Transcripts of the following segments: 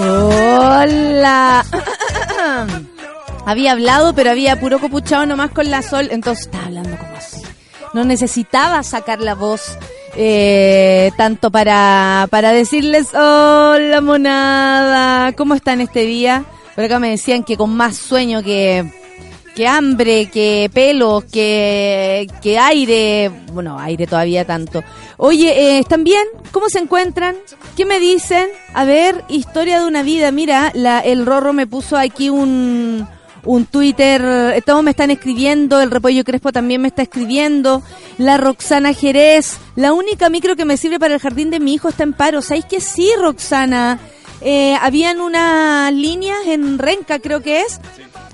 Hola. había hablado, pero había puro copuchado nomás con la sol, entonces estaba hablando como así. No necesitaba sacar la voz eh, tanto para, para decirles, hola monada, ¿cómo están este día? Por acá me decían que con más sueño que, que hambre, que pelos, que, que aire, bueno, aire todavía tanto. Oye, eh, ¿están bien? ¿Cómo se encuentran? ¿Qué me dicen? A ver, historia de una vida. Mira, la, el Rorro me puso aquí un, un Twitter, todos me están escribiendo, el Repollo Crespo también me está escribiendo, la Roxana Jerez, la única micro que me sirve para el jardín de mi hijo está en paro. ¿Sabéis que sí, Roxana? Eh, habían unas líneas en Renca, creo que es,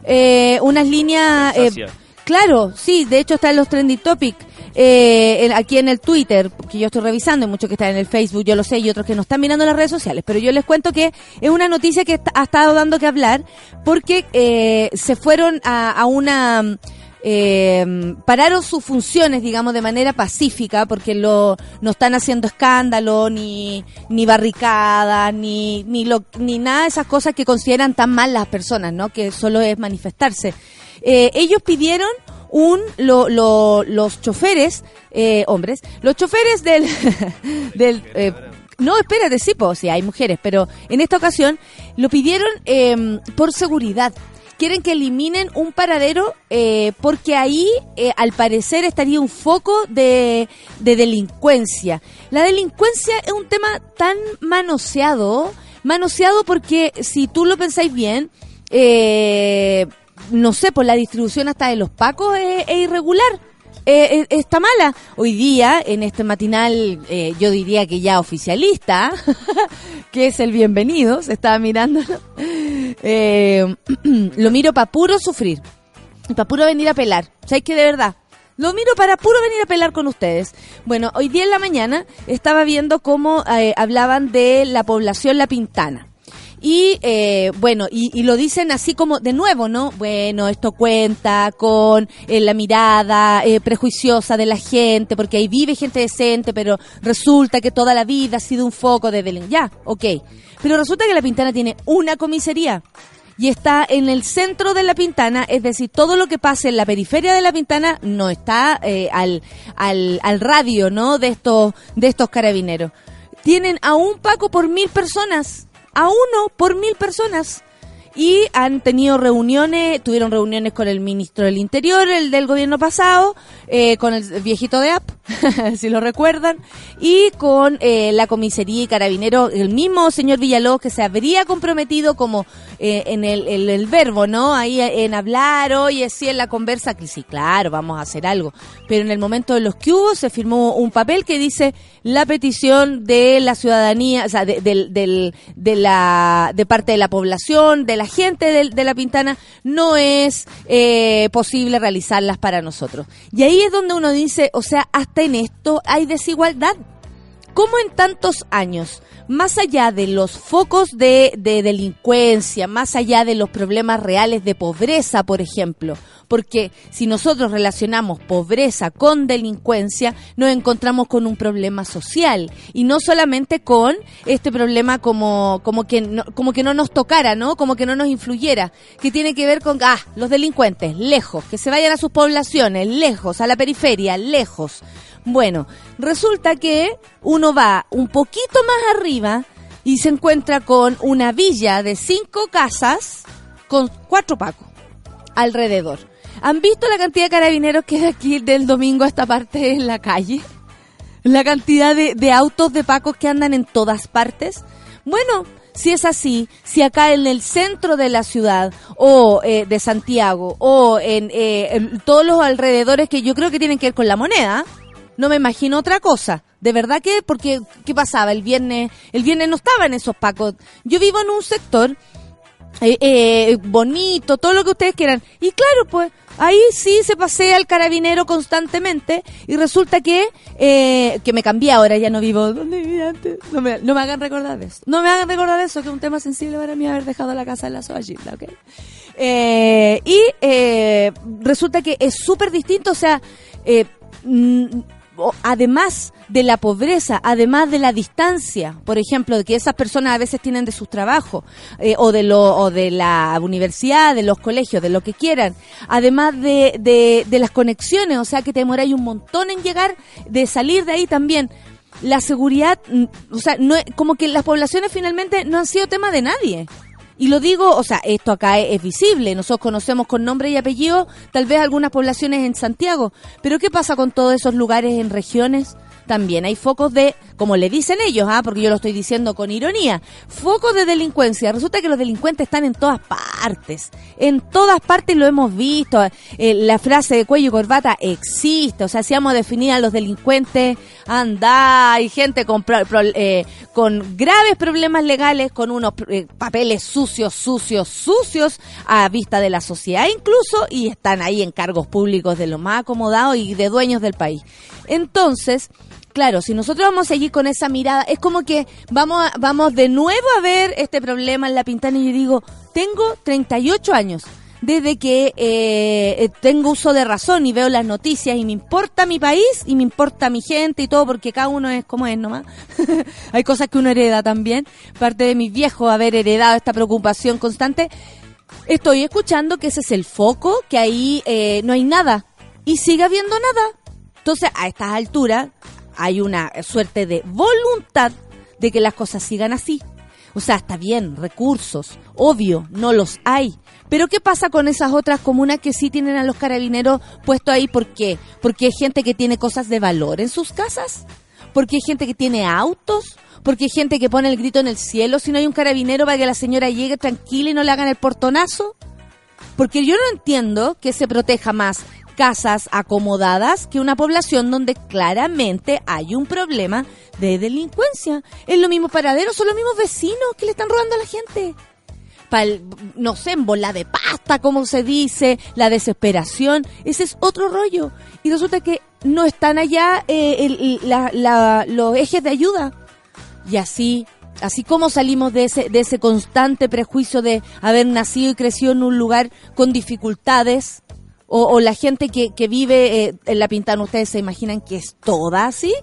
eh, unas líneas... Eh, claro, sí, de hecho está en los Trendy Topic. Eh, aquí en el Twitter, que yo estoy revisando, y muchos que están en el Facebook, yo lo sé, y otros que no están mirando las redes sociales, pero yo les cuento que es una noticia que ha estado dando que hablar porque eh, se fueron a, a una... Eh, pararon sus funciones, digamos, de manera pacífica, porque lo, no están haciendo escándalo, ni, ni barricadas, ni, ni, lo, ni nada de esas cosas que consideran tan mal las personas, ¿no? Que solo es manifestarse. Eh, ellos pidieron un lo, lo, los choferes, eh, hombres, los choferes del, del eh, no, espérate, sí, pues, sí, hay mujeres, pero en esta ocasión lo pidieron eh, por seguridad. Quieren que eliminen un paradero eh, porque ahí, eh, al parecer, estaría un foco de, de delincuencia. La delincuencia es un tema tan manoseado, manoseado porque si tú lo pensáis bien, eh, no sé, por la distribución hasta de los pacos es irregular. Eh, eh, está mala. Hoy día, en este matinal, eh, yo diría que ya oficialista, que es el bienvenido, se estaba mirando, eh, lo miro para puro sufrir, para puro venir a pelar. ¿Sabes que de verdad? Lo miro para puro venir a pelar con ustedes. Bueno, hoy día en la mañana estaba viendo cómo eh, hablaban de la población La Pintana. Y eh, bueno, y, lo dicen así como de nuevo, ¿no? Bueno, esto cuenta con eh, la mirada eh, prejuiciosa de la gente, porque ahí vive gente decente, pero resulta que toda la vida ha sido un foco de delincuencia. Ya, ok. Pero resulta que La Pintana tiene una comisaría y está en el centro de La Pintana, es decir, todo lo que pase en la periferia de La Pintana no está eh, al, al, al radio, ¿no? De estos, de estos carabineros. Tienen a un Paco por mil personas a uno por mil personas. Y han tenido reuniones, tuvieron reuniones con el ministro del Interior, el del gobierno pasado, eh, con el viejito de App, si lo recuerdan, y con eh, la comisaría y carabinero, el mismo señor Villalobos que se habría comprometido como eh, en el, verbo, ¿no? Ahí en hablar, oye, sí, en la conversa, que sí, claro, vamos a hacer algo. Pero en el momento de los que hubo, se firmó un papel que dice la petición de la ciudadanía, o sea, de, de, de, la, de parte de la población, de la gente de, de la Pintana, no es eh, posible realizarlas para nosotros. Y ahí es donde uno dice, o sea, hasta en esto hay desigualdad. ¿Cómo en tantos años, más allá de los focos de, de, delincuencia, más allá de los problemas reales de pobreza, por ejemplo, porque si nosotros relacionamos pobreza con delincuencia, nos encontramos con un problema social y no solamente con este problema como como que no, como que no nos tocara, ¿no? Como que no nos influyera, que tiene que ver con ah, los delincuentes lejos, que se vayan a sus poblaciones, lejos, a la periferia, lejos. Bueno, resulta que uno va un poquito más arriba y se encuentra con una villa de cinco casas con cuatro pacos. alrededor. ¿Han visto la cantidad de carabineros que hay aquí del domingo a esta parte en la calle? La cantidad de, de autos de pacos que andan en todas partes. Bueno, si es así, si acá en el centro de la ciudad o eh, de Santiago o en, eh, en todos los alrededores que yo creo que tienen que ver con la moneda, no me imagino otra cosa. De verdad que, porque, ¿qué pasaba? El viernes, el viernes no estaba en esos pacos. Yo vivo en un sector eh, eh, bonito, todo lo que ustedes quieran. Y claro, pues ahí sí se pasea el carabinero constantemente y resulta que eh, que me cambié ahora, ya no vivo donde vivía antes. No me, hagan recordar eso. No me hagan recordar eso, que es un tema sensible para mí haber dejado la casa en la Soagilda, ¿ok? Eh, y resulta que es súper distinto, o sea, mm, además de la pobreza, además de la distancia, por ejemplo, de que esas personas a veces tienen de sus trabajos eh, o de lo o de la universidad, de los colegios, de lo que quieran, además de, de, de las conexiones, o sea que te demoráis un montón en llegar, de salir de ahí también. La seguridad, mm, o sea, no, como que las poblaciones finalmente no han sido tema de nadie. Y lo digo, o sea, esto acá es, visible, nosotros conocemos con nombre y apellido tal vez algunas poblaciones en Santiago, pero ¿qué pasa con todos esos lugares en regiones? También hay focos de, como le dicen ellos, ah, porque yo lo estoy diciendo con ironía, focos de delincuencia. Resulta que los delincuentes están en todas partes, en todas partes lo hemos visto. Eh, la frase de cuello y corbata existe, o sea, si vamos a definir a los delincuentes, anda, hay gente con, pro- eh, con graves problemas legales, con unos eh, papeles sucios, sucios, sucios a vista de la sociedad incluso, y están ahí en cargos públicos de lo más acomodados y de dueños del país. Entonces, Claro, si nosotros vamos a seguir con esa mirada, es como que vamos, a- vamos de nuevo a ver este problema en la pintana y yo digo, tengo 38 años desde que eh, eh, tengo uso de razón y veo las noticias y me importa mi país y me importa mi gente y todo porque cada uno es como es nomás. Hay cosas que uno hereda también, parte de mis viejos haber heredado esta preocupación constante. Estoy escuchando que ese es el foco, que ahí eh, no hay nada y sigue habiendo nada. Entonces, a estas alturas, hay una suerte de voluntad de que las cosas sigan así. O sea, está bien, recursos, obvio, no los hay. Pero ¿qué pasa con esas otras comunas que sí tienen a los carabineros puestos ahí? ¿Por qué? Porque hay gente que tiene cosas de valor en sus casas. Porque hay gente que tiene autos. Porque hay gente que pone el grito en el cielo si no hay un carabinero para que la señora llegue tranquila y no le hagan el portonazo. Porque yo no entiendo que se proteja más casas acomodadas que una población donde claramente hay un problema de delincuencia. Es lo mismo paradero, son los mismos vecinos que le están robando a la gente. No sé, en bola de pasta, como se dice, la desesperación, ese es otro rollo. Y resulta que no están allá eh, el- la- la- los ejes de ayuda. Y así, así como salimos de ese, de ese constante prejuicio de haber nacido y crecido en un lugar con dificultades, o, o la gente que, que vive eh, en La Pintana, ¿ustedes se imaginan que es toda así?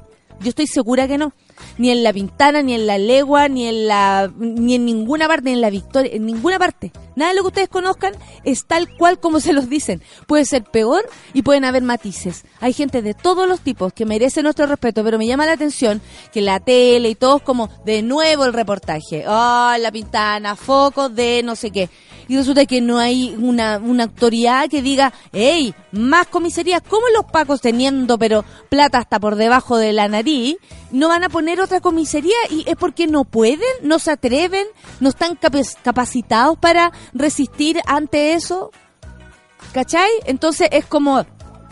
Yo estoy segura que no. Ni en La Pintana, ni en La Legua, ni en la ni en ninguna parte, ni en La Victoria, en ninguna parte. Nada de lo que ustedes conozcan es tal cual como se los dicen. Puede ser peor y pueden haber matices. Hay gente de todos los tipos que merece nuestro respeto, pero me llama la atención que la tele y todos como de nuevo el reportaje. Oh, La Pintana, foco de no sé qué y resulta que no hay una, una autoridad que diga, hey, más comisarías, como los pacos teniendo pero plata hasta por debajo de la nariz, no van a poner otra comisaría y es porque no pueden, no se atreven, no están capac- capacitados para resistir ante eso? ¿Cachai? Entonces es como,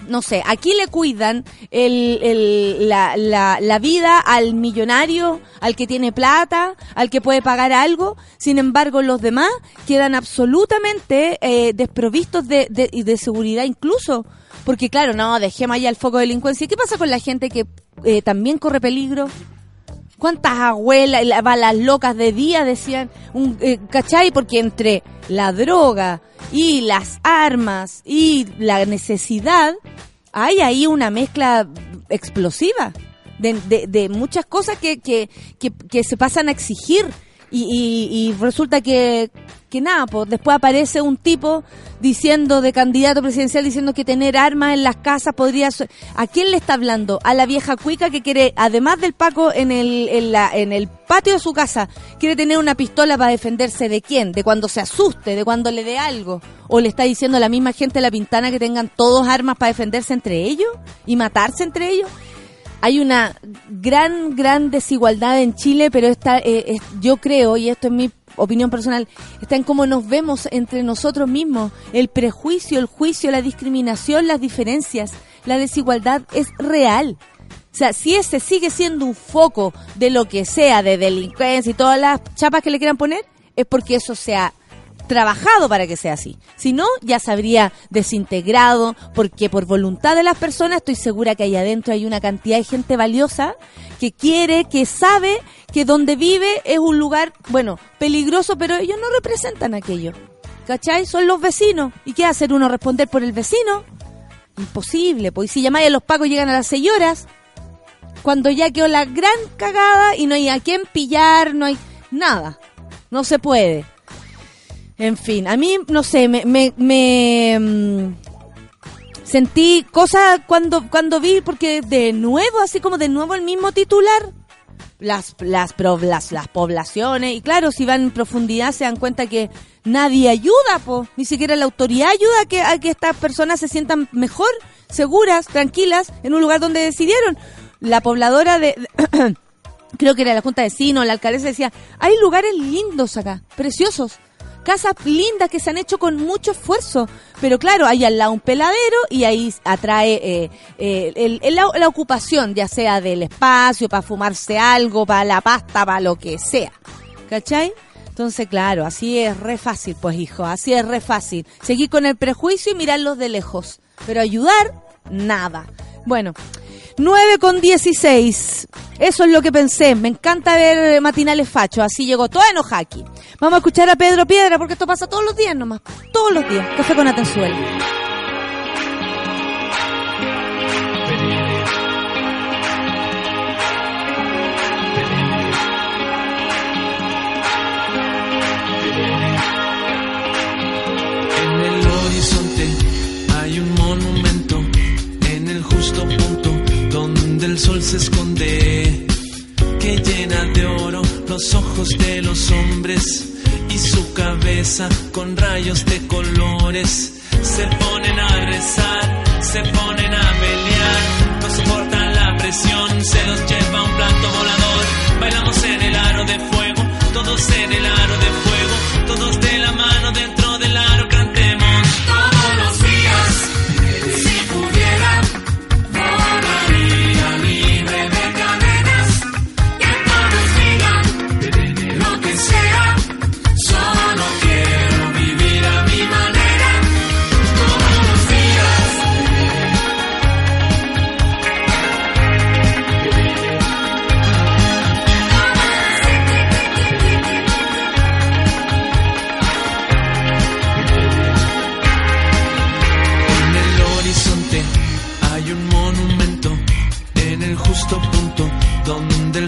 no sé, aquí le cuidan el, el- la, la, la vida al millonario, al que tiene plata, al que puede pagar algo. Sin embargo, los demás quedan absolutamente eh, desprovistos de, de, de seguridad incluso. Porque claro, no, dejemos allá el foco de delincuencia. ¿Qué pasa con la gente que eh, también corre peligro? ¿Cuántas abuelas, la- balas locas de día decían, un, eh, ¿cachai? Porque entre la droga y las armas y la necesidad, hay ahí una mezcla explosiva de, muchas cosas que, que se pasan a exigir. Y, y, resulta que, que nada, pues después aparece un tipo diciendo de candidato presidencial diciendo que tener armas en las casas podría ¿A quién le está hablando? A la vieja cuica que quiere además del Paco en el en, la, en el patio de su casa quiere tener una pistola para defenderse de quién? De cuando se asuste, de cuando le dé algo o le está diciendo a la misma gente de la Pintana que tengan todos armas para defenderse entre ellos y matarse entre ellos hay una gran, gran desigualdad en Chile, pero esta, eh, yo creo, y esto es mi opinión personal, está en cómo nos vemos entre nosotros mismos. El prejuicio, el juicio, la discriminación, las diferencias, la desigualdad es real. O sea, si ese sigue siendo un foco de lo que sea, de delincuencia y todas las chapas que le quieran poner, es porque eso sea trabajado para que sea así. Si no, ya se habría desintegrado, porque por voluntad de las personas estoy segura que ahí adentro hay una cantidad de gente valiosa que quiere, que sabe que donde vive es un lugar, bueno, peligroso, pero ellos no representan aquello. ¿Cachai? Son los vecinos. ¿Y qué hacer uno? ¿Responder por el vecino? Imposible, pues si llamáis a los pagos llegan a las seis horas, cuando ya quedó la gran cagada y no hay a quién pillar, no hay nada. No se puede. En fin, a mí, no sé, me, me, mm, sentí cosas cuando, cuando vi, porque de nuevo, así como de nuevo el mismo titular, las, las, las, las poblaciones, y claro, si van en profundidad se dan cuenta que nadie ayuda, po, ni siquiera la autoridad ayuda a que, a que estas personas se sientan mejor, seguras, tranquilas, en un lugar donde decidieron. La pobladora de... creo que era la Junta de Vecinos, la alcaldesa decía, hay lugares lindos acá, preciosos casas lindas que se han hecho con mucho esfuerzo. Pero claro, hay al lado un peladero y ahí atrae eh, eh, el, la, ocupación, ya sea del espacio, para fumarse algo, para la pasta, para lo que sea. ¿Cachai? Entonces, claro, así es re fácil, pues hijo, así es re fácil. Seguir con el prejuicio y mirarlos de lejos. Pero ayudar, nada. Bueno, 9 con 16. Eso es lo que pensé. Me encanta ver matinales fachos. Así llegó toda enojada aquí. Vamos a escuchar a Pedro Piedra porque esto pasa todos los días nomás. Todos los días. Café con Atenzuela. El sol se esconde, que llena de oro los ojos de los hombres y su cabeza con rayos de colores. Se ponen a rezar, se ponen a pelear, no soportan la presión, se los lleva un plato volador. Bailamos en el aro de fuego, todos en el aro de fuego, todos de la mano dentro del aro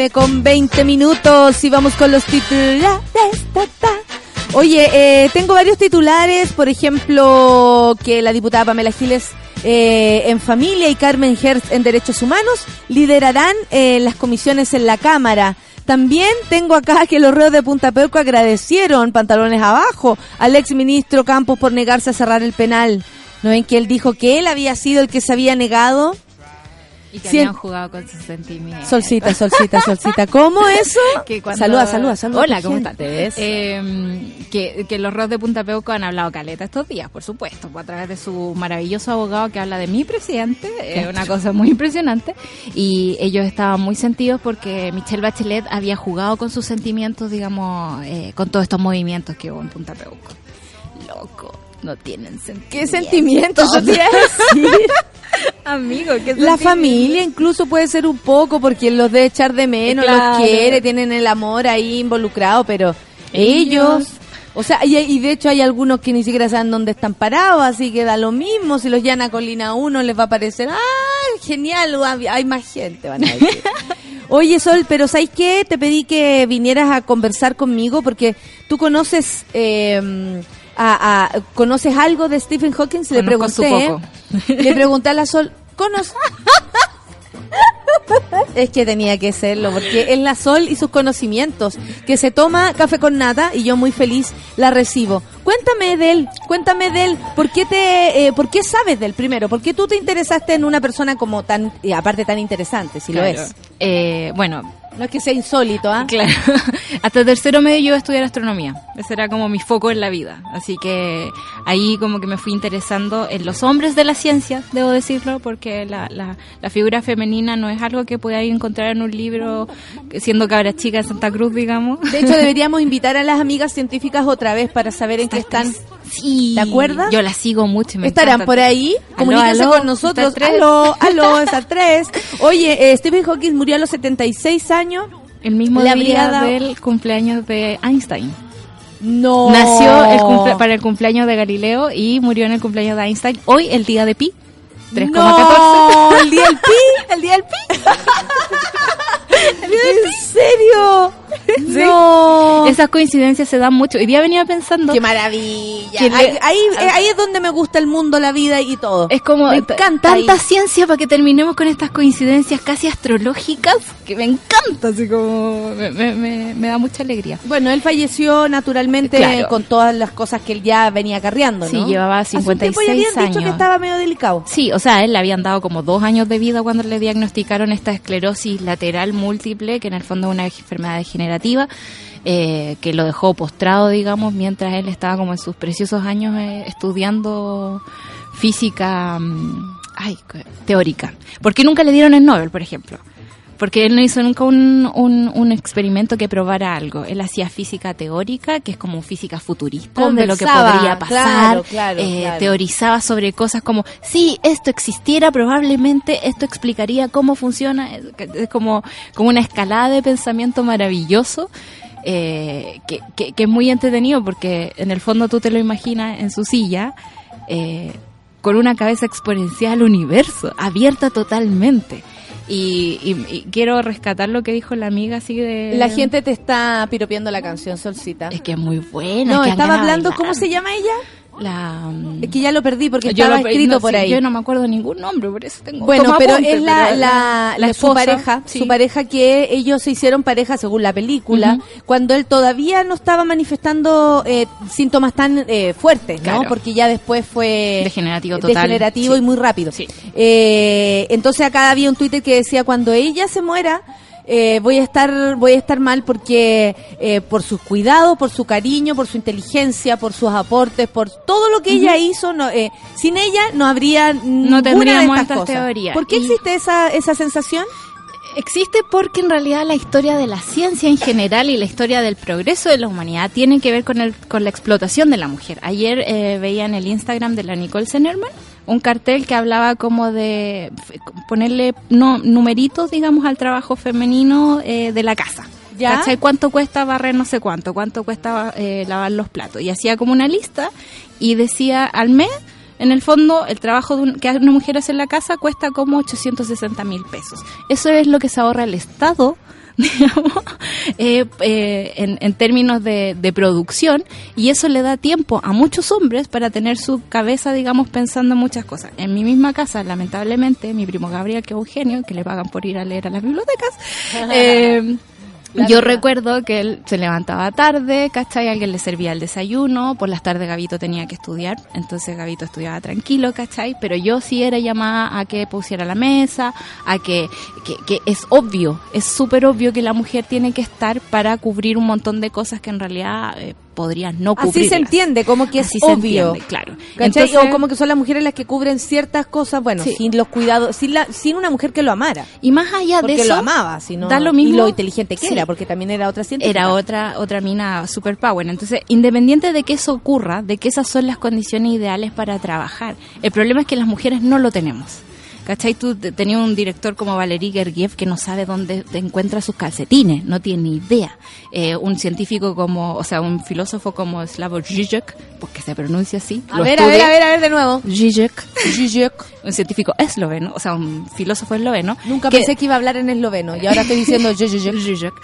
9 con 20 minutos y vamos con los titulares. Oye, eh, tengo varios titulares, por ejemplo, que la diputada Pamela Giles eh, en familia y Carmen Hertz en derechos humanos liderarán eh, las comisiones en la Cámara. También tengo acá que los reos de Punta Peuco agradecieron, pantalones abajo, al ex ministro Campos por negarse a cerrar el penal. ¿No ven que él dijo que él había sido el que se había negado? Y que Cien- habían jugado con sus sentimientos. Solcita, solcita, solcita. ¿Cómo eso? Que cuando- Saluda, saluda, saluda. Hola, ¿cómo? Gente. Eh, que, que los ROS de Punta Peuco han hablado caleta estos días, por supuesto, a través de su maravilloso abogado que habla de mi presidente, eh, una cosa muy impresionante. Y ellos estaban muy sentidos porque Michelle Bachelet había jugado con sus sentimientos, digamos, eh, con todos estos movimientos que hubo en Punta Peuco. Loco, no tienen sentido. ¿Qué sentimientos a decir? Amigo, ¿qué La familia incluso puede ser un poco porque los de echar de menos, Claro. los quiere, tienen el amor ahí involucrado, pero ellos... O sea, y, y de hecho hay algunos que ni siquiera saben dónde están parados, así que da lo mismo. Si los llaman a Colina 1 les va a parecer, ¡ah, genial! hay- Hay más gente, van a decir. Oye, Sol, pero ¿sabes qué? Te pedí que vinieras a conversar conmigo porque tú conoces... eh, a- a- ¿Conoces algo de Stephen Hawking? Le Conozco su pregunté. poco. ¿eh? Le pregunté a la Sol, ¿conoces? Es que tenía que serlo, porque es la Sol y sus conocimientos, que se toma café con nata y yo muy feliz la recibo. Cuéntame de él, cuéntame de él, ¿por qué, te, eh, ¿por qué sabes de él primero? ¿Por qué tú te interesaste en una persona como tan, y aparte tan interesante, si lo es? Eh, bueno, No es que sea insólito, ¿ah? Claro. Hasta tercero medio yo iba a estudiar astronomía. Ese era como mi foco en la vida. Así que ahí como que me fui interesando en los hombres de la ciencia, debo decirlo, porque la, la, la figura femenina no es algo que podáis encontrar en un libro siendo cabra chica en Santa Cruz, digamos. De hecho, deberíamos invitar a las amigas científicas otra vez para saber en qué están. Sí. ¿Te acuerdas? Yo la sigo mucho. Me Estarán encanta. por ahí, Aló, comuníquense aló, con nosotros. Aló, aló, esas tres. Oye, eh, Stephen Hawking murió a los 76 años. El mismo Le día dado- del cumpleaños de Einstein. No. Nació el cumple- para el cumpleaños de Galileo y murió en el cumpleaños de Einstein. Hoy el día de Pi. 3,14. No, el día del pi. El día del pi. ¿En serio? No. Esas coincidencias se dan mucho. Hoy día venía pensando. Qué maravilla. Que le- ahí, ahí, eh, ahí es donde me gusta el mundo, la vida y todo. Es como me encanta tanta ahí. ciencia para que terminemos con estas coincidencias casi astrológicas que me encanta, así como me, me- me- da mucha alegría. Bueno, él falleció naturalmente Claro. con todas las cosas que él ya venía acarreando, ¿no? Sí, llevaba Hace un 56 habían dicho que años. estaba medio delicado. Sí, o sea, él le habían dado como dos años de vida cuando le diagnosticaron esta esclerosis lateral múltiple, que en el fondo es una enfermedad degenerativa, eh, que lo dejó postrado, digamos, mientras él estaba como en sus preciosos años eh, estudiando física mm, ay, teórica. ¿Por qué nunca le dieron el Nobel, por ejemplo? Porque él no hizo nunca un, un, un experimento que probara algo. Él hacía física teórica, que es como física futurista, de lo que podría pasar, claro, claro, eh, claro. teorizaba sobre cosas como, si esto existiera, probablemente esto explicaría cómo funciona. Es es como, como una escalada de pensamiento maravilloso. eh, que, que- que es muy entretenido porque en el fondo tú te lo imaginas en su silla eh, con una cabeza exponencial al universo, abierta totalmente. Y, y- y quiero rescatar lo que dijo la amiga así de... La gente te está piropeando la canción, Solcita. Es que es muy buena. no, es que dan estaba hablando. ¿cómo se llama ella? La... Es que ya lo perdí porque yo estaba lo- escrito no, por sí, ahí. Yo no me acuerdo ningún nombre, por eso tengo Bueno, pero es la, pero la, la- su pareja, sí. su pareja que ellos se hicieron pareja según la película, cuando él todavía no estaba manifestando eh, síntomas tan eh, fuertes, ¿no? Porque ya después fue Degenerativo total. degenerativo Sí. y muy rápido. Sí. Eh, entonces acá había un Twitter que decía cuando ella se muera eh, voy a estar voy a estar mal porque eh, por sus cuidados, por su cariño, por su inteligencia, por sus aportes, por todo lo que ella hizo, no, eh, sin ella no habría no tendríamos de estas estas cosas. teorías. ¿Por qué Y- existe esa esa sensación? Existe porque en realidad la historia de la ciencia en general y la historia del progreso de la humanidad tiene que ver con, el, con la explotación de la mujer. Ayer eh, veía en el Instagram de la Nicole Zenerman un cartel que hablaba como de ponerle no, numeritos, digamos, al trabajo femenino eh, de la casa. ¿Ya? ¿Cachai? ¿Cuánto cuesta barrer no sé cuánto? ¿Cuánto cuesta eh, lavar los platos? Y hacía como una lista y decía al mes, en el fondo, el trabajo de un- que una mujer hace en la casa cuesta como 860 mil pesos. Eso es lo que se ahorra el Estado digamos, eh, eh, en, en términos de, de producción, y eso le da tiempo a muchos hombres para tener su cabeza, digamos, pensando en muchas cosas. En mi misma casa, lamentablemente, mi primo Gabriel, que es Eugenio, que le pagan por ir a leer a las bibliotecas, eh, La yo verdad. recuerdo que él se levantaba tarde, ¿cachai? Alguien le servía el desayuno, por las tardes Gabito tenía que estudiar, entonces Gabito estudiaba tranquilo, ¿cachai? Pero yo sí era llamada a que pusiera la mesa, a que, que, que es obvio, es súper obvio que la mujer tiene que estar para cubrir un montón de cosas que en realidad eh, podrían no cubrir. Así se entiende, como que es Así se obvio. entiende, claro. Entonces- o como que son las mujeres las que cubren ciertas cosas, bueno, Sí. sin los cuidados, sin, la, sin una mujer que lo amara. Y más allá Porque de eso, lo amaba, sino, da lo mismo. y lo inteligente que Sí. era, porque también era otra científica. era otra otra mina superpower. Entonces, independiente de que eso ocurra, de que esas son las condiciones ideales para trabajar, el problema es que las mujeres no lo tenemos. ¿Cachai? Tú te- tenías un director como Valery Gergiev que no sabe dónde te encuentra sus calcetines, no tiene ni idea. Eh, un científico como, o sea, un filósofo como Slavoj Žižek, porque se pronuncia así. A lo ver, a ver, a ver, a ver de nuevo. Žižek, Zizek. un científico esloveno, o sea, un filósofo esloveno. Nunca que- pensé que iba a hablar en esloveno y ahora estoy diciendo Zizek. Zizek,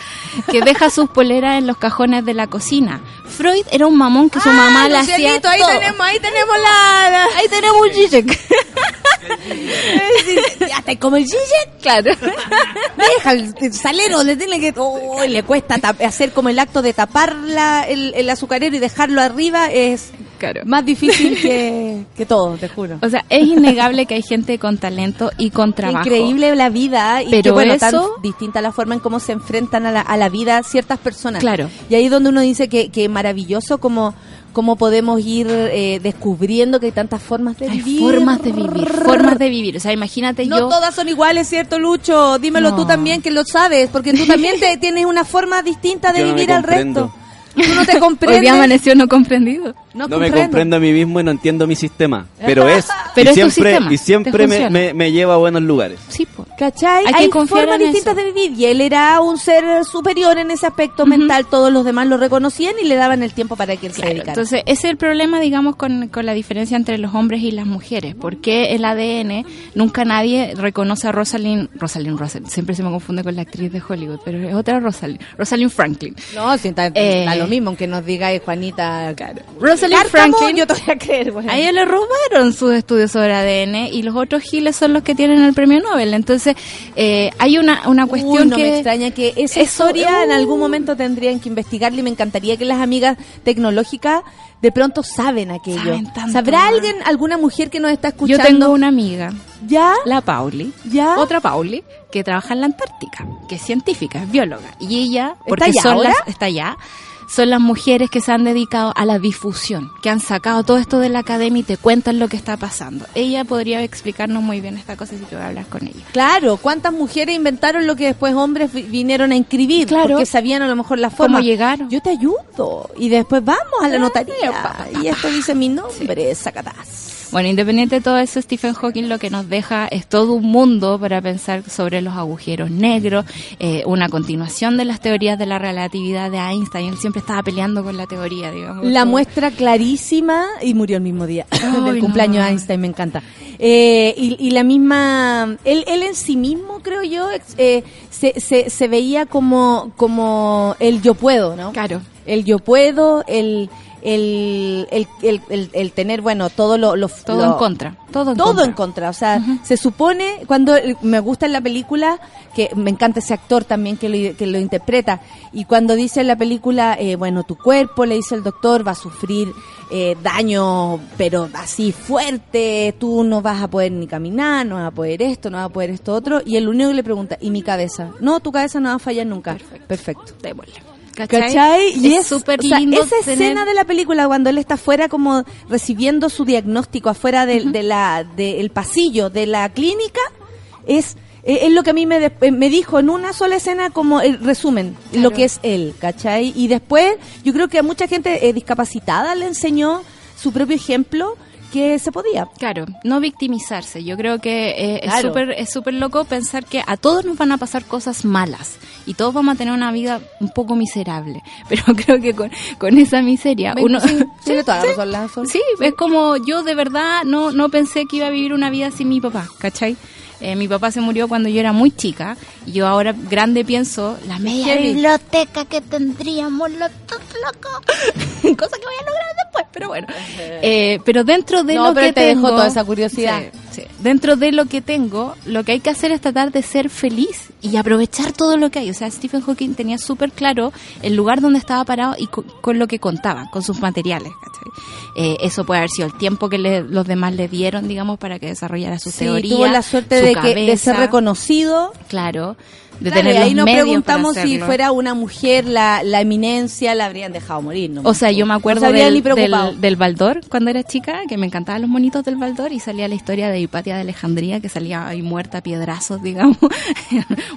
que deja sus poleras en los cajones de la cocina. Freud era un mamón que su mamá le hacía ahí todo. tenemos, ahí tenemos la... la- Ahí tenemos un Zizek. ya está como el Zizek. claro. Deja el, salero, le tiene que... Oh, le cuesta hacer como el acto de tapar la- el, el azucarero y dejarlo arriba es Claro. más difícil que, que todo, te juro. O sea, es innegable que hay gente con talento y con trabajo. Increíble la vida y Pero que, bueno, tan eso- distinta la forma en cómo se enfrentan a la, a la vida ciertas personas. Claro. Y ahí es donde uno dice que, que maravilloso como cómo podemos ir eh, descubriendo que hay tantas formas de Hay vivir. formas de vivir, formas de vivir. O sea, imagínate No yo. todas son iguales, ¿cierto, Lucho? Dímelo No. tú también, que lo sabes, porque tú también te, tienes una forma distinta de Yo no me vivir al comprendo. resto. Tú no te Hoy comprendes. día amaneció no comprendido. No, No me comprendo. a mí mismo y no entiendo mi sistema. Pero es. Pero y es tu siempre, sistema, y siempre me, funciona. me- me lleva a buenos lugares. Sí, pues. ¿Cachai? Hay Hay, formas distintas eso. de vivir y él era un ser superior en ese aspecto mental, todos los demás lo reconocían y le daban el tiempo para que él se dedicara. entonces ese es el problema, digamos, con, con la diferencia entre los hombres y las mujeres. Porque el ADN nunca nadie reconoce a Rosalind, Rosalind Russell, siempre se me confunde con la actriz de Hollywood, pero es otra Rosalind, Rosalind Franklin. no, si está, Eh, da lo mismo, aunque nos diga eh, Juanita. Rosalind Cárcamo, Franklin, yo te voy a creer, bueno. a ella le robaron sus estudios sobre ADN y los otros giles son los que tienen el premio Nobel. Entonces, eh, hay una, una Uy, cuestión no que... me extraña que esa historia en algún momento tendrían que investigarla y me encantaría que las amigas tecnológicas de pronto saben aquello. Saben tanto, ¿Sabrá alguien, alguna mujer que nos está Yo escuchando? tengo una amiga, ¿Ya? la Pauli, ¿Ya? otra Pauli, que trabaja en la Antártica, que es científica, es bióloga. Y ella, porque allá son ahora? las, está allá, son las mujeres que se han dedicado a la difusión, que han sacado todo esto de la academia y te cuentan lo que está pasando. Ella podría explicarnos muy bien esta cosa si a hablar con ella. Claro, ¿cuántas mujeres inventaron lo que después hombres vi- vinieron a inscribir? Claro. Porque sabían a lo mejor la forma. ¿Cómo llegaron? Yo te ayudo. Y después vamos a la notaría. Y esto dice mi nombre, sacatás. Bueno, independiente de todo eso, Stephen Hawking lo que nos deja es todo un mundo para pensar sobre los agujeros negros, eh, una continuación de las teorías de la relatividad de Einstein. Él siempre estaba peleando con la teoría, digamos. La muestra clarísima y murió el mismo día Ay, del cumpleaños no. de Einstein, me encanta. Eh, y, y la misma, él, él en sí mismo, creo yo, eh, se, se, se veía como, como el yo puedo, ¿no? Claro. El yo puedo, el, el, el, el, el- el tener, bueno, todo lo... lo Todo lo- en contra. Todo en todo contra. en contra. O sea, se supone, cuando eh, me gusta en la película, que me encanta ese actor también que lo, que lo interpreta, y cuando dice en la película, eh, bueno, tu cuerpo, le dice el doctor, va a sufrir eh, daño, pero así fuerte, tú no vas a poder ni caminar, no vas a poder esto, no vas a poder esto otro, y el único que le pregunta, ¿y mi cabeza? No, tu cabeza no va a fallar nunca. Perfecto. Démosle. ¿Cachai? Y es súper o sea, lindo. Esa tener- escena de la película cuando él está afuera como recibiendo su diagnóstico afuera del de la del pasillo de la clínica es es lo que a mí me, de- eh, me dijo en una sola escena como el resumen, lo que es él, ¿cachai? Y después yo creo que a mucha gente eh, discapacitada le enseñó su propio ejemplo que se podía. Claro, no victimizarse. Yo creo que eh, es súper es súper loco pensar que a todos nos van a pasar cosas malas y todos vamos a tener una vida un poco miserable. Pero creo que con, con esa miseria uno Sí, toda la razón. Sí, es como yo de verdad no no pensé que iba a vivir una vida sin mi papá, ¿cachai? Eh, mi papá se murió cuando yo era muy chica y yo ahora grande pienso la media Heavy. biblioteca que tendríamos los dos locos. Cosa que voy a lograr después, pero bueno. Eh, pero dentro de No, lo pero que te dejó tengo, toda esa curiosidad. Sí, sí. Dentro de lo que tengo, lo que hay que hacer es tratar de ser feliz y aprovechar todo lo que hay. O sea, Stephen Hawking tenía súper claro el lugar donde estaba parado y co- con, lo que contaba, con sus materiales. ¿cachai? Eh, eso puede haber sido el tiempo que le- los demás le dieron, digamos, para que desarrollara su Sí, teoría. tuvo la suerte su de, que, de ser reconocido. Claro, de Claro, tener y ahí los nos medios preguntamos para si fuera una mujer la, la eminencia, la habrían dejado morir. ¿no? O sea, yo me acuerdo del, del, del Baldor cuando era chica, que me encantaban los monitos del Baldor y salía la historia de Hipatia de Alejandría, que salía ahí muerta a piedrazos, digamos.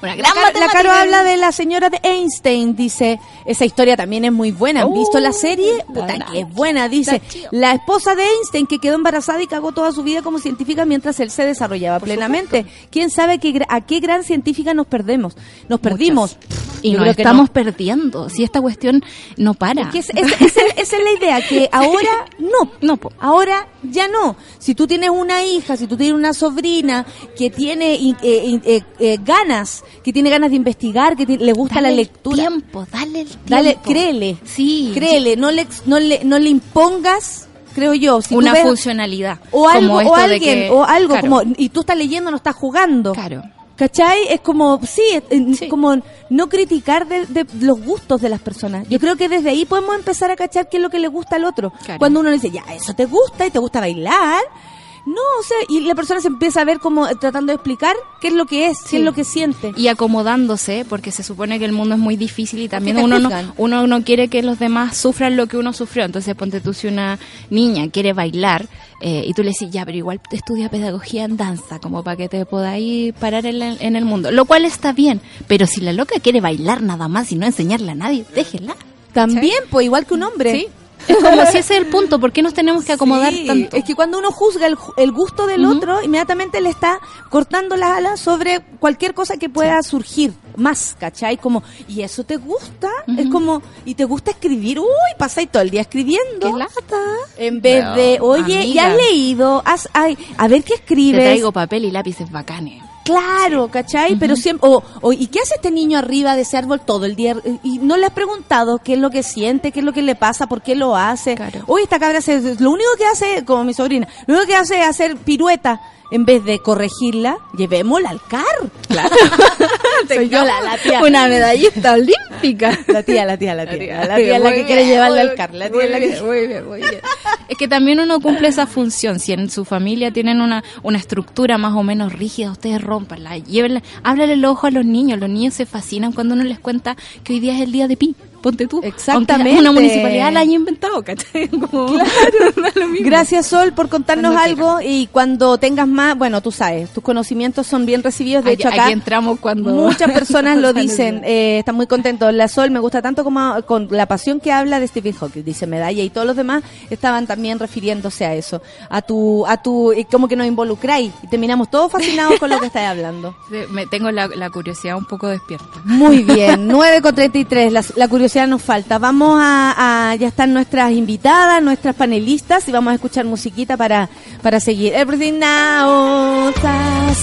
Una gran La, la Caro habla de la señora de Einstein, dice, esa historia también es muy buena. ¿Han Uh, visto la serie? Puta, verdad. que es buena. Dice, la esposa de Einstein que quedó embarazada y cagó toda su vida como científica mientras él se desarrollaba plenamente. ¿Quién sabe qué gra- a qué gran científica nos perdemos? Nos perdimos. Y nos estamos no. perdiendo. Si esta cuestión no para. Es- es- es- esa es la idea, que ahora no. No, po. Ahora ya no. Si tú tienes una hija, si tú tienes una sobrina que tiene eh, eh, eh, eh, ganas, que tiene ganas de investigar, que le gusta Dale la el lectura, tiempo, dale el tiempo. dale, créele. Sí. Créele, no le, no le, no le impongas, creo yo. Si una ves- funcionalidad. o algo, como o de alguien, que- o algo claro, como, y tú estás leyendo, no estás jugando. Claro. ¿Cachai? Es como, sí, es- Sí. como no criticar de, de los gustos de las personas. Yo creo que desde ahí podemos empezar a cachar qué es lo que le gusta al otro. Claro. Cuando uno le dice, ya, eso te gusta y te gusta bailar. No, o sea, y la persona se empieza a ver como eh, tratando de explicar qué es lo que es, qué Sí. es lo que siente. y acomodándose porque se supone que el mundo es muy difícil y también uno no, uno no quiere que los demás sufran lo que uno sufrió entonces ponte tú si una niña quiere bailar eh, y tú le decís ya pero igual estudia pedagogía en danza como para que te podáis parar en, la- en el mundo lo cual está bien pero si la loca quiere bailar nada más y no enseñarle a nadie déjela También, pues igual que un hombre. Sí. Es como si ese es el punto ¿por qué nos tenemos que acomodar Sí, tanto? Es que cuando uno juzga el, el gusto del otro, inmediatamente le está cortando las alas sobre cualquier cosa que pueda surgir más, ¿cachai? Como, ¿y eso te gusta? Es como, ¿y te gusta escribir? Uy, pasáis todo el día escribiendo. ¡Qué lata! En vez Pero, de, oye, ¿y amiga. has leído? Has, ay, a ver qué te escribes. traigo papel y lápices bacanes Claro, ¿cachai? Pero siempre, o, o, ¿y qué hace este niño arriba de ese árbol todo el día? Y no le has preguntado qué es lo que siente, qué es lo que le pasa, por qué lo hace. Claro. Hoy esta cabra hace, lo único que hace, como mi sobrina, lo único que hace es hacer pirueta. En vez de corregirla, llevémosla al car. Claro. Soy yo la, la tía. una medallista olímpica La tía, la tía, la tía. La tía es la que quiere llevarla al car. La tía es la que... muy bien, muy bien. Es que también uno cumple esa función. Si en su familia tienen una, una estructura más o menos rígida, ustedes rompanla, llévenla, háblale el ojo a los niños. Los niños se fascinan cuando uno les cuenta que hoy día es el día de pi. Ponte tú. Exactamente. Aunque una municipalidad la haya inventado, ¿cachai? Como, da lo mismo. Gracias Sol por contarnos Cuando algo y cuando tengas más, bueno, tú sabes, tus conocimientos son bien recibidos. De Aquí- hecho, acá aquí entramos cuando muchas personas lo dicen. Eh, están muy contentos. La Sol me gusta tanto como con la pasión que habla de Stephen Hawking, dice Medalla y todos los demás estaban también refiriéndose a eso, a tu, a tu, y como que nos involucráis y terminamos todos fascinados con lo que estáis hablando. Me tengo la, la curiosidad un poco despierta. Muy bien, 9 con 33, la, la curiosidad nos falta. Vamos a, ya están nuestras invitadas, nuestras panelistas y vamos a escuchar musiquita para, para seguir. Everything now,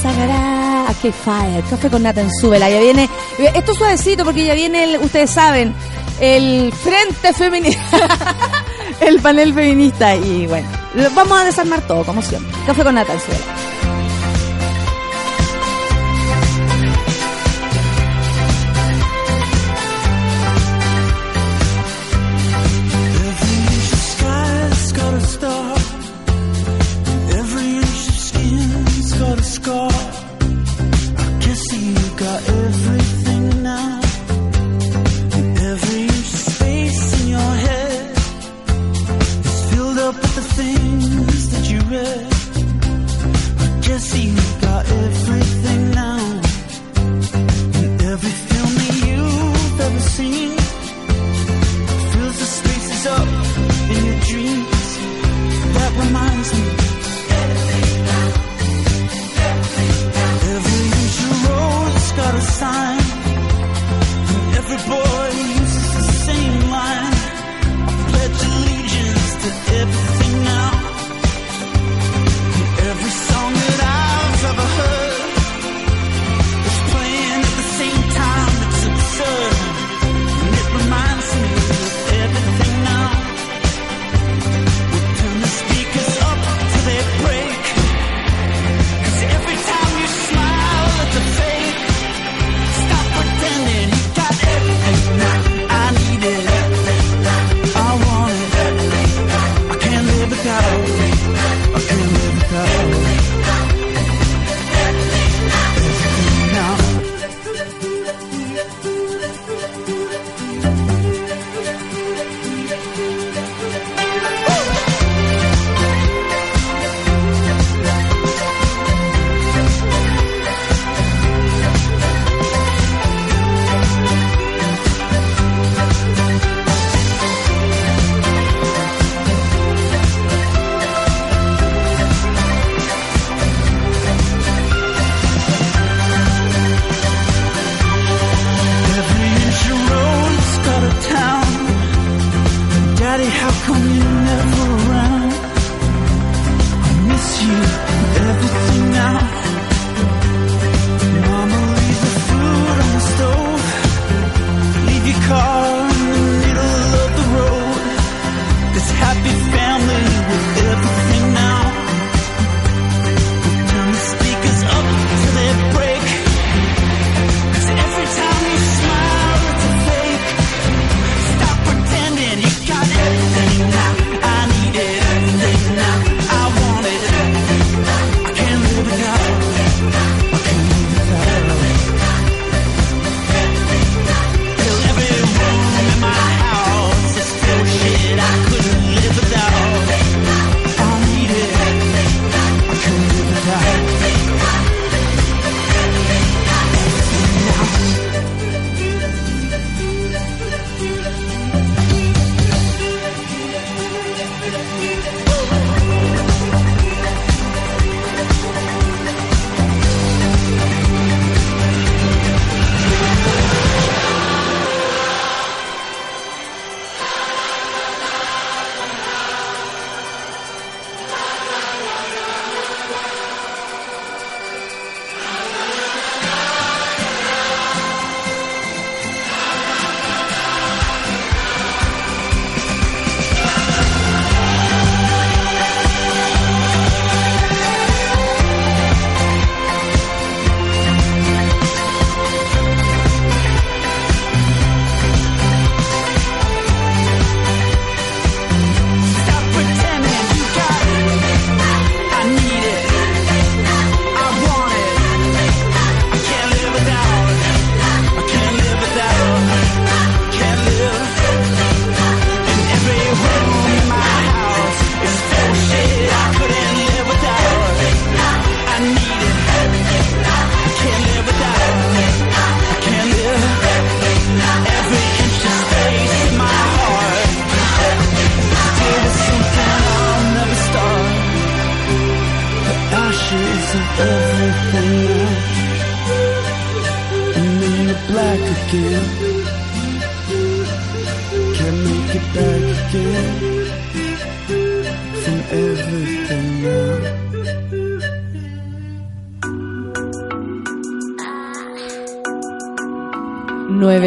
sagará, que fire, café con nata en súbela, ya viene, esto es suavecito porque ya viene, ustedes saben, el frente feminista, el panel feminista y bueno, vamos a desarmar todo como siempre. Café con nata en súbela. Sky's got a star. Every inch of skin's got a scar. I can see you got everything now. And every inch of space in your head is filled up with the things that you read. I guess you got everything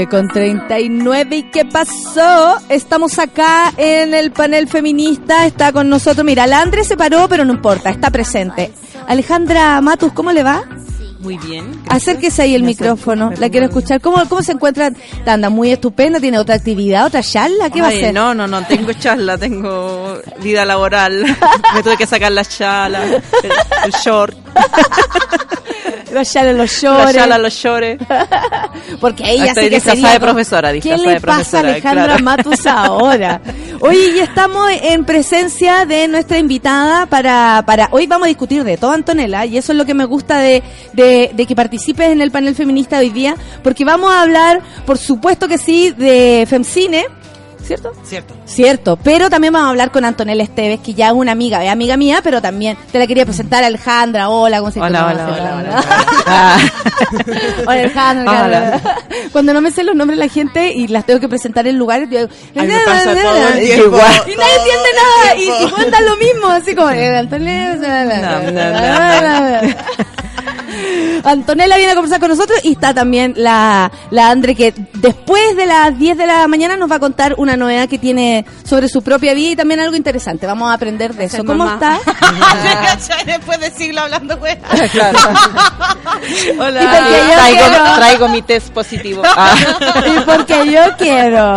con 39. ¿Y qué pasó? Estamos acá en el panel feminista. Está con nosotros. Mira, la Andre se paró, pero no importa, está presente. Alejandra Matus, ¿cómo le va? Muy bien. Acérquese ahí el micrófono. La quiero escuchar. ¿Cómo, cómo se encuentra? Anda muy estupenda. ¿Tiene otra actividad, otra charla? ¿Qué va a hacer? No, no, no, tengo charla, tengo vida laboral. Me tuve que sacar la chala, el, el short, La charla, los la llores. chala, los shorts. Porque ella Estoy sí que disfrazada de profesora, ¿Qué le de pasa a Alejandra claro. Matus ahora? Oye, ya estamos en presencia de nuestra invitada para, para... Hoy vamos a discutir de todo, Antonella, y eso es lo que me gusta de, de, de que participes en el panel feminista hoy día, porque vamos a hablar, por supuesto que sí, de Femcine, ¿cierto? Cierto. Cierto, pero también vamos a hablar con Antonella Esteves, que ya es una amiga, es amiga mía, pero también te la quería presentar Alejandra. Hola, ¿cómo se Hola, hola, hola, hola. Hola, Alejandra. Hola. Cuando no me sé los nombres de la gente y las tengo que presentar en lugares, yo digo, y nadie entiende nada, y cuentan lo mismo, así como, eh, Antonella. Antonella viene a conversar con nosotros y está también la, la Andre que después de las 10 de la mañana nos va a contar una novedad que tiene sobre su propia vida y también algo interesante. Vamos a aprender de eso. ¿Cómo mamá. está? Después de siglo hablando, güey. Claro. Hola. Y porque yo traigo, quiero- traigo mi test positivo. Ah. y porque yo quiero.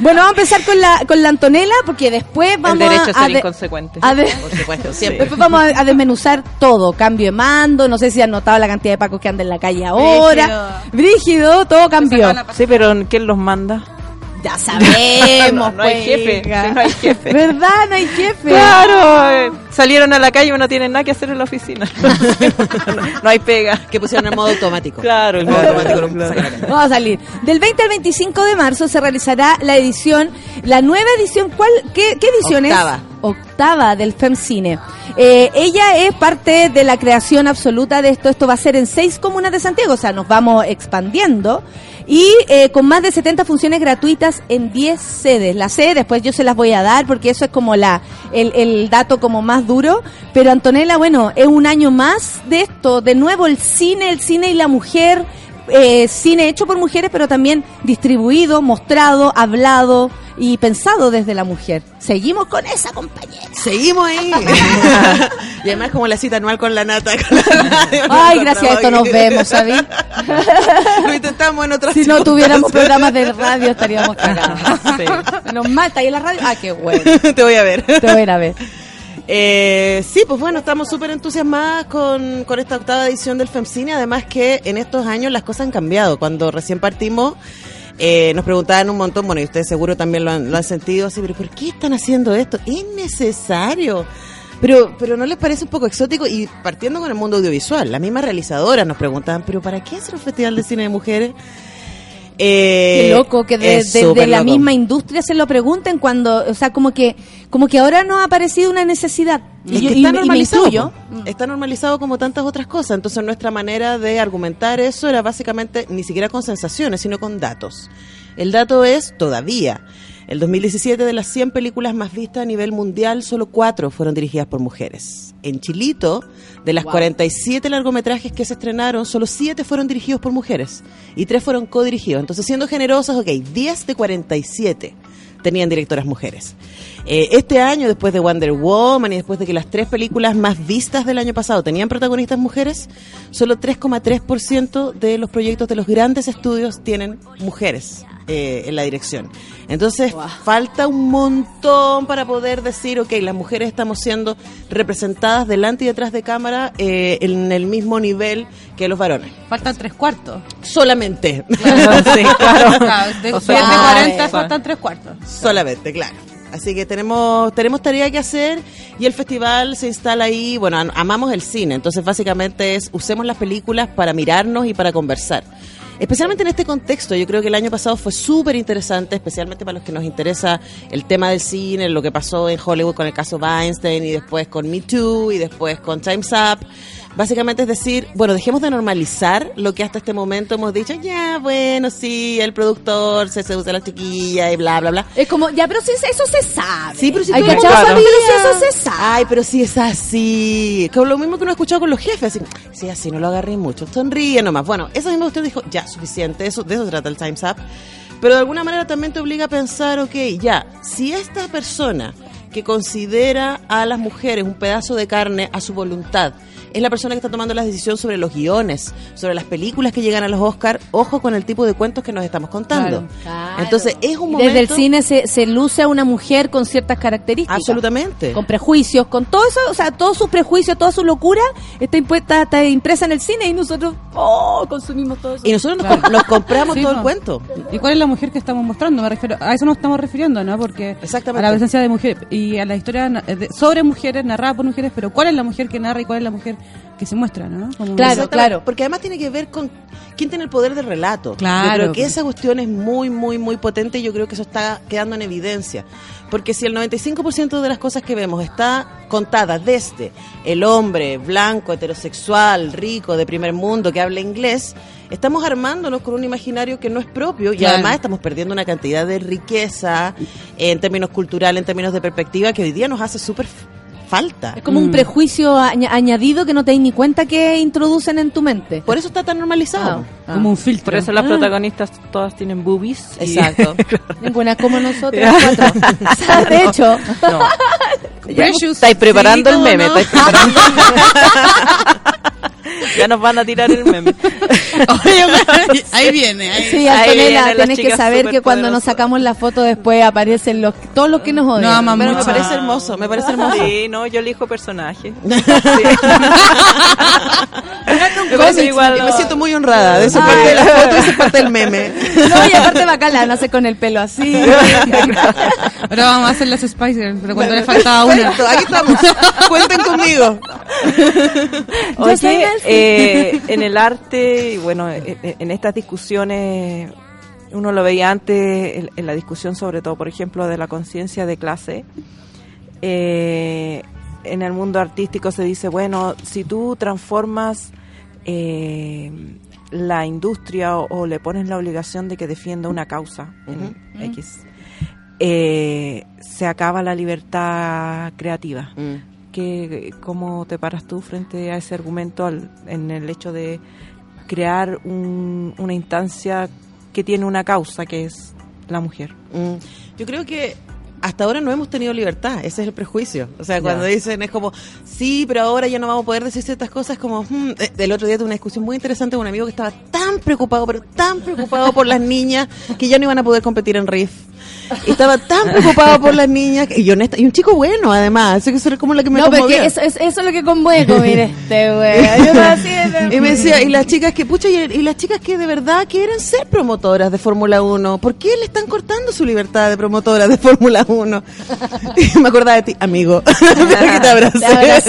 bueno, vamos a empezar con la, con la Antonella porque después El vamos derecho a a, ser inconsecuente. a de- Por supuesto, siempre. Después vamos a, a desmenuzar todo, cambio de mando, no sé si han notado la cantidad de pacos que andan en la calle ahora. Brígido, todo cambió. Sí, pero ¿quién los manda? Ya sabemos, No, no hay pues, jefe, hija. sí, no hay jefe. ¿Verdad? No hay jefe. Claro, eh, salieron a la calle y no tienen nada que hacer en la oficina. no hay pega. que pusieron el modo automático. Claro, el modo automático lo claro. Vamos a salir. Del 20 al 25 de marzo se realizará la edición, la nueva edición, ¿cuál? ¿Qué, qué edición es? Octava. Del FemCine. Eh, ella es parte de la creación absoluta de esto. Esto va a ser en seis comunas de Santiago, o sea, nos vamos expandiendo. Y eh, con más de 70 funciones gratuitas en 10 sedes. Las sedes después yo se las voy a dar porque eso es como la el, el dato como más duro. Pero Antonella, bueno, es un año más de esto. De nuevo el cine, el cine y la mujer eh, cine hecho por mujeres, pero también distribuido, mostrado, hablado, y pensado desde la mujer. Seguimos con esa compañera. Seguimos ahí. y además como la cita anual con la nata. con la radio, Ay, gracias a esto nos vemos, aquí. Lo intentamos en otras Si no tuviéramos programas de radio estaríamos cagados. Sí. Nos mata ahí en la radio. Ah, qué bueno. Te voy a ver. Te voy a ir a ver. Eh, sí, pues bueno, estamos súper entusiasmadas con, con esta octava edición del FEMCINE. Además que en estos años las cosas han cambiado. Cuando recién partimos, eh, nos preguntaban un montón, bueno, y ustedes seguro también lo han, lo han sentido así, pero ¿por qué están haciendo esto? Es necesario. Pero, pero ¿no les parece un poco exótico? Y partiendo con el mundo audiovisual, las mismas realizadoras nos preguntaban, ¿pero para qué hacer un festival de cine de mujeres? Eh, Qué loco que de, es de- la loco. misma industria se lo pregunten cuando, o sea, como que como que ahora nos ha aparecido una necesidad. Es Y, que y está y normalizado. po. Está normalizado como tantas otras cosas. Entonces nuestra manera de argumentar eso era básicamente ni siquiera con sensaciones, sino con datos. El dato es todavía. El 2017 de las 100 películas más vistas a nivel mundial, solo 4 fueron dirigidas por mujeres. En Chilito, de las 47 largometrajes que se estrenaron, solo 7 fueron dirigidos por mujeres y 3 fueron codirigidos. Entonces, siendo generosas, ok, 10 de 47 tenían directoras mujeres. Eh, este año, después de Wonder Woman y después de que las tres películas más vistas del año pasado tenían protagonistas mujeres, solo 3,3% de los proyectos de los grandes estudios tienen mujeres eh, en la dirección. Entonces, falta un montón para poder decir, ok, las mujeres estamos siendo representadas delante y detrás de cámara eh, en el mismo nivel que los varones. Faltan tres cuartos. Solamente. sí, claro. De, O de sea, 40 ah, faltan tres cuartos. Solamente, claro. Así que tenemos tenemos tarea que hacer y el festival se instala ahí. Bueno, am- amamos el cine, entonces básicamente es usemos las películas para mirarnos y para conversar. Especialmente en este contexto, yo creo que el año pasado fue súper interesante, especialmente para los que nos interesa el tema del cine, lo que pasó en Hollywood con el caso Weinstein y después con Me Too y después con Time's Up. Básicamente es decir, bueno, dejemos de normalizar lo que hasta este momento hemos dicho, ya, bueno, sí, el productor se seduce a la chiquilla y bla, bla, bla. Es como, ya, pero si eso se sabe. Sí, pero si cachado, mundo pero sabía. si eso se sabe. Ay, pero si es así. Como lo mismo que uno ha escuchado con los jefes. Así, sí, así no lo agarré mucho. Sonríe nomás. Bueno, esa misma usted dijo, ya, suficiente. Eso, de eso trata el Time's Up. Pero de alguna manera también te obliga a pensar, ok, ya, si esta persona que considera a las mujeres un pedazo de carne a su voluntad, es la persona que está tomando las decisiones sobre los guiones, sobre las películas que llegan a los Oscar, ojo con el tipo de cuentos que nos estamos contando. Claro. Entonces, es un momento... Desde el cine se, se luce a una mujer con ciertas características. Absolutamente. Con prejuicios, con todo eso, o sea, todos sus prejuicios, toda su locura está, impuesta, está impresa en el cine y nosotros, oh, consumimos todo eso. Y nosotros nos, com- nos compramos Sí, todo el cuento. ¿Y cuál es la mujer que estamos mostrando? Me refiero, a eso nos estamos refiriendo, ¿no? Porque Exactamente. a la presencia de mujeres y a la historia sobre mujeres, narrada por mujeres, pero ¿cuál es la mujer que narra y cuál es la mujer que se muestra, ¿no? Como- Claro, claro. Porque además tiene que ver con quién tiene el poder del relato. Claro. Yo creo que esa cuestión es muy, muy, muy potente y yo creo que eso está quedando en evidencia. Porque si el 95% de las cosas que vemos está contada desde el hombre blanco, heterosexual, rico, de primer mundo, que habla inglés, estamos armándonos con un imaginario que no es propio y Claro. además estamos perdiendo una cantidad de riqueza en términos culturales, en términos de perspectiva, que hoy día nos hace súper falta. Es como un prejuicio añ- añadido que no te das ni cuenta que introducen en tu mente. Por eso está tan normalizado. Ah. como un filtro. Por eso las protagonistas todas tienen boobies. Exacto. Ninguna como nosotras cuatro. De hecho, Estáis preparando Sí, el ¿cómo meme. no? estáis preparando el meme. ya nos van a tirar el meme. ahí viene, ahí. sí, Ahí Antonella, tenés que saber que cuando nos sacamos la foto después aparecen los todos los que nos odian. No, Pero me parece hermoso, me parece hermoso. Sí, no, yo elijo personaje. Me parece parece igual, y me no. siento muy honrada de esa parte de la foto esa parte del meme. No, y aparte bacán, la nace con el pelo así. Ahora vamos a hacer las Spicer, pero cuando le faltaba una. Perfecto, aquí estamos. Cuenten conmigo. Yo soy Oye. eh, en el arte, y bueno, eh, eh, en estas discusiones, uno lo veía antes, en, en la discusión sobre todo, por ejemplo, de la conciencia de clase, eh, en el mundo artístico se dice, bueno, si tú transformas eh, la industria o, o le pones la obligación de que defienda una causa en X, eh, se acaba la libertad creativa. ¿Qué, ¿Cómo te paras tú frente a ese argumento al- en el hecho de crear un- una instancia que tiene una causa que es la mujer? Mm. Yo creo que hasta ahora no hemos tenido libertad, ese es el prejuicio. O sea, cuando dicen es como, sí, pero ahora ya no vamos a poder decir ciertas cosas, como, hmm. Eh, el otro día tuve una discusión muy interesante con un amigo que estaba tan preocupado, pero tan preocupado por las niñas que ya no iban a poder competir en RIF. Estaba tan preocupado por las niñas, y honesta, y un chico bueno además, eso que eso era como lo que me no, pero eso, es- eso es lo que conmueve, mire este, güey. Yo no así de- Y me decía, y las chicas que, pucha, y, y las chicas que de verdad quieren ser promotoras de Fórmula 1, ¿por qué le están cortando su libertad de promotoras de Fórmula 1? Y me acordaba de ti, amigo, que te.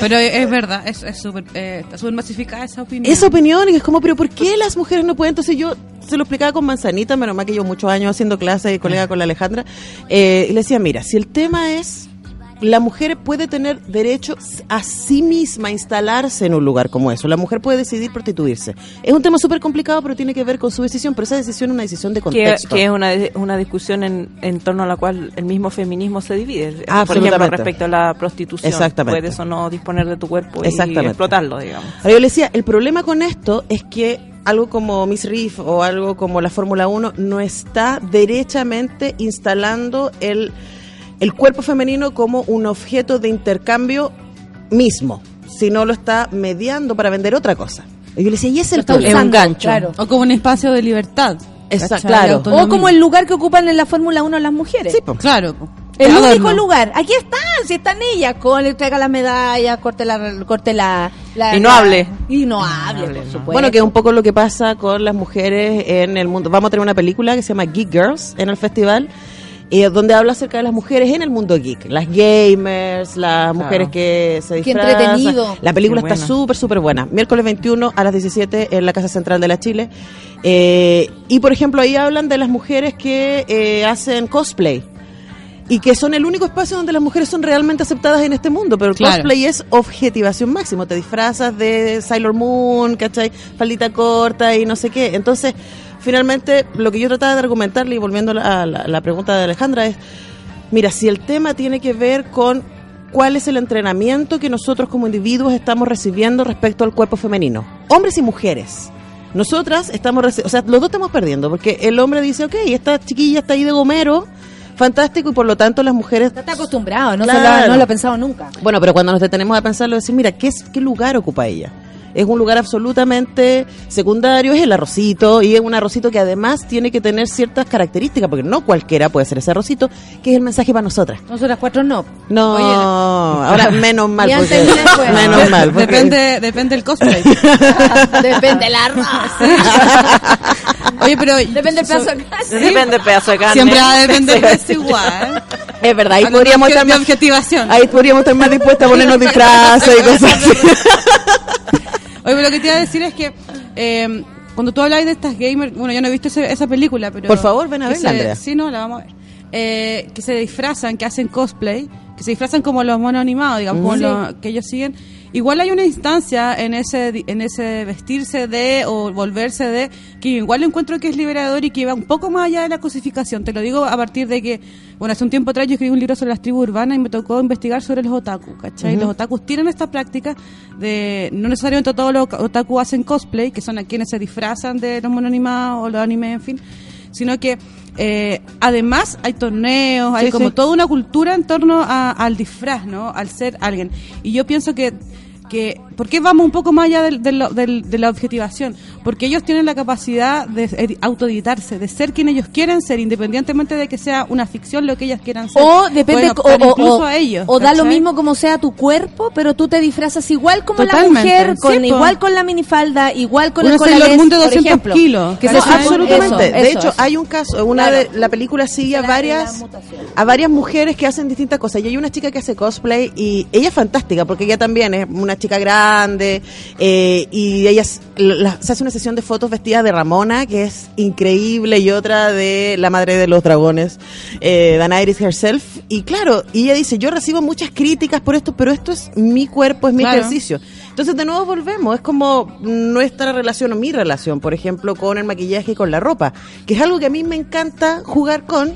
Pero es verdad, es es súper eh, está súper masificada esa opinión. Esa opinión, y es como, pero ¿por qué las mujeres no pueden? Entonces yo se lo explicaba con Manzanita, menos mal que llevo muchos años haciendo clases y colega con la Alejandra, eh, y le decía, mira, si el tema es, la mujer puede tener derecho a sí misma a instalarse en un lugar como eso, la mujer puede decidir prostituirse. Es un tema súper complicado, pero tiene que ver con su decisión, pero esa decisión es una decisión de contexto. que es una, una discusión en, en torno a la cual el mismo feminismo se divide. Por ejemplo, respecto a la prostitución. Exactamente. Puedes o no disponer de tu cuerpo y explotarlo, digamos. Ahora, yo le decía, el problema con esto es que algo como Miss Reef o algo como la Fórmula 1 no está derechamente instalando el, el cuerpo femenino como un objeto de intercambio mismo, sino lo está mediando para vender otra cosa. Y yo le decía, y ese es el está usando, claro. O como un espacio de libertad. ¿cachai? claro. O como el lugar que ocupan en la Fórmula 1 las mujeres. Sí, po. Claro. El Adorno. único lugar. Aquí están, si están ellas, con le traiga las medallas, corte la, corte la, la- Y no la- hable. Y no hable, por supuesto. Bueno, que es un poco lo que pasa con las mujeres en el mundo. Vamos a tener una película que se llama Geek Girls en el festival, eh, donde habla acerca de las mujeres en el mundo geek. Las gamers, las mujeres que se Qué disfrazan. entretenido. La película Qué está súper, súper buena. Miércoles 21 a las 17 en la Casa Central de la Chile. Eh, y, por ejemplo, ahí hablan de las mujeres que eh, hacen cosplay. Y que son el único espacio donde las mujeres son realmente aceptadas en este mundo. Pero el Claro. cosplay es objetivación máximo. Te disfrazas de Sailor Moon, ¿cachai? Faldita corta y no sé qué. Entonces, finalmente, lo que yo trataba de argumentarle, y volviendo a la, la pregunta de Alejandra, es, mira, si el tema tiene que ver con cuál es el entrenamiento que nosotros como individuos estamos recibiendo respecto al cuerpo femenino, hombres y mujeres. Nosotras estamos, o sea, los dos estamos perdiendo, porque el hombre dice, ok, esta chiquilla está ahí de gomero, fantástico, y por lo tanto las mujeres está acostumbrado, no, se Claro. lo, ha- no lo ha pensado nunca. bueno, pero cuando nos detenemos a pensarlo, decir, mira, ¿qué, es, ¿qué lugar ocupa ella? Es un lugar absolutamente secundario, es el arrocito, y es un arrocito que además tiene que tener ciertas características, porque no cualquiera puede ser ese arrocito, que es el mensaje para nosotras. Nosotras cuatro no. No, Oye, ahora menos mal, porque, antes ni después. menos mal. porque- Depende, depende del cosplay. Depende la raza. Oye, pero. Depende del pedazo de carne. Depende del pedazo de carne. Siempre va a depender de eso igual. Es verdad, ahí podríamos estar más, objetivación. ahí podríamos estar más dispuestas a ponernos disfraces y cosas así. Oye, pero lo que te iba a decir es que eh, cuando tú hablas de estas gamers, bueno, yo no he visto ese- esa película, pero... Por favor, ven a que verla, se- Andrea. Sí, no, la vamos a ver. Eh, que se disfrazan, que hacen cosplay, que se disfrazan como los monos animados, digamos, como Sí. los que ellos siguen. Igual hay una instancia en ese en ese vestirse de o volverse de que igual encuentro que es liberador y que va un poco más allá de la cosificación. Te lo digo a partir de que, bueno, hace un tiempo atrás yo escribí un libro sobre las tribus urbanas y me tocó investigar sobre los otaku, ¿cachai? Los otakus tienen esta práctica de, no necesariamente todos los otaku hacen cosplay, que son a quienes se disfrazan de los monos animados o los animes, en fin, sino que eh, además hay torneos, hay Sí, como sí. toda una cultura en torno a- al disfraz, ¿no? Al ser alguien. Y yo pienso que que ¿por qué vamos un poco más allá del- del- del- de la objetivación? Porque ellos tienen la capacidad de edi- autoeditarse, de ser quien ellos quieren ser, independientemente de que sea una ficción lo que ellas quieran ser. O depende, o, o- incluso o- a ellos. o da lo mismo como sea tu cuerpo, pero tú te disfrazas igual como Totalmente, la mujer, con sí, igual con la minifalda, igual con Una el de por 200 ejemplo. kilos, Que No, se absolutamente. eso, de eso, hecho, eso. hay un caso, una Claro. de la película sigue a De de varias a varias mujeres que hacen distintas cosas. Y hay una chica que hace cosplay y ella es fantástica porque ella también es una chica grande eh, y ella s- la- se hace una sesión de fotos vestida de Ramona que es increíble y otra de la madre de los dragones, eh, Daenerys herself. Y claro, y ella dice, yo recibo muchas críticas por esto, pero esto es mi cuerpo, es mi Claro. ejercicio. Entonces de nuevo volvemos, es como nuestra relación o mi relación, por ejemplo, con el maquillaje y con la ropa, que es algo que a mí me encanta jugar con,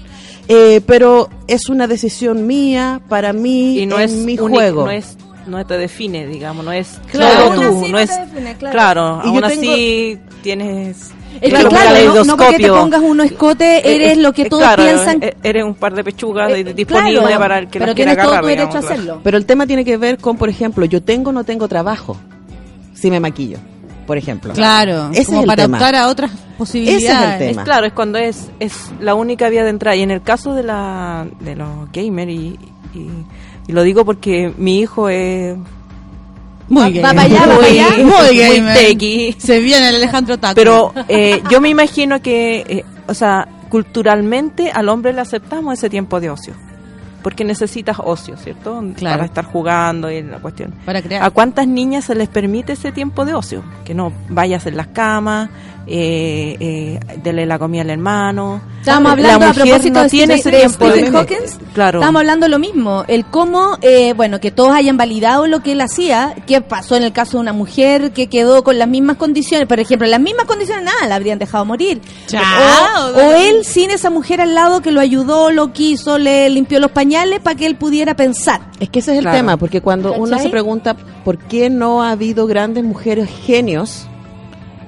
eh, pero es una decisión mía, para mí, y no en es mi juego. no es no te define digamos no es Claro. tú así no no es define, claro. claro Y yo aún tengo- así tienes Es claro, que claro, no, no porque te pongas uno escote, eres Eh, lo que eh, todos claro, piensan. eh, Eres un par de pechugas Eh, de- disponibles claro, para el que pero las quiera tienes todo agarrar. tu derecho digamos, a hacerlo. Pero el tema tiene que ver con, por ejemplo, yo tengo o no tengo trabajo si me maquillo, por ejemplo. Claro, Ese como es el para tema. optar a otras posibilidades. tema. Es claro, es cuando es, es la única vía de entrada. Y en el caso de la de los gamers, y, y, y lo digo porque mi hijo es Muy Va- para allá, va muy, para allá. Muy muy gamer. techie. Se viene el Alejandro Taco. Pero eh, yo me imagino que, eh, o sea, culturalmente al hombre le aceptamos ese tiempo de ocio. Porque necesitas ocio, ¿cierto? Claro. Para estar jugando y la cuestión. para crear. ¿A cuántas niñas se les permite ese tiempo de ocio? Que no vayas en las camas, eh, eh, dele la comida al hermano. Estábamos La hablando a propósito no de, tiene Stephen- de tiempo Stephen Hawkins. Claro. Estábamos hablando lo mismo, el cómo, eh, bueno, que todos hayan validado lo que él hacía, qué pasó en el caso de una mujer que quedó con las mismas condiciones, por ejemplo, las mismas condiciones, nada, la habrían dejado morir. Chao. O, o él sin esa mujer al lado que lo ayudó, lo quiso, le limpió los pañales para que él pudiera pensar. Es que ese es el Claro. tema, porque cuando uno se pregunta por qué no ha habido grandes mujeres genios,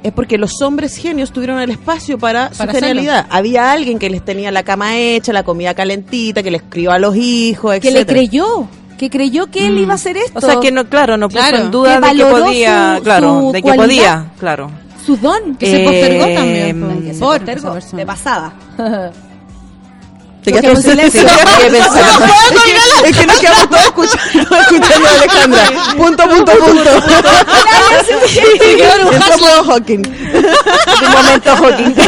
es porque los hombres genios tuvieron el espacio para, Para su genialidad. Había alguien que les tenía la cama hecha, la comida calentita, que les crió a los hijos, Que le creyó, que creyó que él iba a hacer esto. O sea, que no, claro, no puso Claro. en duda Que de que valoró podía, su- claro, su de que cualidad. podía, claro. su don. que se Eh, postergó también. mm, Que se postergó, esa persona. Te quedaste en silencio. Es, que, que nos quedamos todos escuchando, escuchando a Alejandra. Punto, punto, punto. Modo Hawking. De momento Hawking.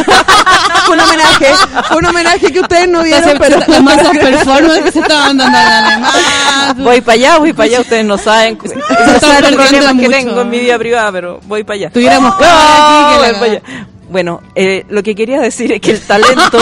Fue un homenaje, fue un homenaje que ustedes no vieron, pero las masas performance que se estaban dando además. Voy para allá, voy para allá, ustedes no saben. Esos son los problemas que tengo en mi vida privada, pero voy para allá. Tuviéramos No, cámara aquí que Bueno, eh, lo que quería decir es que el talento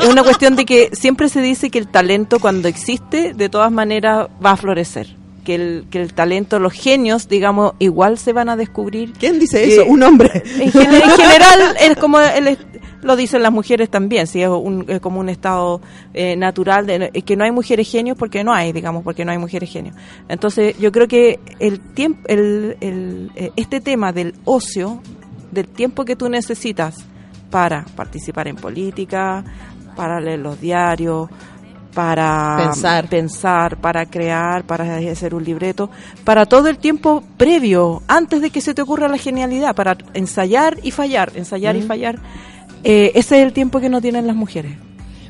es una cuestión de que siempre se dice que el talento cuando existe, de todas maneras va a florecer. Que el, que el talento, los genios, digamos, igual se van a descubrir. ¿quién dice que- eso? Un hombre. En, gen- en general es como el lo dicen las mujeres también, si es, un- es como un estado eh, natural de es que no hay mujeres genios porque no hay, digamos, porque no hay mujeres genios. Entonces yo creo que el tiempo, el, el, eh, este tema del ocio, del tiempo que tú necesitas para participar en política, para leer los diarios, para Pensar. pensar, para crear, para hacer un libreto, para todo el tiempo previo, antes de que se te ocurra la genialidad, para ensayar y fallar, ensayar y fallar. Eh, ese es el tiempo que no tienen las mujeres.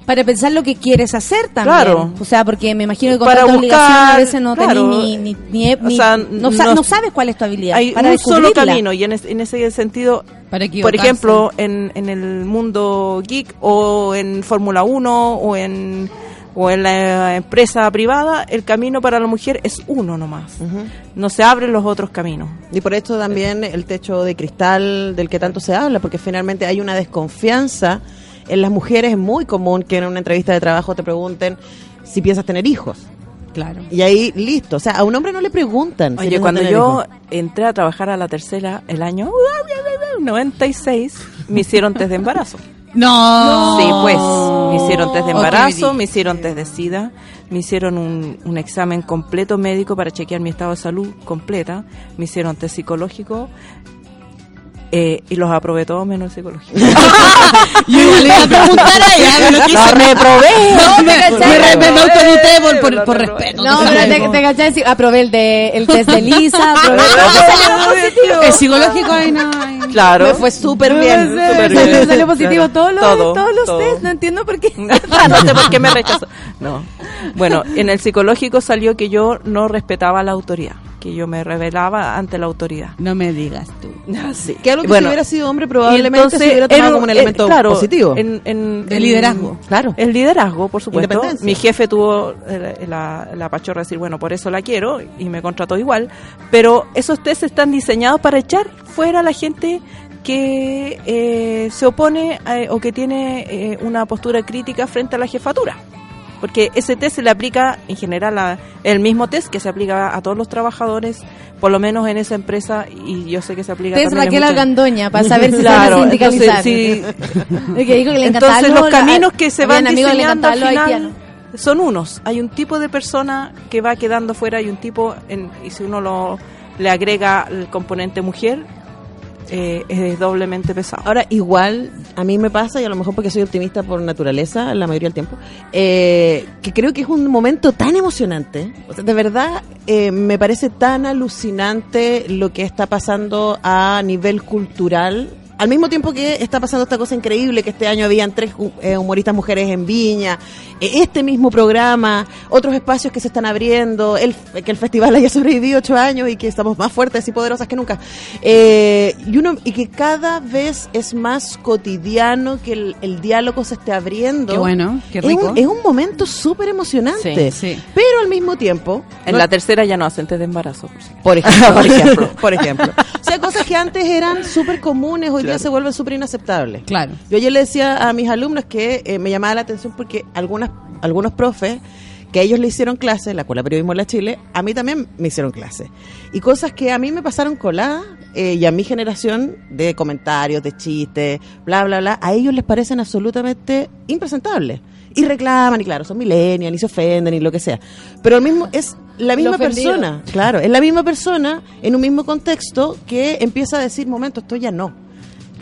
Para pensar lo que quieres hacer también. Claro. O sea, porque me imagino que con Para tanta obligación a veces no claro. tenés ni, ni, ni- O ni- sea, no, sa- no- no sabes cuál es tu habilidad. Hay para un solo camino y en, es- en ese sentido, Para por ejemplo, en, en el mundo geek o en Fórmula 1 o en, o en la empresa privada, el camino para la mujer es uno nomás. No se abren los otros caminos. Y por esto también el techo de cristal del que tanto se habla, porque finalmente hay una desconfianza en las mujeres. Es muy común que en una entrevista de trabajo te pregunten si piensas tener hijos. Claro. Y ahí, listo. O sea, a un hombre no le preguntan. si Oye, cuando yo hijos. entré a trabajar a la tercera, el año 96, me hicieron test de embarazo. No. Sí, pues, me hicieron test de embarazo, me hicieron test de SIDA, me hicieron un, un examen completo médico para chequear mi estado de salud completa, me hicieron test psicológico eh, y los aprobé todos menos el psicológico. Yo le iba a preguntar a ella, quise. ¡Lo reprobé! No, me, me, me autodité por, por, por respeto. No, pero te, sí, aprobé el, de, el test de Lisa, aprobé me positivo. El psicológico ahí no. Claro. Me fue súper bien. Me súper salió, bien. salió positivo Claro. todos los, Todo, todos los todo. test, no entiendo por qué. no sé por qué me rechazó. No. Bueno, en el psicológico salió que yo no respetaba la autoridad, que yo me rebelaba ante la autoridad. No me digas tú. Sí. Que algo que Bueno, si hubiera sido hombre probablemente entonces se hubiera tomado como un eh, elemento claro, positivo. En, en- liderazgo. Claro. El liderazgo, por supuesto. Mi jefe tuvo eh, la, la pachorra de decir, bueno, por eso la quiero y me contrató igual. Pero esos test están diseñados para echar fuera a la gente que eh, se opone eh, o que tiene eh, una postura crítica frente a la jefatura. Porque ese test se le aplica en general a el mismo test que se aplica a todos los trabajadores, por lo menos en esa empresa, y yo sé que se aplica Test también Raquel Argandoña, para saber si Claro, se sindicalizar. entonces, sí, que dijo que le encantaba entonces lo- los caminos que se van diseñando al final son unos. Hay un tipo de persona que va quedando fuera y un tipo, en- y si uno lo le agrega el componente mujer, eh, es doblemente pesado. Ahora, igual, a mí me pasa, y a lo mejor porque soy optimista por naturaleza la mayoría del tiempo, eh, que creo que es un momento tan emocionante. De verdad, eh, me parece tan alucinante lo que está pasando a nivel cultural. Al mismo tiempo que está pasando esta cosa increíble, que este año habían tres eh, humoristas mujeres en Viña, eh, este mismo programa, otros espacios que se están abriendo, el, que el festival haya sobrevivido ocho años y que estamos más fuertes y poderosas que nunca. Eh, y, uno, y que cada vez es más cotidiano que el, el diálogo se esté abriendo. Qué bueno, qué Es rico. un, es un momento súper emocionante. Sí, sí. Pero al mismo tiempo, En no- la tercera ya no hacen test de embarazo. Por por ejemplo, por ejemplo, por ejemplo. O sea, cosas que antes eran súper comunes, hoy día se vuelven súper inaceptables. Claro. Yo ayer le decía a mis alumnos que eh, me llamaba la atención porque algunas, algunos profes que a ellos le hicieron clase, la Escuela de Periodismo de la Chile, a mí también me hicieron clase. Y cosas que a mí me pasaron coladas eh, y a mi generación de comentarios, de chistes, bla, bla, bla, a ellos les parecen absolutamente impresentables. Y reclaman, y claro, son millennials, y se ofenden, y lo que sea. Pero el mismo es la misma persona, claro, es la misma persona en un mismo contexto que empieza a decir, momento, esto ya no.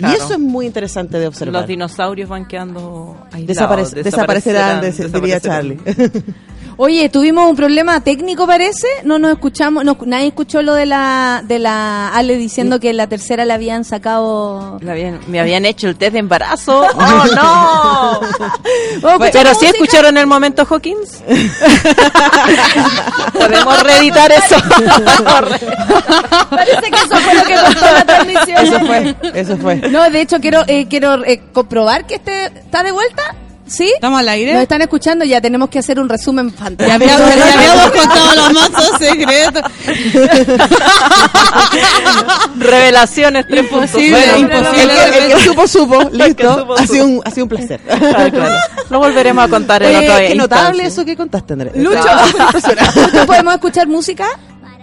Claro. Y eso es muy interesante de observar. Los dinosaurios van quedando aislados. Desaparece- desaparecerán, de- diría Charlie. Oye, tuvimos un problema técnico, parece. No nos escuchamos, no, nadie escuchó lo de la de la Ale diciendo que la tercera la habían sacado. Me habían, me habían hecho el test de embarazo. ¡Oh, no! Escuchar Pero sí música. escucharon el momento Hawkins. Podemos reeditar eso. Parece que eso fue lo que costó la transmisión. Eso fue, eso fue. No, de hecho quiero eh, quiero eh, comprobar que este está de vuelta. ¿Sí? ¿Estamos al aire? Nos están escuchando, ya tenemos que hacer un resumen fantástico. ya habíamos contado los mazos secretos. Revelaciones 3.0. Imposible, Bueno, imposible. El que, el que supo, supo, listo. supo, ha, sido un, ha sido un placer. Ah, claro. Lo volveremos a contar en Oye, otra qué notable instancia. eso que contaste, Andrés. Lucho, ¿Lucho, ¿podemos escuchar música?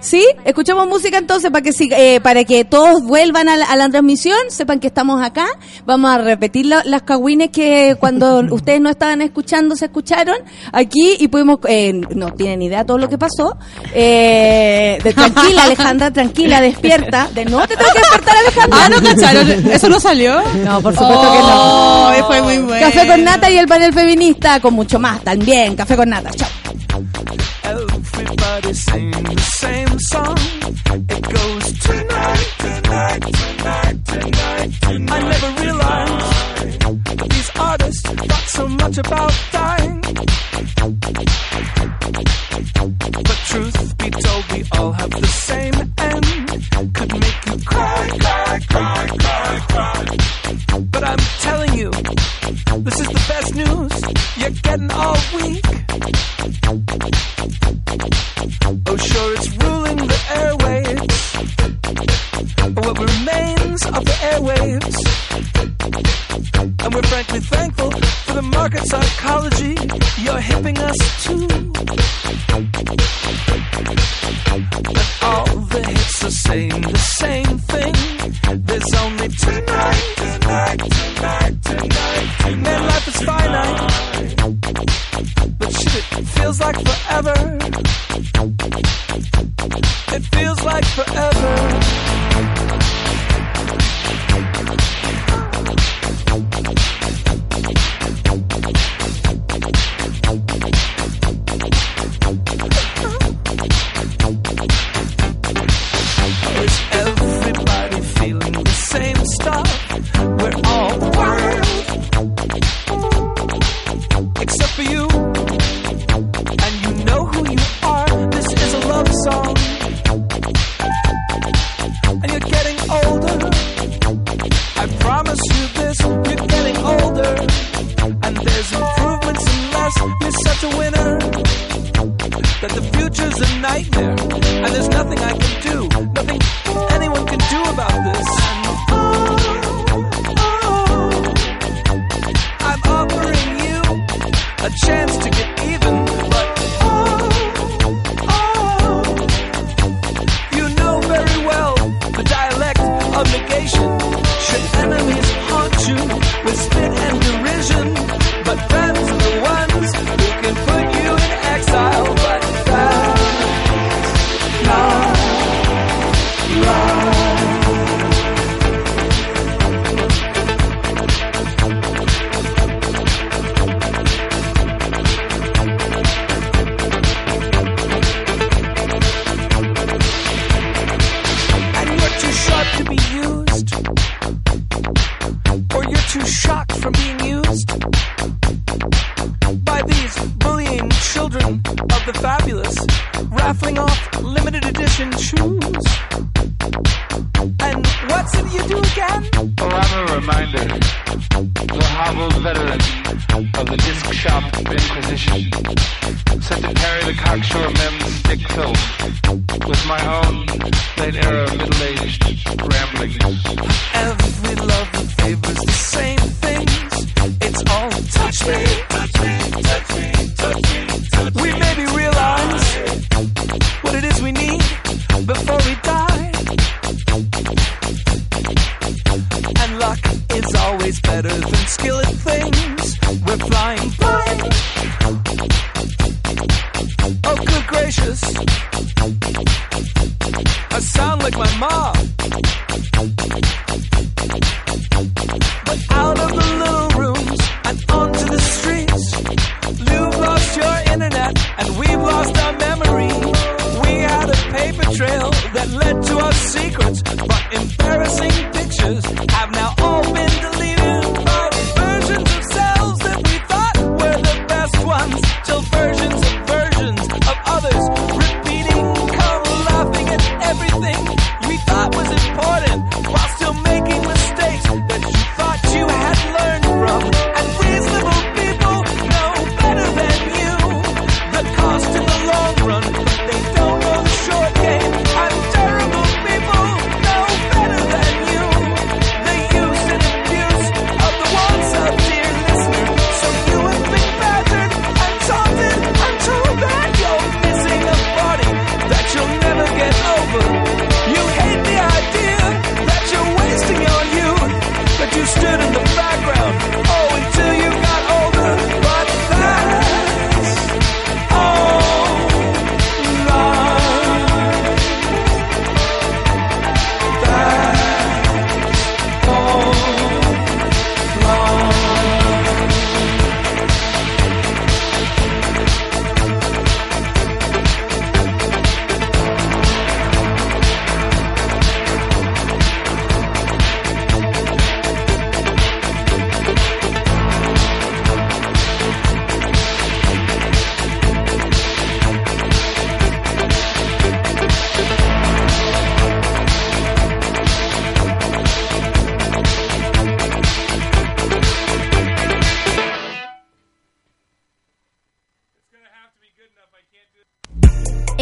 ¿Sí? Escuchamos música entonces para que siga- eh, para que todos vuelvan a la, a la transmisión, sepan que estamos acá. Vamos a repetir la- las cagüines que cuando ustedes no estaban escuchando se escucharon aquí y pudimos, eh, no tienen idea todo lo que pasó. Eh, de- tranquila Alejandra, tranquila, despierta. De no te tengo que despertar Alejandra. Ah, ¿no cacharon? ¿Eso no salió? No, por supuesto que no. Oh, fue muy bueno. Café con nata y el panel feminista con mucho más también. Café con nata. Chao. Everybody sing the same song. It goes tonight, tonight, tonight, tonight, tonight. I never realized these artists thought so much about dying. But truth be told, we all have the same end. Could make you cry, cry, cry, cry, cry. But I'm telling you, this is the best news you're getting all week. Oh, sure, it's ruling the airwaves. What remains of the airwaves. And we're frankly thankful for the market psychology you're hipping us to. And all the hits are saying the same thing. There's only tonight, tonight, tonight, tonight, tonight. Man, life is finite. But shit, it feels like forever. It feels like forever. Is everybody feeling the same stuff? We're all wild. Except for you. Song.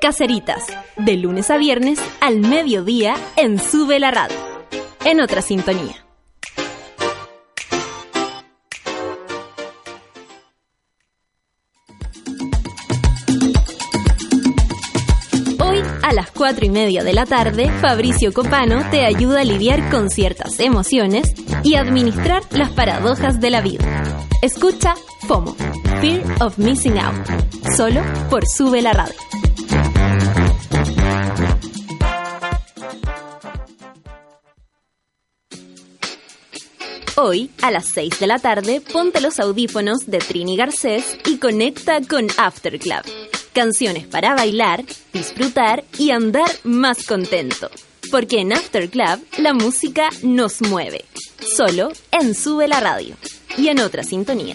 Caceritas, de lunes a viernes al mediodía en Sube la Radio. En otra sintonía. Hoy, a las 4 y media de la tarde, Fabricio Copano te ayuda a lidiar con ciertas emociones y administrar las paradojas de la vida. Escucha FOMO, Fear of Missing Out, solo por Sube la Radio. Hoy, a las 6 de la tarde, ponte los audífonos de Trini Garcés y conecta con After Club. Canciones para bailar, disfrutar y andar más contento. Porque en After Club la música nos mueve. Solo en Sube la Radio. Y en otra sintonía.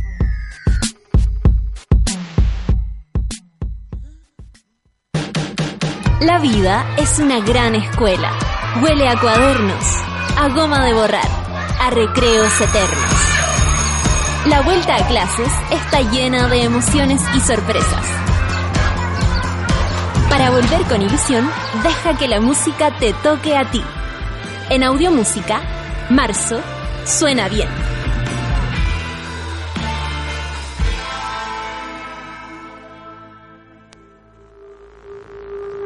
La vida es una gran escuela. Huele a cuadernos, a goma de borrar, a recreos eternos. La vuelta a clases está llena de emociones y sorpresas. Para volver con ilusión, deja que la música te toque a ti. En Audiomúsica, marzo, suena bien.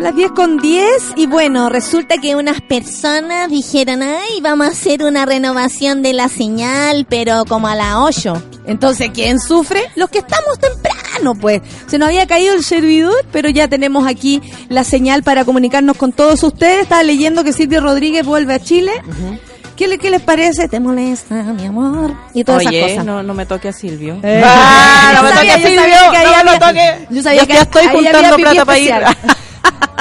Son las 10 con 10 y bueno, resulta que unas personas dijeron, ay, vamos a hacer una renovación de la señal, pero como a la 8. Entonces, ¿quién sufre? Los que estamos temprano, pues. Se nos había caído el servidor, pero ya tenemos aquí la señal para comunicarnos con todos ustedes. Estaba leyendo que Silvio Rodríguez vuelve a Chile. ¿Qué, le- ¿Qué les parece? ¿Te molesta, mi amor? Y todas Oye, esas cosas. no, no me toque a Silvio. Eh. Ah, no me Yo toque sabía, a yo Silvio. sabía que ahí no me había- toque. yo sabía Ya- que ya estoy juntando plata para ir.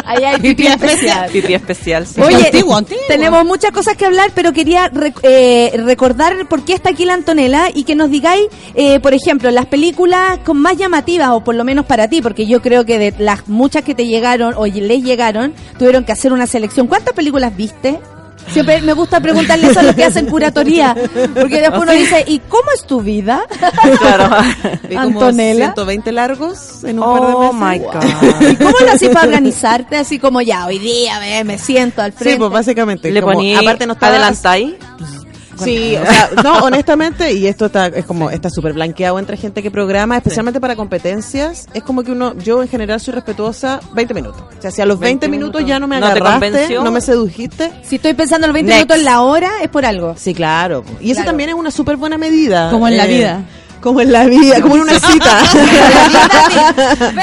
Ahí hay pipí especial. Pipí especial, sí. Oye, Antiguo, antiguo. tenemos muchas cosas que hablar, pero quería rec- eh, recordar por qué está aquí la Antonella y que nos digáis, eh, por ejemplo, las películas con más llamativas, o por lo menos para ti, porque yo creo que de las muchas que te llegaron o les llegaron, tuvieron que hacer una selección. ¿Cuántas películas viste? Siempre me gusta preguntarle eso a los que hacen curatoría, porque después uno dice, ¿y cómo es tu vida? Claro. Antonella. 120 largos en un par de Oh meses. my. God. ¿Y cómo lo haces para organizarte? Así como ya, hoy día ve, me siento al frente. Sí, pues básicamente. Le como- poní aparte no estaba adelantáis. Sí, o sea, no, honestamente, y esto está es como está súper blanqueado entre gente que programa, especialmente para competencias, es como que uno, yo en general soy respetuosa 20 minutos. O sea, si a los 20, 20 minutos, minutos ya no me agarraste, no me sedujiste. Si estoy pensando en los 20 Next. minutos en la hora, es por algo. Sí, claro. Y eso también es una súper buena medida. Como en la Eh, vida. Como en la vida, como en una cita.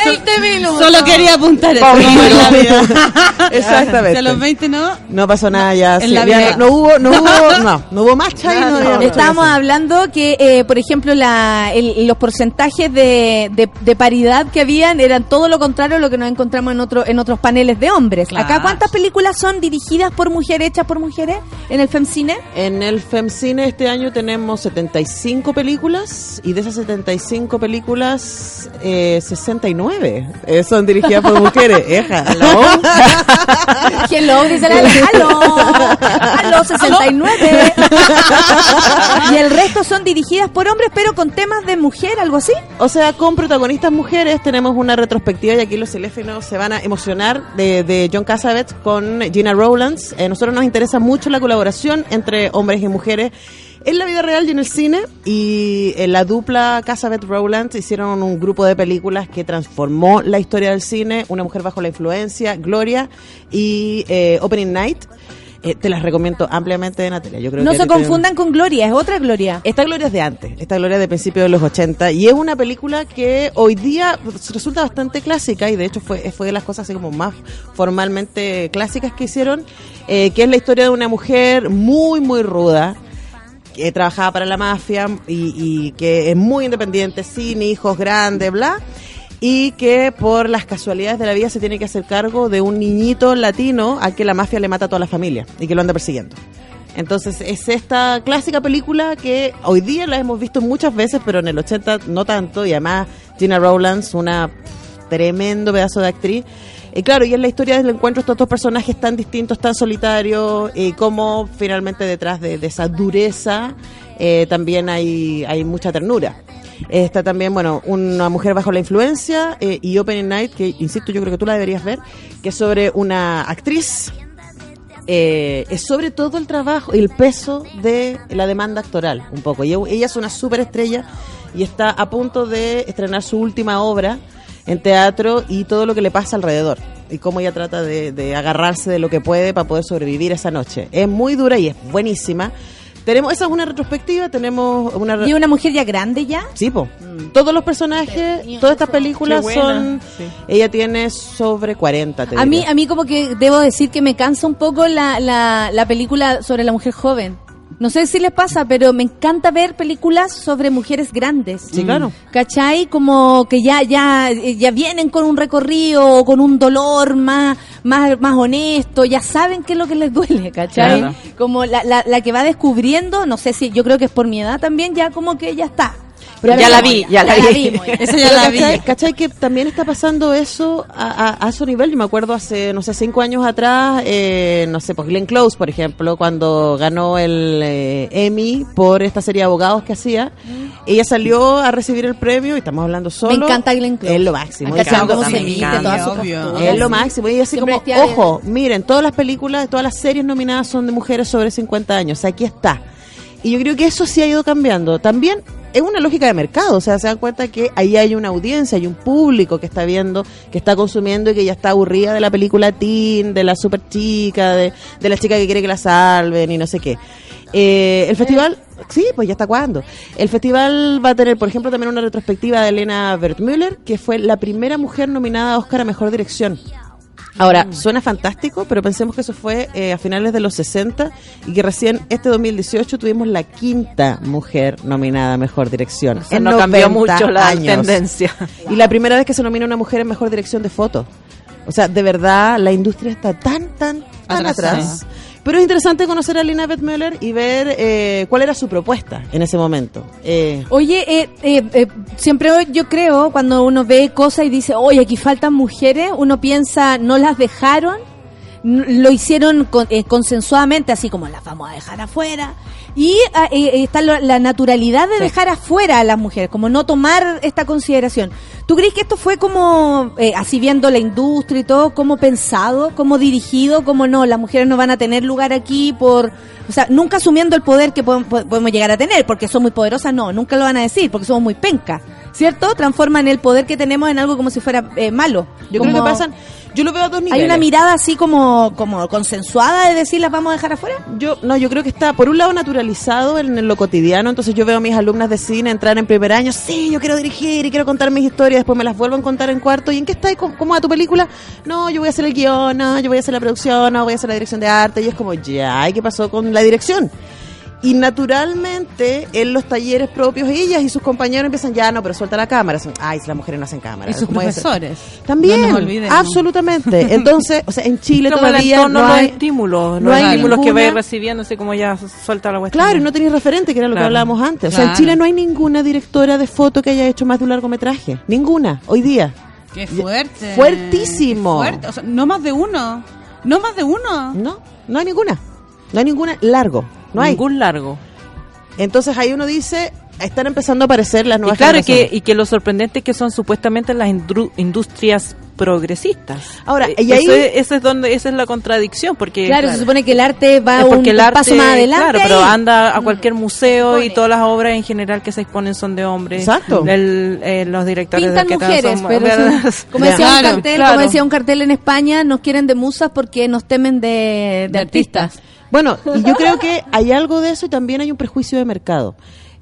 20 minutos. Solo quería apuntar eso. Como como en la en la vida. Exactamente. A los 20 no, No pasó nada ya. En sí, la ya vida. no, no hubo, no hubo, no, no hubo marcha y no, No, Estábamos hablando que, eh, por ejemplo, la, el- los porcentajes de, de- de paridad que habían eran todo lo contrario a lo que nos encontramos en, otro, en otros paneles de hombres. Claro. Acá, ¿cuántas películas son dirigidas por mujeres, hechas por mujeres en el FEMCINE? En el FEMCINE este año tenemos 75 películas y de esas 75 películas, eh, 69 eh, son dirigidas por mujeres. Eja. Hello, dice la Hello, Hello, 69. y el resto son dirigidas por hombres, pero con temas de mujer, algo así. O sea, con protagonistas mujeres tenemos una retrospectiva y aquí los teléfonos se van a emocionar de, de John Cassavetes con Gina Rowlands. Eh, nosotros nos interesa mucho la colaboración entre hombres y mujeres en la vida real y en el cine. Y eh, la dupla Cassavetes-Rowlands hicieron un grupo de películas que transformó la historia del cine. Una mujer bajo la influencia, Gloria y eh, Opening Night. Eh, te las recomiendo ampliamente, Natalia. Yo creo No que se confundan con Gloria, es otra Gloria. esta Gloria es de antes, esta Gloria es de principios de los 80 y es una película que hoy día resulta bastante clásica y de hecho fue, fue de las cosas así como más formalmente clásicas que hicieron, eh, que es la historia de una mujer muy muy ruda que trabajaba para la mafia y, y que es muy independiente, sin hijos grandes, bla, y que por las casualidades de la vida se tiene que hacer cargo de un niñito latino al que la mafia le mata a toda la familia y que lo anda persiguiendo. Entonces es esta clásica película que hoy día la hemos visto muchas veces, pero en el 80 no tanto, y además Gina Rowlands, una tremendo pedazo de actriz. Y claro, y es la historia del encuentro de estos dos personajes tan distintos, tan solitarios, y cómo finalmente detrás de, esa dureza eh, también hay, hay mucha ternura. Está también, bueno, una mujer bajo la influencia eh, y Opening Night, que insisto, yo creo que tú la deberías ver, que es sobre una actriz eh, es sobre todo el trabajo y el peso de la demanda actoral, un poco. Y ella es una superestrella y está a punto de estrenar su última obra en teatro y todo lo que le pasa alrededor. Y cómo ella trata de, de agarrarse de lo que puede para poder sobrevivir esa noche. Es muy dura y es buenísima. Tenemos, esa es una retrospectiva, tenemos una... re- ¿Y una mujer ya grande ya? Sí, po. Todos los personajes, todas estas películas son... sí. Ella tiene sobre 40, te A mí, a mí como que debo decir que me cansa un poco la, la, la película sobre la mujer joven. No sé si les pasa, pero me encanta ver películas sobre mujeres grandes. Sí, claro. ¿Cachai? Como que ya, ya, ya vienen con un recorrido, con un dolor más, más, más honesto, ya saben qué es lo que les duele, ¿cachai? Claro. Como la, la, la que va descubriendo, no sé si, yo creo que es por mi edad también, ya como que ya está. Ya la vi, ya la vi. ya. Esa ya Pero la vi. ¿cachai, cachai que también está pasando eso a, a, a su nivel? Yo me acuerdo hace, no sé, cinco años atrás, eh, no sé, pues Glenn Close, por ejemplo, cuando ganó el eh, Emmy por esta serie de abogados que hacía, ella salió a recibir el premio y estamos hablando solo. Me encanta Glenn Close. Es lo máximo. Es lo máximo. Y así Siempre como, ojo, miren, todas las películas, todas las series nominadas son de mujeres sobre 50 años. O sea, aquí está. Y yo creo que eso sí ha ido cambiando. También es una lógica de mercado. O sea, se dan cuenta que ahí hay una audiencia, hay un público que está viendo, que está consumiendo y que ya está aburrida de la película teen, de la super chica, de, de la chica que quiere que la salven y no sé qué. Eh, el festival, sí, pues ya está cuándo. El festival va a tener, por ejemplo, también una retrospectiva de Elena Wertmüller, que fue la primera mujer nominada a Oscar a Mejor Dirección. Ahora, suena fantástico, pero pensemos que eso fue eh, a finales de los 60 y que recién este 2018 tuvimos la quinta mujer nominada a Mejor Dirección. O sea, en no cambió 90 mucho la años. tendencia. Y la primera vez que se nomina una mujer en Mejor Dirección de Foto. O sea, de verdad, la industria está tan, tan, tan atrás. Pero es interesante conocer a Lina Müller y ver eh, cuál era su propuesta en ese momento. Eh, Oye, eh, eh, eh, siempre yo creo, cuando uno ve cosas y dice, oye, aquí faltan mujeres, uno piensa, no las dejaron, lo hicieron con- eh, consensuadamente, así como las vamos a dejar afuera. Y ah, eh, eh, está la naturalidad de dejar afuera a las mujeres, como no tomar esta consideración. ¿Tú crees que esto fue como, eh, así viendo la industria y todo, como pensado, como dirigido, como no, las mujeres no van a tener lugar aquí por, o sea, nunca asumiendo el poder que podemos, podemos llegar a tener, porque son muy poderosas, no, nunca lo van a decir, porque somos muy pencas, ¿cierto? Transforman el poder que tenemos en algo como si fuera eh, malo. Yo Como- creo que pasan, yo lo veo a dos niveles. Hay una mirada así como, como consensuada de decir las vamos a dejar afuera. Yo, no, yo creo que está, por un lado, naturalizado en, en lo cotidiano. Entonces, yo veo a mis alumnas de cine entrar en primer año. Sí, yo quiero dirigir y quiero contar mis historias. Después me las vuelvo a contar en cuarto. ¿Y en qué está? ¿Y ¿Cómo, cómo va tu película? No, yo voy a hacer el guion, no, yo voy a hacer la producción, no, voy a hacer la dirección de arte. Y es como, ya, ¿y qué pasó con la dirección? Y naturalmente, en los talleres propios, ellas y sus compañeros empiezan, ya, no, pero suelta la cámara. Son, Ay, si las mujeres no hacen cámara. Y sus profesores. También, No nos olvidemos. absolutamente. Entonces, o sea, en Chile el todavía entorno, no los hay... estímulos, no los hay estímulos que vais recibiendo, así como ya suelta la cuestión. Claro, y no tenéis referente, que era lo que Claro. hablábamos antes. O sea, en Claro. Chile no hay ninguna directora de foto que haya hecho más de un largometraje. Ninguna, hoy día. Qué fuerte. Fuertísimo. Qué fuerte. O sea, no más de uno. No más de uno. No, no hay ninguna. No hay ninguna largo. No hay. Ningún largo. Entonces ahí uno dice, están empezando a aparecer las Y nuevas claro, y que, generaciones. y que lo sorprendente es que son supuestamente las industrias progresistas. Ahora, Eh, y ahí- eso es, esa es donde esa es la contradicción, porque Claro, se supone que el arte va un, porque el un arte, paso más adelante. claro, pero anda a cualquier museo y todas las obras en general que se exponen son de hombres. Exacto. El- eh, los directores Pintan de mujeres, son- pero sí. como decía un Claro, cartel, claro. como decía un cartel en España, nos quieren de musas porque nos temen de, de De artistas. artistas. Bueno, yo creo que hay algo de eso y también hay un prejuicio de mercado.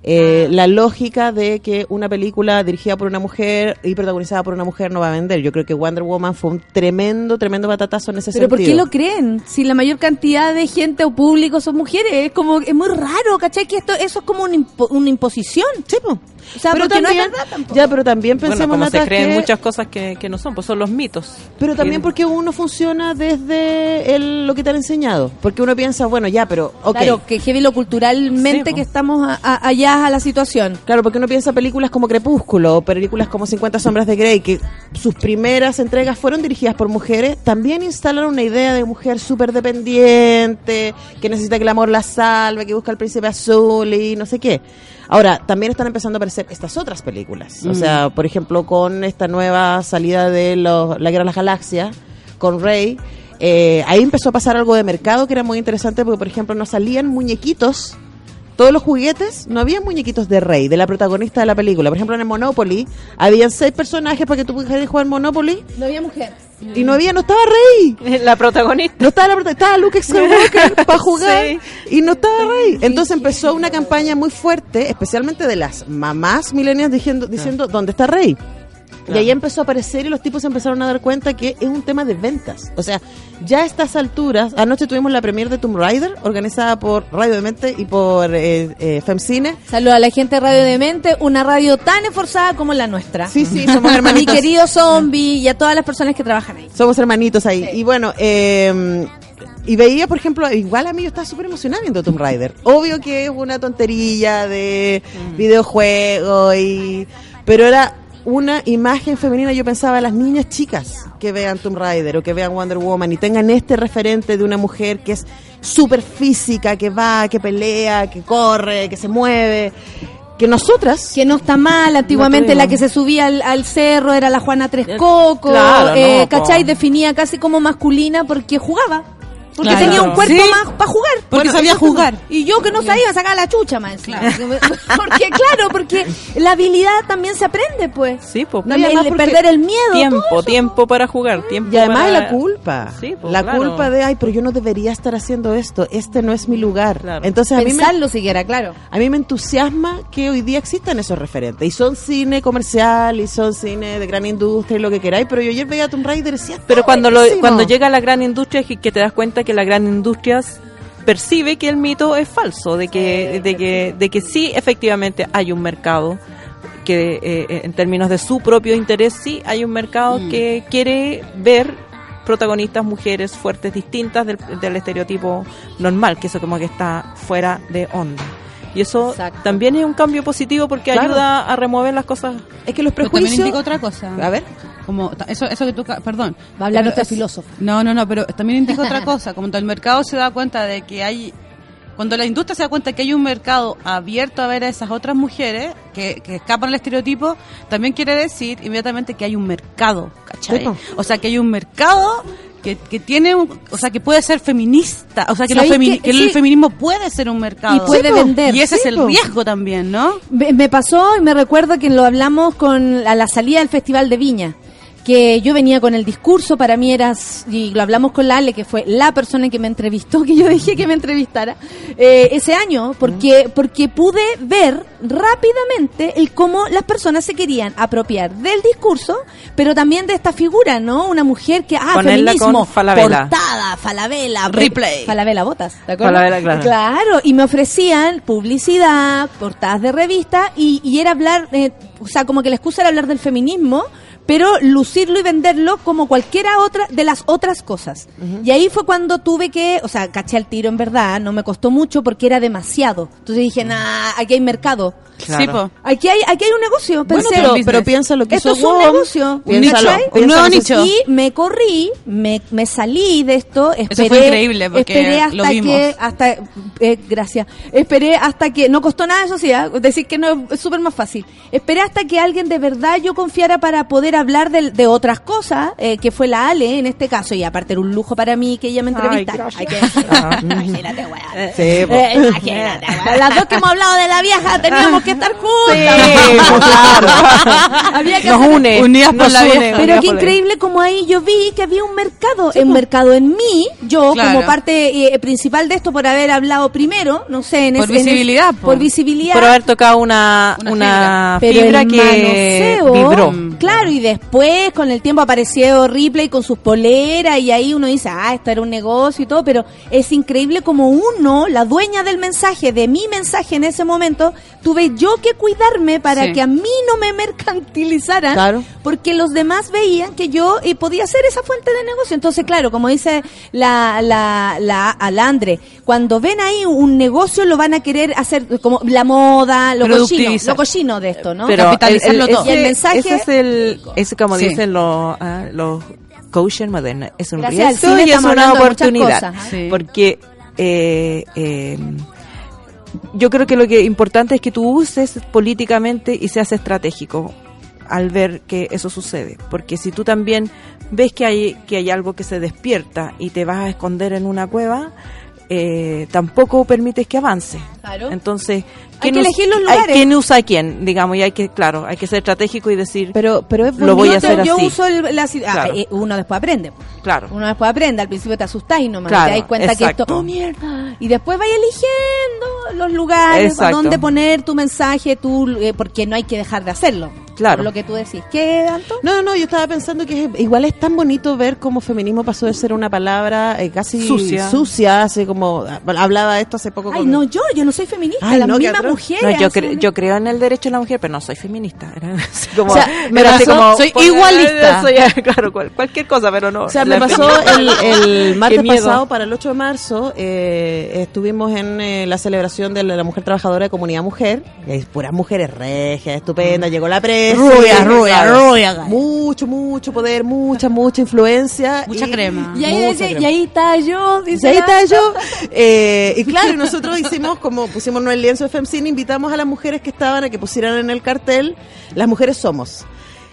Eh, la lógica de que una película dirigida por una mujer y protagonizada por una mujer no va a vender. Yo creo que Wonder Woman fue un tremendo, tremendo batatazo en ese Pero ¿por sentido. qué lo creen? Si la mayor cantidad de gente o público son mujeres, es como es muy raro, ¿cachai? Que esto eso es como una, impo- una imposición. Sí, po. O sea, pero porque no es también, verdad tampoco. ya, pero también Bueno, pensemos como se creen que- muchas cosas que, que no son, pues son los mitos. Pero también Que- porque uno funciona desde el, lo que te han enseñado. Porque uno piensa, bueno, ya, pero, ok. Claro, que heavy lo culturalmente Sí, que estamos a- a- allá a la situación. Claro, porque uno piensa películas como Crepúsculo o películas como 50 sombras de Grey, que sus primeras entregas fueron dirigidas por mujeres, también instalaron una idea de mujer súper dependiente, que necesita que el amor la salve, que busca al príncipe azul y no sé qué. Ahora, también están empezando a aparecer estas otras películas. O sea, por ejemplo, con esta nueva salida de los- La Guerra de las Galaxias, con Rey, eh, ahí empezó a pasar algo de mercado que era muy interesante porque, por ejemplo, no salían muñequitos todos los juguetes, no había muñequitos de Rey, de la protagonista de la película. Por ejemplo, en el Monopoly, habían seis personajes para que tú pudieras jugar Monopoly No había mujer. y no había, no estaba Rey. La protagonista. No estaba la protagonista, estaba Luke Skywalker para jugar Sí. y no estaba Rey. Entonces empezó una campaña muy fuerte, especialmente de las mamás milenias diciendo, diciendo ¿dónde está Rey? Y ahí empezó a aparecer y los tipos se empezaron a dar cuenta que es un tema de ventas. O sea, ya a estas alturas, anoche tuvimos la premier de Tomb Raider, organizada por Radio Demente y por eh, eh, Femcine. Saludos a la gente de Radio Demente, una radio tan esforzada como la nuestra. Sí, sí, somos A mi hermanitos. querido zombie y a todas las personas que trabajan ahí. Somos hermanitos ahí. Y bueno, eh, y veía, por ejemplo, igual a mí yo estaba súper emocionada viendo Tomb Raider. Obvio que es una tonterilla de videojuego y... Pero era una imagen femenina, yo pensaba, las niñas chicas que vean Tomb Raider o que vean Wonder Woman y tengan este referente de una mujer que es súper física, que va, que pelea, que corre, que se mueve. Que nosotras... Que no está mal, antiguamente la que se subía al, al cerro era la Juana Tres Coco, Claro, eh, no, po. ¿cachai? Definía casi como masculina porque jugaba. Porque Claro. tenía un cuerpo Sí. más para jugar. Porque sabía jugar. Y yo que no sabía sacar la chucha más. porque claro, porque la habilidad también se aprende, pues. Sí, pues. No, además perder el miedo. Tiempo, eso. tiempo para jugar, tiempo Y además para... la culpa. Sí, pues, la claro. culpa de, ay, pero yo no debería estar haciendo esto. Este no es mi lugar. Claro. Entonces a mí, me, Pensarlo siquiera, claro. a mí me entusiasma que hoy día existan esos referentes. Y son cine comercial, y son cine de gran industria, y lo que queráis. Pero yo ayer veía a Tomb Raider y decía, Pero "Está cuando lo, buenísimo". cuando llega la gran industria es que, que te das cuenta que la gran industria percibe que el mito es falso, de que, de que, de que sí efectivamente hay un mercado que eh, en términos de su propio interés sí hay un mercado Mm. que quiere ver protagonistas mujeres fuertes distintas del, del estereotipo normal, que eso como que está fuera de onda. Y eso Exacto. también es un cambio positivo porque Claro. ayuda a remover las cosas Es que los Pero también prejuicios... indica otra cosa. A ver. Como eso eso que tú perdón Va a hablar nuestra es- filósofa. no no no pero también indica otra cosa como el mercado se da cuenta de que hay cuando la industria se da cuenta que hay un mercado abierto a ver a esas otras mujeres que, que escapan al estereotipo, también quiere decir inmediatamente que hay un mercado, ¿cachai? O sea, que hay un mercado que, que tiene, un- o sea, que puede ser feminista, o sea, que, lo ¿Sabéis femini- que- que sí. el feminismo puede ser un mercado. Y puede Sí, vender. Y ese Sí, es el po. riesgo también, ¿no? Me, me pasó y me recuerdo que lo hablamos con a la salida del Festival de Viña, que yo venía con el discurso, para mí era, y lo hablamos con la Ale, que fue la persona que me entrevistó, que yo dije que me entrevistara, eh, ese año, porque, porque pude ver rápidamente el cómo las personas se querían apropiar del discurso, pero también de esta figura, ¿no? Una mujer que, ah, Ponerla feminismo, con Falabella. portada, falabela, Replay. falabela botas, ¿te acuerdas? Falabella, claro. Claro, y me ofrecían publicidad, portadas de revista y, y era hablar, eh, o sea, como que la excusa era hablar del feminismo, pero lucirlo y venderlo como cualquiera otra de las otras cosas. Y ahí fue cuando tuve que, o sea, caché el tiro en verdad, no me costó mucho porque era demasiado. Entonces dije, nah, aquí hay mercado. Claro. Sí, po. Aquí hay, aquí hay un negocio. Bueno, pero, business. pero piensa lo que esto hizo es un WOM. negocio. Piénsalo, Un nuevo que- nicho. Y me corrí, me, me salí de esto. Esperé, fue increíble, porque esperé hasta lo vimos. que, hasta, eh, gracias. Esperé hasta que, no costó nada eso sí, ¿ah? decir que no es súper más fácil. Esperé hasta que alguien de verdad yo confiara para poder hablar de, de otras cosas, eh, que fue la Ale en este caso, y aparte era un lujo para mí que ella me entrevistara. Hay que. Ah. Imagínate, weá. Sí. Eh, imagínate, weá. Las dos que hemos hablado de la vieja teníamos que estar juntas. Sí, pues, claro. Había que Nos hacer- une. Unidas por la une, vieja. pero qué por increíble como ahí yo vi que había un mercado, un mercado en mí, yo Claro. como parte eh, principal de esto por haber hablado primero, no sé, en Por ese- en ese- visibilidad, po. por visibilidad. Por haber tocado una, Una una, fibra, el que manoseo, vibró. Claro, y después con el tiempo apareció Ripley con sus poleras y ahí uno dice, ah, esto era un negocio y todo, pero es increíble como uno, la dueña del mensaje, de mi mensaje en ese momento, tuve yo que cuidarme para Sí. que a mí no me mercantilizaran, Claro. porque los demás veían que yo eh, podía ser esa fuente de negocio. Entonces, claro, como dice la, la, la Alandre, cuando ven ahí un negocio lo van a querer hacer como la moda, lo cochino, lo cochino de esto, ¿no? Pero Capitalizarlo todo. Y el mensaje- ese es el, ese como Sí. dicen los, ah, los coaches modernos, es un Gracias riesgo y es una oportunidad. cosas, ¿ah? Porque eh, eh, yo creo que lo que importante es que tú uses políticamente y seas estratégico al ver que eso sucede. Porque si tú también ves que hay, que hay algo que se despierta y te vas a esconder en una cueva, eh, tampoco permites que avance. Claro. Entonces, Hay ¿quién que us- elegir los hay- lugares. ¿Quién usa a quién? Digamos, y hay que, claro, hay que ser estratégico y decir, Pero, pero es Lo voy a hacer yo así. uso el, la, ah, Claro. eh, uno después aprende. claro. Uno después aprende, al principio te asustáis nomás, Claro, te das cuenta que esto, oh mierda, y después vais eligiendo los lugares, Exacto. donde poner tu mensaje, tú, eh, porque no hay que dejar de hacerlo. Claro. Por lo que tú decís. ¿Qué, Anto? No, no, yo estaba pensando que es- igual es tan bonito ver cómo feminismo pasó de ser una palabra eh, casi Sucia. sucia, así como hablaba esto hace poco Ay, con no, yo, yo no soy feminista, Ay, las no, mismas mujeres. No, yo, cre- yo creo en el derecho de la mujer, pero no soy feminista. Era así como, O sea, me era así pasó- como- soy igualista. soy, claro, cual- cualquier cosa, pero no. O sea, me pasó el, el martes pasado, para el 8 de marzo, eh, estuvimos en eh, la celebración de la, la Mujer Trabajadora de Comunidad Mujer. Y hay puras mujeres regias, estupendas, llegó la prensa. Rubia, y- rubia, claro, rubia. Mucho, mucho poder, mucha, mucha influencia. Mucha crema. Y ahí, Mucha dice, crema. y ahí está yo, dice Y ahí está yo. Eh, y claro, y nosotros hicimos, como pusimos en el lienzo de FEMCIN, invitamos a las mujeres que estaban a que pusieran en el cartel, las mujeres somos.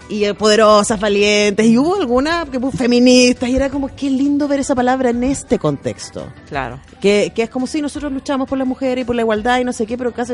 Y eh, poderosas, valientes, y hubo alguna que puso feministas, y era como, qué lindo ver esa palabra en este contexto. Claro. Que, que es como si nosotros luchamos por las mujeres y por la igualdad y no sé qué, pero casi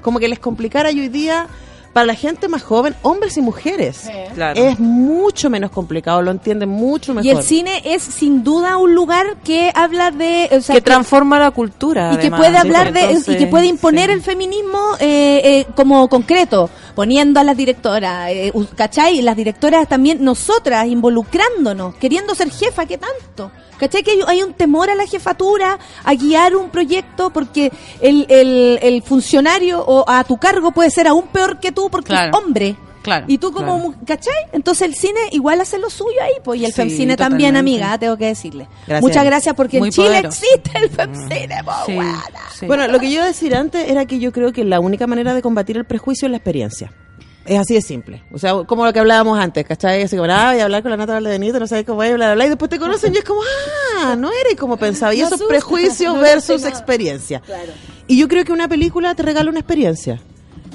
como que les complicara y hoy día para la gente más joven, hombres y mujeres. Claro. Es mucho menos complicado, lo entienden mucho mejor. Y el cine es sin duda un lugar que habla de... o sea, que transforma la cultura. y que puede ¿sí? hablar de Entonces, y que puede imponer sí. el feminismo eh, eh, como concreto poniendo a las directoras eh, ¿cachai? las directoras también nosotras involucrándonos queriendo ser jefa ¿qué tanto? ¿cachai? que hay, hay un temor a la jefatura a guiar un proyecto porque el, el, el funcionario o a tu cargo puede ser aún peor que tú porque Claro. es hombre Claro. y tú como, Claro. mu- ¿cachai? Entonces el cine igual hace lo suyo ahí, pues, y el Sí, femcine también, amiga, tengo que decirle. Gracias. Muchas gracias porque Muy en Chile poderoso. existe el femcine, Sí, guana. sí. Bueno, lo que yo iba a decir antes era que yo creo que la única manera de combatir el prejuicio es la experiencia. Es así de simple. O sea, como lo que hablábamos antes, ¿cachai? Así como, ah, voy a hablar con la Nata Valdebenito, no sabes cómo voy a hablar, bla, y después te conocen y es como, ah, no eres como pensaba. Y Me eso es asusta, prejuicio no versus experiencia. Y yo creo que una película te regala una experiencia.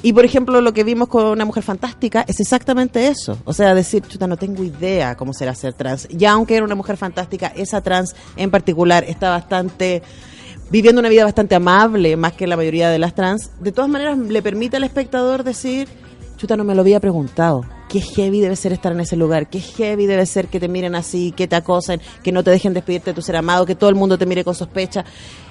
Y por ejemplo, lo que vimos con una mujer fantástica es exactamente eso. O sea, decir, chuta, no tengo idea cómo será ser trans. Ya aunque era una mujer fantástica, esa trans en particular está bastante viviendo una vida bastante amable, más que la mayoría de las trans. De todas maneras, le permite al espectador decir, chuta, no me lo había preguntado. Qué heavy debe ser estar en ese lugar, qué heavy debe ser que te miren así, que te acosen, que no te dejen despedirte de tu ser amado, que todo el mundo te mire con sospecha.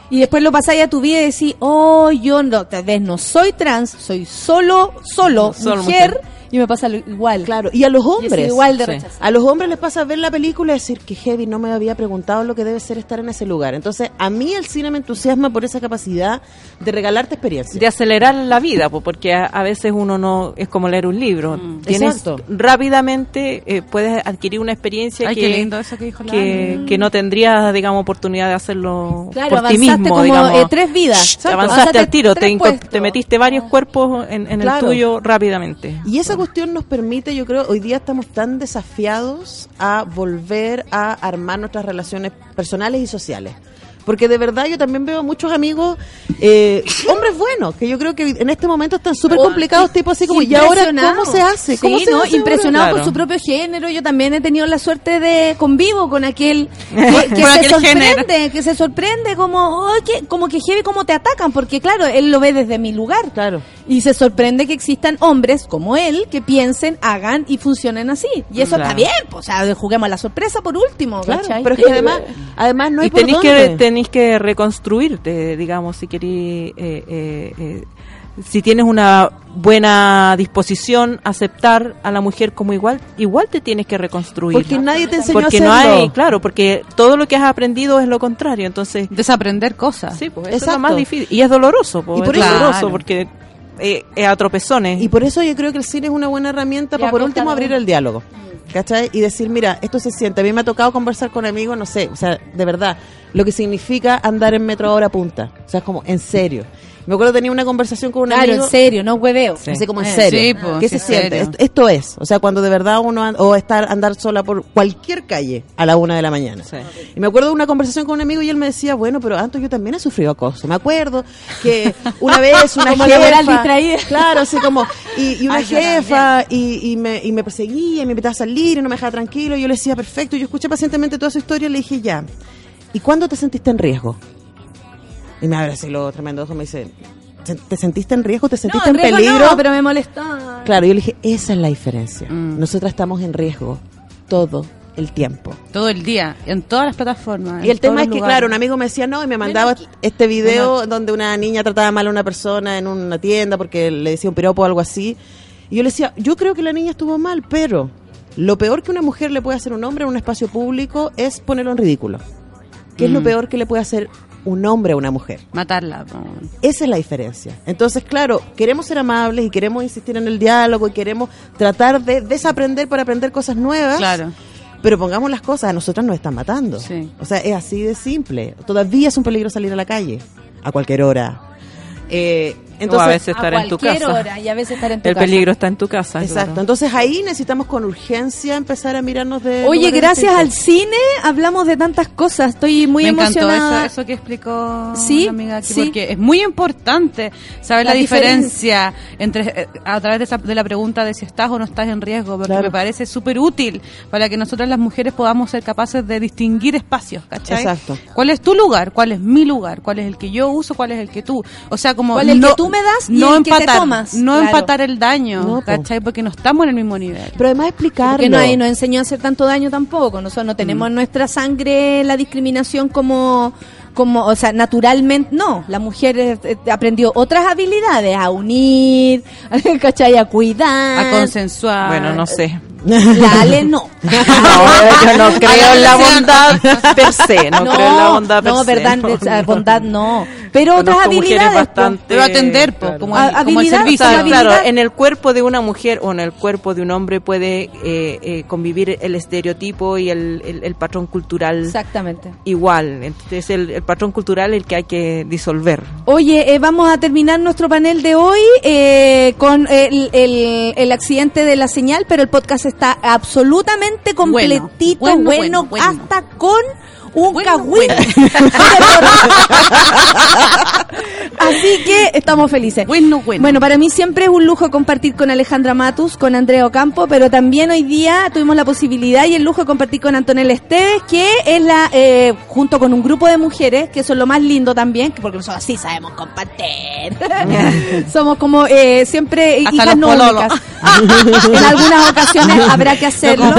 Y después lo pasáis a tu vida y decís, oh, yo no, tal vez no soy trans, soy solo, solo, Solo mujer, mujer. Y me pasa lo igual. Claro, y a los hombres. igual de Sí. A los hombres les pasa ver la película y decir que heavy no me había preguntado lo que debe ser estar en ese lugar. Entonces, a mí el cine me entusiasma por esa capacidad de regalarte experiencia. de acelerar la vida, po, porque a, a veces uno no es como leer un libro. Tienes Exacto. rápidamente eh, puedes adquirir una experiencia Ay, que, qué lindo eso que dijo la que, Ani. que no tendrías, digamos, oportunidad de hacerlo Claro, por ti avanzaste mismo, como digamos. eh, tres vidas. Avanzaste Avanzaste al tiro, te, te metiste varios cuerpos en, en Claro. el tuyo rápidamente. Y esa cuestión nos permite, yo creo, hoy día estamos tan desafiados a volver a armar nuestras relaciones personales y sociales. Porque de verdad yo también veo muchos amigos, eh, hombres buenos, que yo creo que en este momento están súper complicados, tipo así como, ¿y ahora cómo se hace? ¿Cómo Sí, se ¿no? hace Impresionado ahora? por su propio género. Yo también he tenido la suerte de convivo con aquel que, se aquel sorprende, género. que se sorprende como, oh, que, como que heavy cómo te atacan, porque claro, él lo ve desde mi lugar. Claro. Y se sorprende que existan hombres como él que piensen, hagan y funcionen así. Y eso Claro. está bien, pues, o sea, juguemos a la sorpresa por último, Claro, ¿cachai? pero es que además, además no hay y por que, tenéis que reconstruirte, digamos, si queréis, eh, eh, eh, si tienes una buena disposición, aceptar a la mujer como igual, igual te tienes que reconstruir. Porque nadie te enseñó porque a no hacerlo. hay, claro, porque todo lo que has aprendido es lo contrario, entonces, Desaprender cosas. sí, pues eso es lo más difícil. Y es doloroso, pues, Y por es eso- doloroso Claro. porque eh, a tropezones. Y por eso yo creo que el cine es una buena herramienta para por último abrir el diálogo. ¿Cachai? Y decir, mira, esto se siente. A mí me ha tocado conversar con amigos, no sé, o sea, de verdad, lo que significa andar en metro a punta. O sea, es como, en serio. Me acuerdo tenía una conversación con un Claro, amigo. en serio, no hueveo. Sí. Así como en serio. sí, pues, ¿Qué sí, se siente? serio. Esto, es. O sea, cuando de verdad uno an- o estar andar sola por cualquier calle a la una de la mañana. Y me acuerdo de una conversación con un amigo y él me decía, bueno, pero antes yo también he sufrido acoso. Me acuerdo que una vez una Como jefa, distraída. Claro, así como, y, y una Ay, jefa, y, y me, y me perseguía, y me invitaba a salir, y no me dejaba tranquilo. Y yo le decía, perfecto. Yo escuché pacientemente toda su historia y le dije, ya. ¿Y cuándo te sentiste en riesgo? Y me abre así lo tremendo ojo y me dice, "¿Se- ¿te sentiste en riesgo? ¿Te sentiste en, peligro? No, pero me molestó. Claro, yo le dije, esa es la diferencia. Mm. Nosotras estamos en riesgo todo el tiempo. Todo el día, en todas las plataformas. Y el tema es que, claro, un amigo me decía, no, y me mandaba este video donde una niña trataba mal a una persona en una tienda porque le decía un piropo o algo así. Y yo le decía, yo creo que la niña estuvo mal, pero lo peor que una mujer le puede hacer a un hombre en un espacio público es ponerlo en ridículo. ¿Qué es lo Mm. peor que le puede hacer un hombre a una mujer? Matarla. Esa es la diferencia. Entonces, claro, queremos ser amables y queremos insistir en el diálogo y queremos tratar de desaprender para aprender cosas nuevas. Claro. Pero pongamos las cosas, a nosotras nos están matando. Sí. O sea, es así de simple. Todavía es un peligro salir a la calle, a cualquier hora. Eh, o a entonces, veces estar a en tu cualquier casa. hora y a veces estar en tu El casa. peligro está en tu casa. exacto. claro. Entonces ahí necesitamos con urgencia empezar a mirarnos de. Oye, gracias al cine hablamos de tantas cosas. Estoy muy me encantó emocionada. eso, eso que explicó Sí, la amiga aquí, sí. porque es muy importante saber La la, diferencia entre eh, a través de, esa- de la pregunta de si estás o no estás en riesgo, porque Claro. me parece súper útil para que nosotras las mujeres podamos ser capaces de distinguir espacios, ¿cachai? Exacto. ¿Cuál es tu lugar? ¿Cuál es mi lugar? ¿Cuál es el que yo uso? ¿Cuál es el que tú? O sea, como ¿Cuál es el no, que tú me das y no el que te empatar, tomas? no Claro. empatar el daño, No. ¿cachai? Porque no estamos en el mismo nivel. Pero además explicarlo. Porque no hay, nos enseñó a hacer tanto daño tampoco. Nosotros no tenemos en nuestra sangre la discriminación como, como, o sea, naturalmente no. La mujer eh, eh, aprendió otras habilidades, a unir, ¿cachai? A cuidar. A consensuar. Bueno, no sé. La Ale no. No, yo no creo en la bondad per se, no, creo en la bondad per no, se. verdad, no, esa no. bondad no. Pero otras habilidades, po. bastante... Pero atender, po, claro. como, A- el, como el habilidad, servicio. claro, en el cuerpo de una mujer o en el cuerpo de un hombre puede eh, eh, convivir el estereotipo y el, el- el patrón cultural Exactamente. igual. Entonces, el, el patrón cultural el que hay que disolver. Oye, eh, vamos a terminar nuestro panel de hoy eh, con el, el- el accidente de la señal, pero el podcast está absolutamente completito, bueno, bueno, bueno, bueno. hasta con un cagüín. Así que estamos felices. Bueno, bueno. Bueno, para mí siempre es un lujo compartir con Alejandra Matus, con Andrea Ocampo, pero también hoy día tuvimos la posibilidad y el lujo de compartir con Antonella Esteves, que es la, eh, junto con un grupo de mujeres, que eso es lo más lindo también, que porque nosotros sí sabemos compartir. Somos como eh, siempre Hasta hijas no únicas. en algunas ocasiones habrá que hacerlo.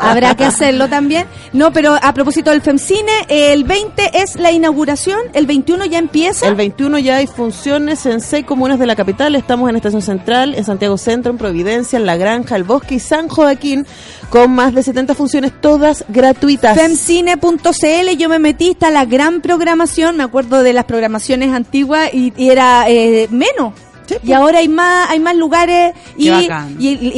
habrá que hacerlo también. No, pero a propósito del FEMCINE, el 20 es la inauguración, el 21 ya empieza. El 21 ya hay funciones en seis comunas de la capital. Estamos en Estación Central, en Santiago Centro, en Providencia, en La Granja, El Bosque y San Joaquín, con más de 70 funciones, todas gratuitas. Femcine.cl, yo me metí, está la gran programación, me acuerdo de las programaciones antiguas y, y era eh, menos. Y ahora hay más, hay más lugares y,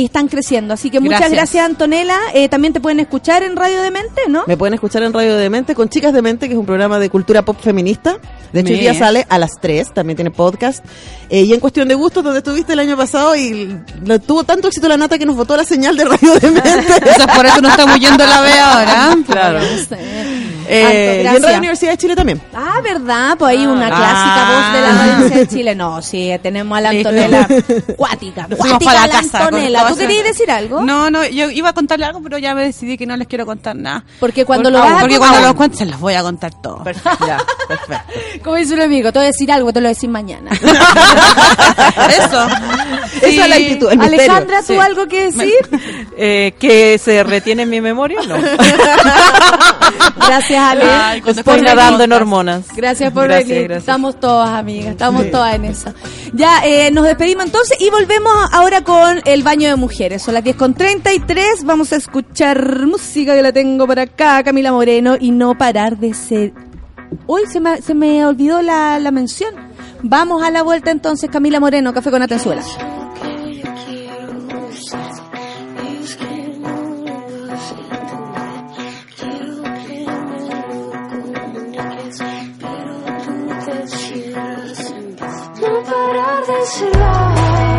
están creciendo. Así que muchas Gracias. gracias, Antonella. Eh, también te pueden escuchar en Radio Demente, ¿no? Me pueden escuchar en Radio Demente con Chicas Demente, que es un programa de cultura pop feminista. De hecho, hoy día sale a las 3, también tiene podcast. Eh, y en cuestión de gustos, donde estuviste el año pasado y lo- tuvo tanto éxito la nota que nos votó la señal de Radio Demente. Es por eso no estamos yendo a la B ahora. Claro. Eh, Harto, y en. Radio Universidad de Chile también. Ah, ¿verdad? Pues hay una Ah. clásica voz de la Radio Universidad de Chile. No, sí, tenemos a la. Antonella. Cuática, cuática la Antonella. ¿Tú querías decir algo? No, no, yo iba a contarle algo, pero ya me decidí que no les quiero contar nada. Porque cuando Por- lo vas a Porque contar- cuando lo cuentes se los voy a contar todo. Perfecto, ya, perfecto. Como dice un amigo, te voy a decir algo, te lo voy a decir mañana. Eso. Esa es la actitud, el. Alejandra, ¿tú Sí. algo que decir? Eh, ¿Que se retiene en mi memoria? No. Gracias, Ale. Ay, me nadando en hormonas. Gracias por Gracias, venir. gracias. Estamos todas, amigas. Estamos todas en eso. Ya, eh, nos despedimos entonces y volvemos ahora con el baño de mujeres. Son las 10 con 33. Vamos a escuchar música que la tengo por acá, Camila Moreno, y no parar de ser. Uy, se me, se me olvidó la, la mención. Vamos a la vuelta entonces, Camila Moreno, Café con Atenzuela. Parar de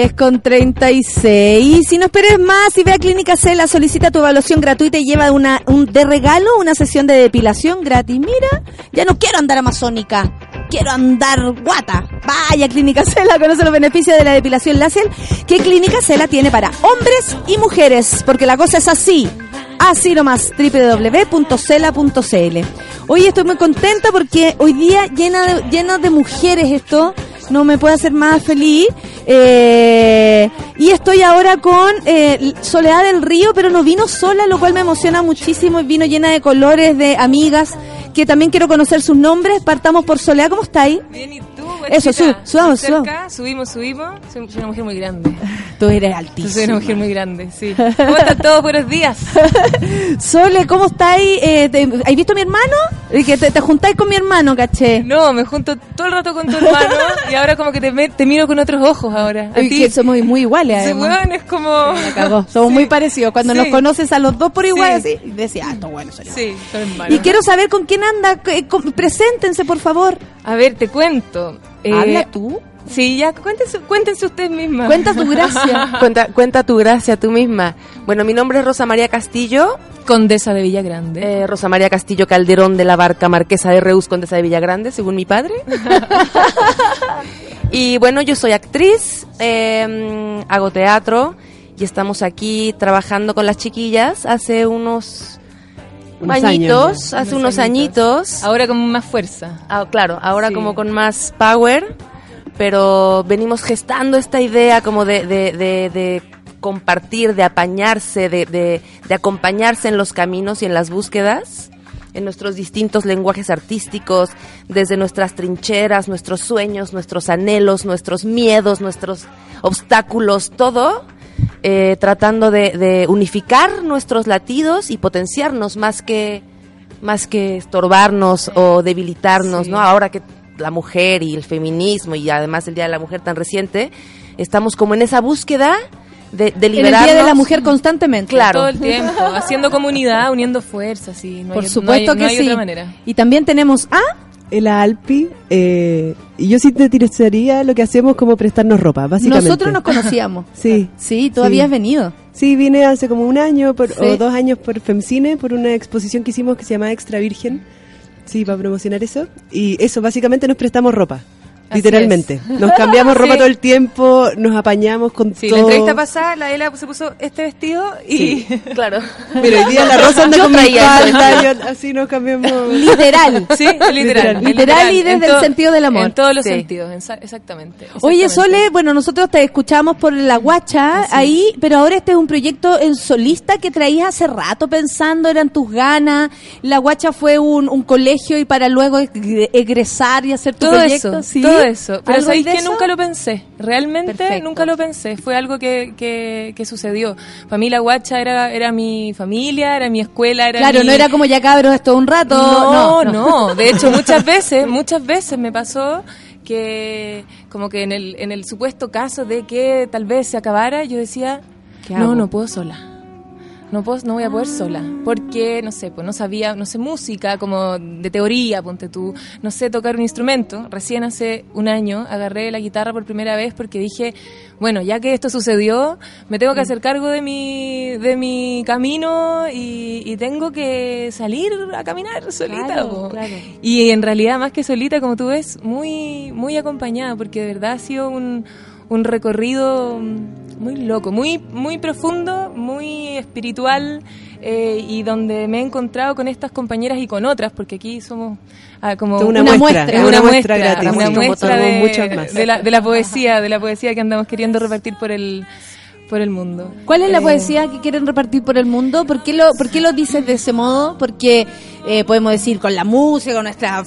10 con 36. Si no esperes más, si ve a Clínica Cela, solicita tu evaluación gratuita y lleva una, un, de regalo una sesión de depilación gratis. Mira, ya no quiero andar amazónica, quiero andar guata. Vaya Clínica Cela, conoce los beneficios de la depilación láser que Clínica Cela tiene para hombres y mujeres, porque la cosa es así. Así nomás, www.cela.cl. Hoy estoy muy contenta porque hoy día llena de, lleno de mujeres esto, no me puede hacer más feliz. Eh, y estoy ahora con eh, Soledad del Río, pero no vino sola, lo cual me emociona muchísimo. Vino llena de colores, de amigas, que también quiero conocer sus nombres. Partamos por Soledad, ¿cómo está ahí? Bien, ¿y tú? Eso, sub- subamos, subamos. Subimos, subimos. Soy, soy una mujer muy grande. Tú eres altísima. soy una mujer muy grande, sí. ¿Cómo están todos? Buenos días. Sole, ¿cómo estáis? Eh, ¿Has visto a mi hermano? Eh, Que te, te juntáis con mi hermano, caché. No, me junto el rato con tu hermano y ahora como que te, me- te miro con otros ojos ahora. A Y que somos muy iguales, Sí, weón, es como... Somos Sí. muy parecidos. Cuando Sí. nos conoces a los dos por igual, Sí. así, y decía, ah, bueno. Sí. Y quiero saber con quién anda. eh, con- preséntense, por favor. A ver, te cuento. Eh, Habla tú. Sí, ya, cuéntense, cuéntense ustedes mismas. Cuenta tu gracia. Cuenta, cuenta tu gracia tú misma. Bueno, mi nombre es Rosa María Castillo, Condesa de Villagrande. eh, Rosa María Castillo Calderón de la Barca, Marquesa de Reus, Condesa de Villagrande, según mi padre. y bueno, yo soy actriz, eh, hago teatro y estamos aquí trabajando con las chiquillas hace unos, Unos añitos, años hace Unos unos añitos. Ahora con más fuerza. Ah, claro, ahora Sí. como con más power, pero venimos gestando esta idea como de, de, de, de compartir, de apañarse, de, acompañarse en los caminos y en las búsquedas, en nuestros distintos lenguajes artísticos, desde nuestras trincheras, nuestros sueños, nuestros anhelos, nuestros miedos, nuestros obstáculos, todo. eh, tratando de, de unificar nuestros latidos y potenciarnos más que más que estorbarnos o debilitarnos, Sí. ¿no? Ahora que la mujer y el feminismo y además el Día de la Mujer tan reciente, estamos como en esa búsqueda de, de En el liberarnos. Día de la Mujer constantemente. Claro. Todo el tiempo, haciendo comunidad, uniendo fuerzas. Y no Por hay, supuesto no hay, que no hay sí. otra manera. Y también tenemos a el Alpi, eh, y yo sintetizaría lo que hacemos como prestarnos ropa, básicamente. nosotros nos conocíamos. Sí. Sí, tú Sí. habías venido. Sí, vine hace como un año por- Sí. o dos años por Femcine, por una exposición que hicimos que se llama Extra Virgen. Sí, para promocionar eso. Y eso, básicamente nos prestamos ropa. Así literalmente. es. Nos cambiamos ropa Sí. todo el tiempo, nos apañamos con Sí, todo. la entrevista pasada, la Ela se puso este vestido y... Claro. Mira, hoy día la Rosa anda Yo con mi falda, yo- así nos cambiamos. Literal. Sí, literal. Literal y desde el to- sentido del amor. En todos los Sí. sentidos, ensa- exactamente. Oye, exactamente. Sole, bueno, nosotros te escuchamos por la guacha ahí, pero ahora este es un proyecto en solista que traías hace rato pensando, eran tus ganas. La guacha fue un, un colegio y para luego egre- egresar y hacer tu todo proyecto. eso, ¿sí? Eso. Pero ¿Algo sabéis que eso? nunca lo pensé. Realmente Perfecto. nunca lo pensé. Fue algo que, que, que sucedió. Para mí la guacha era, era mi familia, era mi escuela, era Claro, mi- no era como ya cabros esto un rato. No, No, no, De hecho, muchas veces, muchas veces me pasó que, como que en el, en el supuesto caso de que tal vez se acabara, yo decía, ¿Qué no, no puedo sola. No puedo, no voy a poder sola, porque no sé, pues no sabía, no sé música como de teoría, ponte tú, no sé tocar un instrumento. Recién hace un año agarré la guitarra por primera vez porque dije, bueno, ya que esto sucedió, me tengo que hacer cargo de mi de mi camino y, y tengo que salir a caminar solita. Claro, po. claro. Y en realidad más que solita, como tú ves, muy muy acompañada, porque de verdad ha sido un un recorrido muy loco, muy muy profundo, muy espiritual eh, y donde me he encontrado con estas compañeras y con otras, porque aquí somos ah, como Una Una muestra, muestra. una muestra gratis. una muestra de, de la, de la poesía, de la poesía que andamos queriendo repartir por el por el mundo. ¿Cuál es la Eh, poesía que quieren repartir por el mundo? ¿Por qué lo, por qué lo dices de ese modo? Porque eh, podemos decir con la música, con nuestra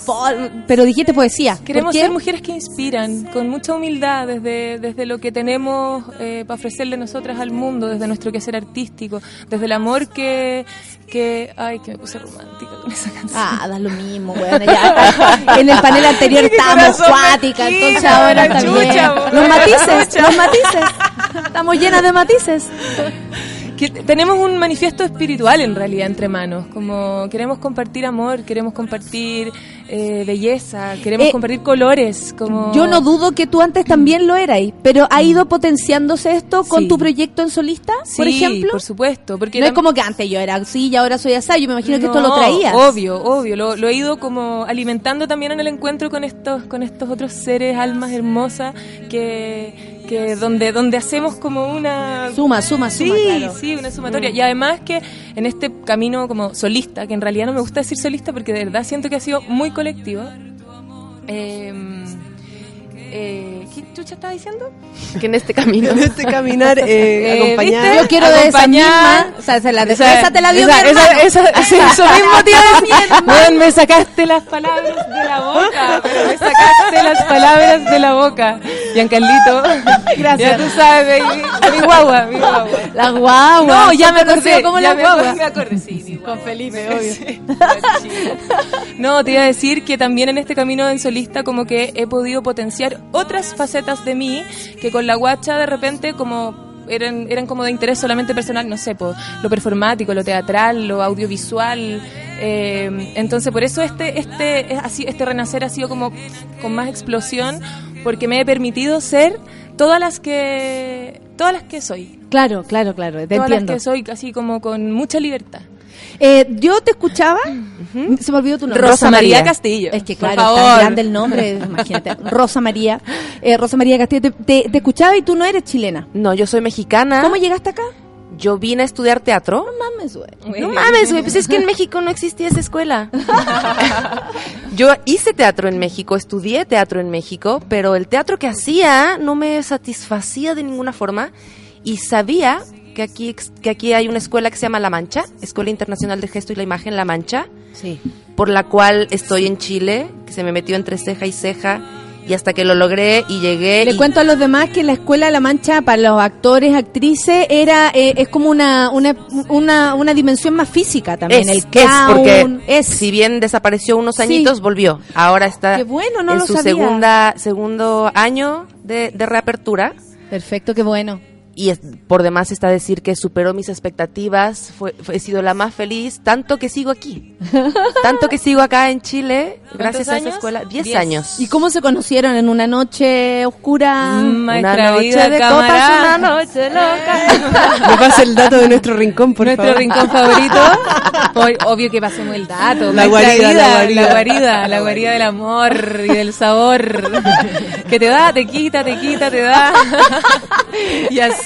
pero dijiste poesía. ¿Por Queremos ser mujeres que inspiran, con mucha humildad, desde, desde lo que tenemos eh, para ofrecerle nosotras al mundo, desde nuestro quehacer artístico, desde el amor que, que... Ay, que me puse romántica con esa canción. Ah, da lo mismo, ya. En el panel anterior estábamos mezquino, entonces ahora está chucha, Los matices, los matices. Estamos llenas de matices. que tenemos un manifiesto espiritual en realidad entre manos, como queremos compartir amor, queremos compartir eh, belleza, queremos Eh, compartir colores, como Yo no dudo que tú antes también lo eras, pero ¿ha ido potenciándose esto con Sí. tu proyecto en solista, por Sí, ejemplo? por supuesto, porque no es como que antes yo era así y ahora soy así, yo me imagino que esto lo traías. Obvio, obvio. Lo, lo he ido como alimentando también en el encuentro con estos, con estos otros seres, almas hermosas, que, que donde, donde hacemos como una Suma, suma, sí, suma, claro. sí, una sumatoria. Mm. Y además que en este camino como solista, que en realidad no me gusta decir solista porque de verdad siento que ha sido muy colectivo. Eh, eh, ¿Qué chucha estaba diciendo? Que en este camino. En este caminar, eh, Eh, acompañar. ¿viste? Yo quiero de esa Acompañar. misma, o sea, se la de, Esa- esa te la dio esa- mi esa- hermano. esa- sí, eso mismo te iba a decir. Weón, me sacaste las palabras de la boca, pero me sacaste las palabras de la boca. Giancarlito, Gracias. ya tú sabes, baby. mi guagua, mi guagua. La guagua. No, ya me acordé, ya la me guagua. me acordé, sí, Con Felipe, obvio. No, te iba a decir que también en este camino en solista como que he podido potenciar otras facetas de mí que con la guacha de repente como eran, eran como de interés solamente personal, no sé, po, lo performático, lo teatral, lo audiovisual. eh, entonces por eso este, este, así, este renacer ha sido como con más explosión porque me he permitido ser todas las que todas las que soy. Claro, claro, claro, te todas entiendo. las que soy así como con mucha libertad. Eh, yo te escuchaba, se me olvidó tu nombre. Rosa María Castillo. Es que claro, favor. grande el nombre, imagínate. Rosa María, eh, Rosa María Castillo, te, te- te escuchaba y tú no eres chilena. No, yo soy mexicana. ¿Cómo llegaste acá? Yo vine a estudiar teatro. No mames, güey. No mames, güey, pues es que en México no existía esa escuela. Yo hice teatro en México, estudié teatro en México, pero el teatro que hacía no me satisfacía de ninguna forma y sabía que aquí, que aquí hay una escuela que se llama La Mancha, Escuela Internacional de Gesto y la Imagen La Mancha, Sí. por la cual estoy en Chile, que se me metió entre ceja y ceja y hasta que lo logré y llegué. Le y- cuento a los demás que la Escuela la Mancha para los actores, actrices, era eh, es como una, una, una, una dimensión más física también. Es, el es, clown, porque es. si bien desapareció unos Sí. añitos, volvió. Ahora está Qué bueno, no en lo su sabía. segunda segundo año de, de reapertura. Perfecto, qué bueno. Y es- por demás está decir que superó mis expectativas, fue, fue- he sido la más feliz, tanto que sigo aquí. tanto que sigo acá en Chile, gracias a esa años? escuela. Diez, Diez. años. ¿Y cómo se conocieron? ¿En una noche oscura? Mm, Una Maestra noche vida, de cámara. copas, una noche loca. Me pasa el dato de nuestro rincón, por Nuestro favor. rincón favorito. Hoy, obvio que pasemos el dato. La Maestra guarida, vida, la guarida. La guarida, la guarida del amor y del sabor. Que te da, te quita, te quita, te da. Y así.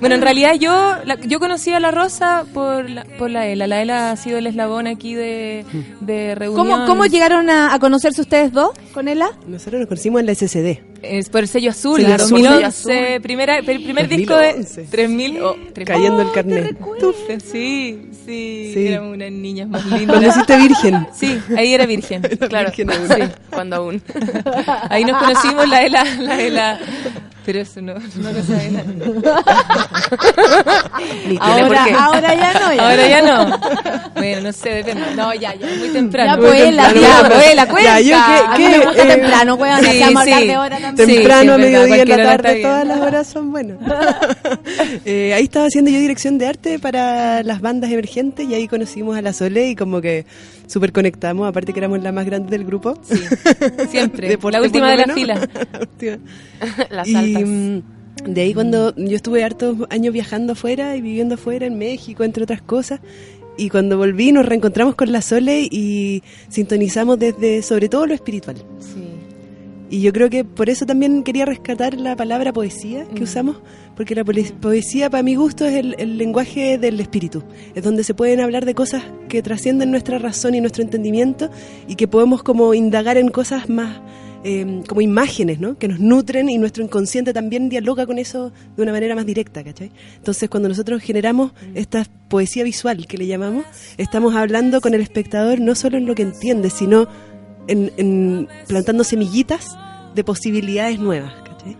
Bueno, en realidad yo la- yo conocí a la Rosa por la, por la Ela. La Ela ha sido el eslabón aquí de, de reunión. ¿Cómo, ¿Cómo llegaron a, a conocerse ustedes dos con ella? Nosotros nos conocimos en la SCD. Es por el sello azul, azul. 2011, primera, el primer disco de 2011. 3000, oh, 3000. Cayendo el carnet. Sí, sí, Sí. éramos unas niñas más Cuando lindas. naciste virgen. Sí, ahí era virgen, claro. virgen aún. Sí. Cuando aún. Ahí nos conocimos la de la, la de la, pero eso no, no lo sabe nadie. Ahora, ya no. Ya. Ahora ya no. Bueno, no sé, depende. No, ya, ya, muy temprano. Ya, pues, la ya, pues, la cuenta. Ya, yo A que- mí me gusta eh, temprano, weón. sí, sí. hora también. Sí, Temprano, sí, mediodía, en la tarde, todas las horas son buenas. Eh, ahí estaba haciendo yo dirección de arte para las bandas emergentes y ahí conocimos a la Sole y como que súper conectamos, aparte que éramos la más grande del grupo. Siempre. Deporte, la última de la fila. La última. Y mm, de ahí cuando yo estuve hartos años viajando afuera y viviendo afuera en México, entre otras cosas. Y cuando volví nos reencontramos con la Sole y sintonizamos desde sobre todo lo espiritual. Sí. Y yo creo que por eso también quería rescatar la palabra poesía que usamos, porque la poesía para mi gusto es el, el lenguaje del espíritu, es donde se pueden hablar de cosas que trascienden nuestra razón y nuestro entendimiento y que podemos como indagar en cosas más eh, como imágenes, ¿no? Que nos nutren y nuestro inconsciente también dialoga con eso de una manera más directa, ¿cachai? Entonces cuando nosotros generamos esta poesía visual que le llamamos, estamos hablando con el espectador no solo en lo que entiende, sino en, en plantando semillitas de posibilidades nuevas, ¿cachai?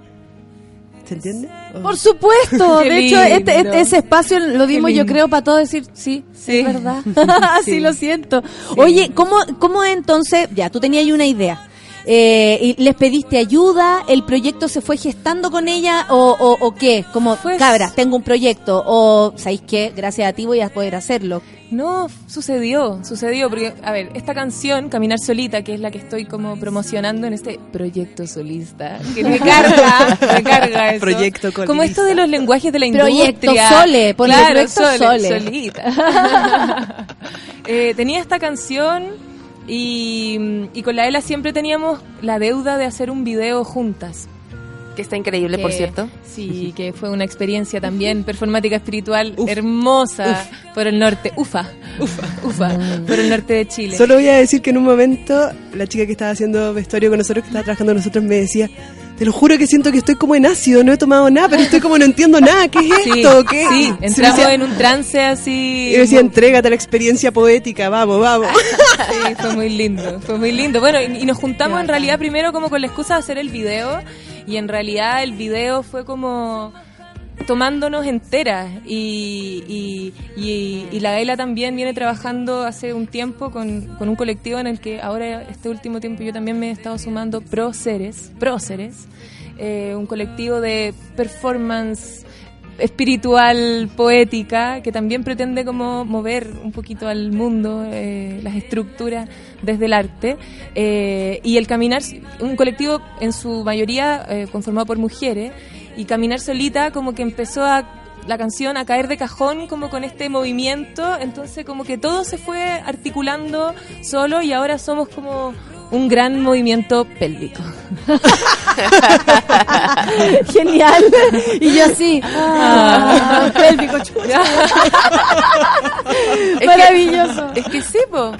¿Se entiende? Por supuesto, Qué de hecho, este, este- ese espacio lo dimos, yo creo, para todos decir, sí, Sí. es verdad. Así Sí. lo siento. Oye, ¿cómo, ¿cómo entonces, ya, tú tenías ahí una idea? Eh, y ¿Les pediste ayuda? ¿El proyecto se fue gestando con ella? ¿O, o, o qué? Como, cabra, tengo un proyecto. ¿O, ¿sabéis qué? Gracias a ti voy a poder hacerlo. No, sucedió, sucedió, porque, a ver, esta canción, Caminar Solita, que es la que estoy como promocionando en este proyecto solista, que me carga, me carga eso. Proyecto Como esto de los lenguajes de la Proyecto industria. Sole, ponle claro, Proyecto Sole, Sole. solita. Eh, tenía esta canción y, y con la Ela siempre teníamos la deuda de hacer un video juntas. Que está increíble, por cierto. Sí, que fue una experiencia también performática espiritual hermosa por el norte. Ufa, ufa, ufa, por el norte de Chile. Solo voy a decir que en un momento la chica que estaba haciendo vestuario con nosotros, que estaba trabajando con nosotros, me decía, te lo juro que siento que estoy como en ácido, no he tomado nada, pero estoy como no entiendo nada, ¿qué es Sí, esto? ¿Qué? sí, entramos decía- en un trance así. Y yo decía, entrégate a la experiencia poética, vamos, vamos. Sí, fue muy lindo, fue muy lindo. Bueno, y, y nos juntamos en realidad primero como con la excusa de hacer el video y en realidad el video fue como tomándonos enteras y, la Gaila también viene trabajando hace un tiempo con, con un colectivo en el que ahora este último tiempo yo también me he estado sumando Próceres, Próceres, eh, un colectivo de performance espiritual, poética, que también pretende como mover un poquito al mundo eh, las estructuras desde el arte. Eh, y el caminar, un colectivo en su mayoría eh, conformado por mujeres, y caminar solita como que empezó a la canción a caer de cajón como con este movimiento, entonces como que todo se fue articulando solo y ahora somos como un gran movimiento pélvico. Genial. Y yo así. Ah, pélvico, chucha. Es que- Maravilloso. Es que sí, po.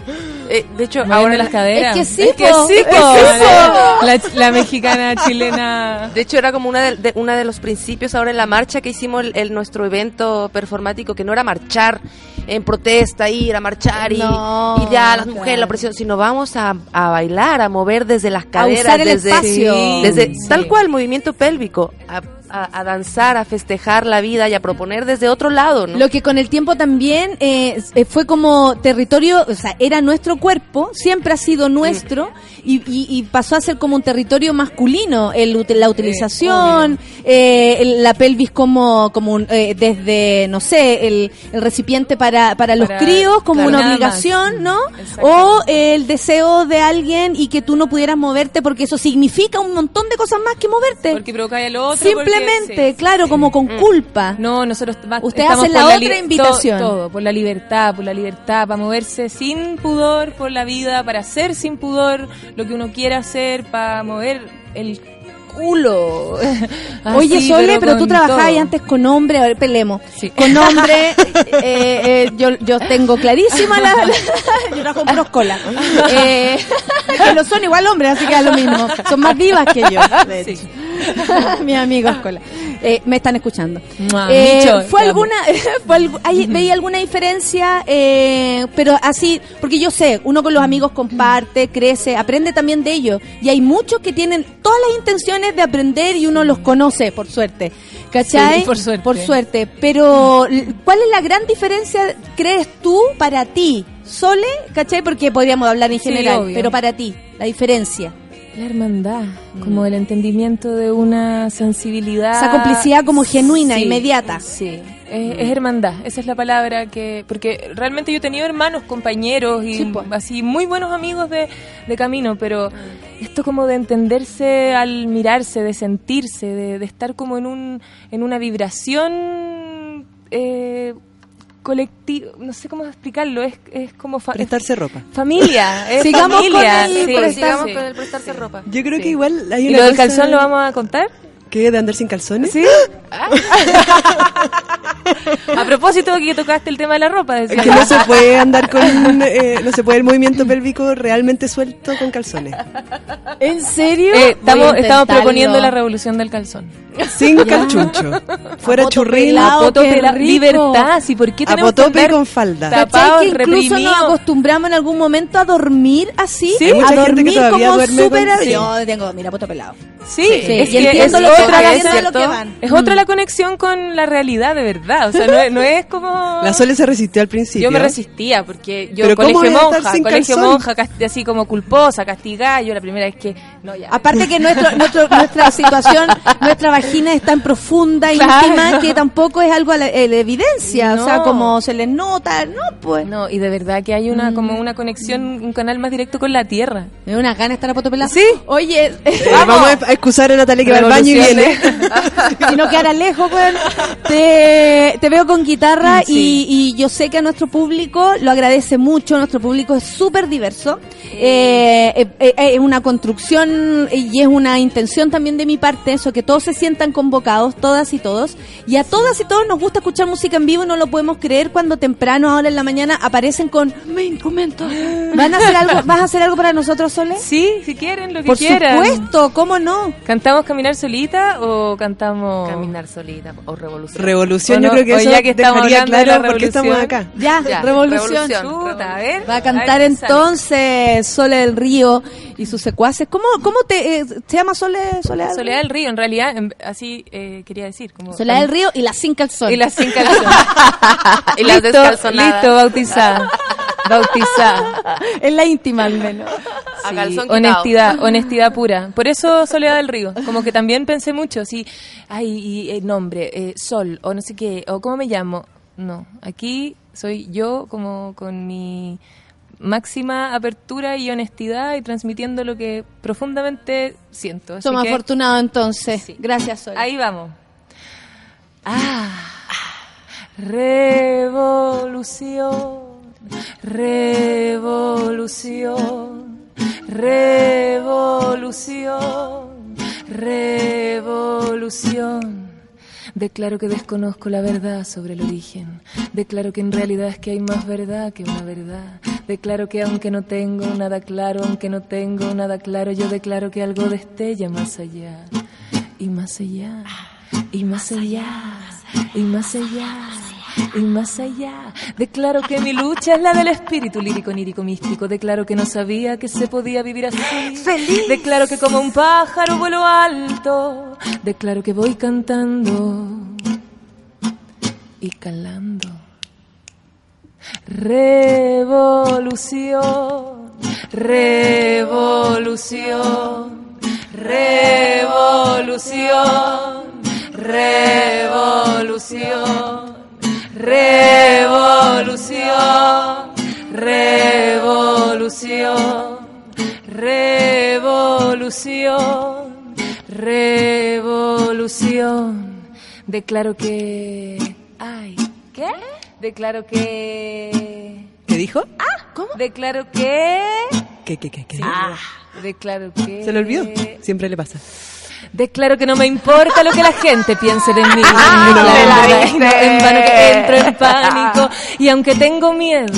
Eh, de hecho, ahora las caderas. Es que sí, Es que po. sí, po. La, la mexicana chilena. De hecho, era como una de, de- una de los principios ahora en la marcha que hicimos el, el- nuestro evento performático, que no era marchar en protesta, ir a marchar y, No, y ya las mujeres claro. la presión, sino vamos a, a bailar, a mover desde las caderas, usar el desde, espacio. desde Sí. tal cual movimiento pélvico, a, a- a danzar, a festejar la vida y a proponer desde otro lado, ¿no? Lo que con el tiempo también eh, eh, fue como territorio, o sea, era nuestro cuerpo, siempre ha sido nuestro, y, y- y pasó a ser como un territorio masculino, el, la utilización, eh, el- la pelvis como, como un, eh, desde, no sé, el, el recipiente para, para los críos, como claro, una obligación, ¿no? O el deseo de alguien y que tú no pudieras moverte porque eso significa un montón de cosas más que moverte. Porque provoca al otro. Simplemente, sí. claro, como con culpa. No, nosotros va- Ustedes hacen por la li- otra invitación. to- Todo, por la libertad, por la libertad, para moverse sin pudor por la vida, para hacer sin pudor lo que uno quiera hacer, para mover el culo. Oye, Así, Sole, pero, tú con trabajabas antes con hombre, a ver, pelemos. Sí. Con hombre, eh, eh, yo, yo tengo clarísima la... la- yo trabajo en puros cola. Eh, que no son igual hombres, así que es lo mismo. Son más vivas que yo, de hecho. Mis amigos cola. Eh, me están escuchando. Mua, Eh, Micho, ¿Fue alguna, fue hay- veía alguna diferencia? Eh, pero así, porque yo sé, uno con los amigos comparte, crece, aprende también de ellos. Y hay muchos que tienen todas las intenciones de aprender y uno los conoce, por suerte. ¿Cachai? Sí, por suerte. Por suerte. Pero, ¿cuál es la gran diferencia, crees tú, para ti? Sole, ¿cachai? Porque podríamos hablar en general, pero para ti, la diferencia. La hermandad, como el entendimiento de una sensibilidad. Esa complicidad como genuina, Sí, inmediata. Sí, es, es hermandad, esa es la palabra que. Porque realmente yo he tenido hermanos, compañeros y Sí, pues. así muy buenos amigos de, de camino, pero esto como de entenderse al mirarse, de sentirse, de, de estar como en, un, en una vibración. Eh, colectivo, no sé cómo explicarlo, es, es como fa- Prestarse ropa. familia, es Sigamos familia, con el sí, prestar- sigamos sí. con el prestarse ropa. Yo creo Sí. que igual hay ¿Y una lo del calzón lo vamos a contar? ¿Qué? ¿De andar sin calzones? ¿Sí? A propósito que tocaste el tema de la ropa, decía. Que no se puede andar con... eh, no se puede el movimiento pélvico realmente suelto con calzones. ¿En serio? Eh, estamos, a estamos proponiendo la revolución del calzón. Sin calchuncho. Fuera. A rico. libertad, ¿sí? ¿por qué A tenemos que potope y andar con falda. tap- ¿Cachai tapados, que incluso nos acostumbramos en algún momento a dormir así? Sí, a dormir que como súper... con- sí. Yo tengo, mira, poto pelado. Sí, Sí, es y que entiendo es lo que otra, van, la, entiendo lo que van. es otra la conexión con la realidad, de verdad. O sea, no, es- no es como... La Sole se resistió al principio. Yo me resistía porque yo Pero ¿cómo colegio monja, sin colegio calzón? monja, así como culposa, castigada. Yo la primera vez que Aparte que nuestro, nuestro, nuestra situación, nuestra vagina es tan profunda y Claro. íntima que tampoco es algo a la, eh, de evidencia. O sea, como se les nota, no, pues. No, y de verdad que hay una como una conexión, un canal más directo con la Tierra. Me da una gana estar a potopelada. Sí. Oye, Eh, vamos a a excusar a Natalia que va al baño y viene. si no quedara lejos, weón. Te, te veo con guitarra Sí. y, y yo sé que a nuestro público lo agradece mucho. Nuestro público es súper diverso. Eh, eh, eh, es una construcción y es una intención también de mi parte eso, que todos se sientan convocados, todas y todos. Y a todas y todos nos gusta escuchar música en vivo y no lo podemos creer cuando temprano, ahora en la mañana, aparecen con mi instrumento. ¿Van a hacer algo, ¿Vas a hacer algo para nosotros, Sole? Sí, si quieren, lo que Por quieran. supuesto, ¿cómo no? ¿Cantamos Caminar Solita o cantamos... Caminar solita o revolución. Revolución, O yo no, creo que o eso ya que estamos dejaría hablando de claro la por qué estamos revolución. acá. Ya, Ya, revolución. revolución. Chuta, a ver. Va a cantar ver qué sale. entonces Sole del Río y sus secuaces. ¿Cómo, cómo te, eh, se llama Sole, Soledad? Soledad del Río, en realidad, así eh, quería decir. Como Soledad del Río y la sin calzón. Y las sin calzón. Y las listo, descalzonadas. listo, bautizada. Bautizada. en la íntima al menos. Sí, honestidad, honestidad pura. Por eso Soledad del Río. Como que también pensé mucho, sí, ay, y, eh, nombre, eh, Sol, o no sé qué, o cómo me llamo. No, aquí soy yo como con mi máxima apertura y honestidad y transmitiendo lo que profundamente siento. Así Somos que afortunados entonces. Sí. Gracias, Sole. ahí vamos. Ah, revolución, revolución, revolución, revolución. Declaro que desconozco la verdad sobre el origen. Declaro que en realidad es que hay más verdad que una verdad. Declaro que aunque no tengo nada claro, aunque no tengo nada claro, yo declaro que algo destella más allá. Y más allá. Y más allá. Y más allá. Allá, declaro que mi lucha es la del espíritu lírico, nírico, místico. Declaro que no sabía que se podía vivir así. ¡Feliz! Declaro que como un pájaro vuelo alto. Declaro que voy cantando y calando. Revolución, revolución, revolución, revolución, revolución, revolución, revolución, revolución. Declaro que... Ay, ¿qué? Declaro que... ¿Qué dijo? ¿Cómo? Declaro que... ¿Qué, qué, qué, qué? Ah, declaro que... Se le olvidó. Siempre le pasa. Declaro que no me importa lo que la gente piense de mí. Ah, la en vano que entro en pánico. Y aunque tengo miedo,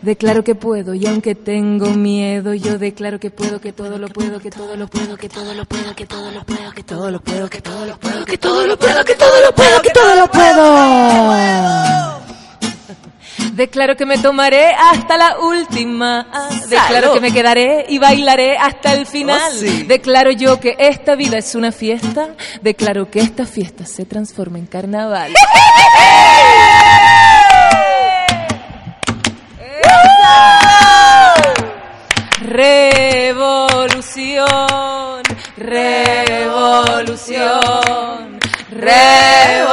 declaro que puedo. Y aunque tengo miedo, yo declaro que puedo, que todo lo puedo, que todo lo puedo, que todo lo puedo, que todo lo puedo, que todo lo puedo, que todo lo puedo, que todo lo puedo, que todo lo puedo, que todo lo puedo. Declaro que me tomaré hasta la última. Declaro que me quedaré y bailaré hasta el final. Oh, sí. Declaro yo que esta vida es una fiesta. Declaro que esta fiesta se transforma en carnaval. Revolución, revolución, revolución,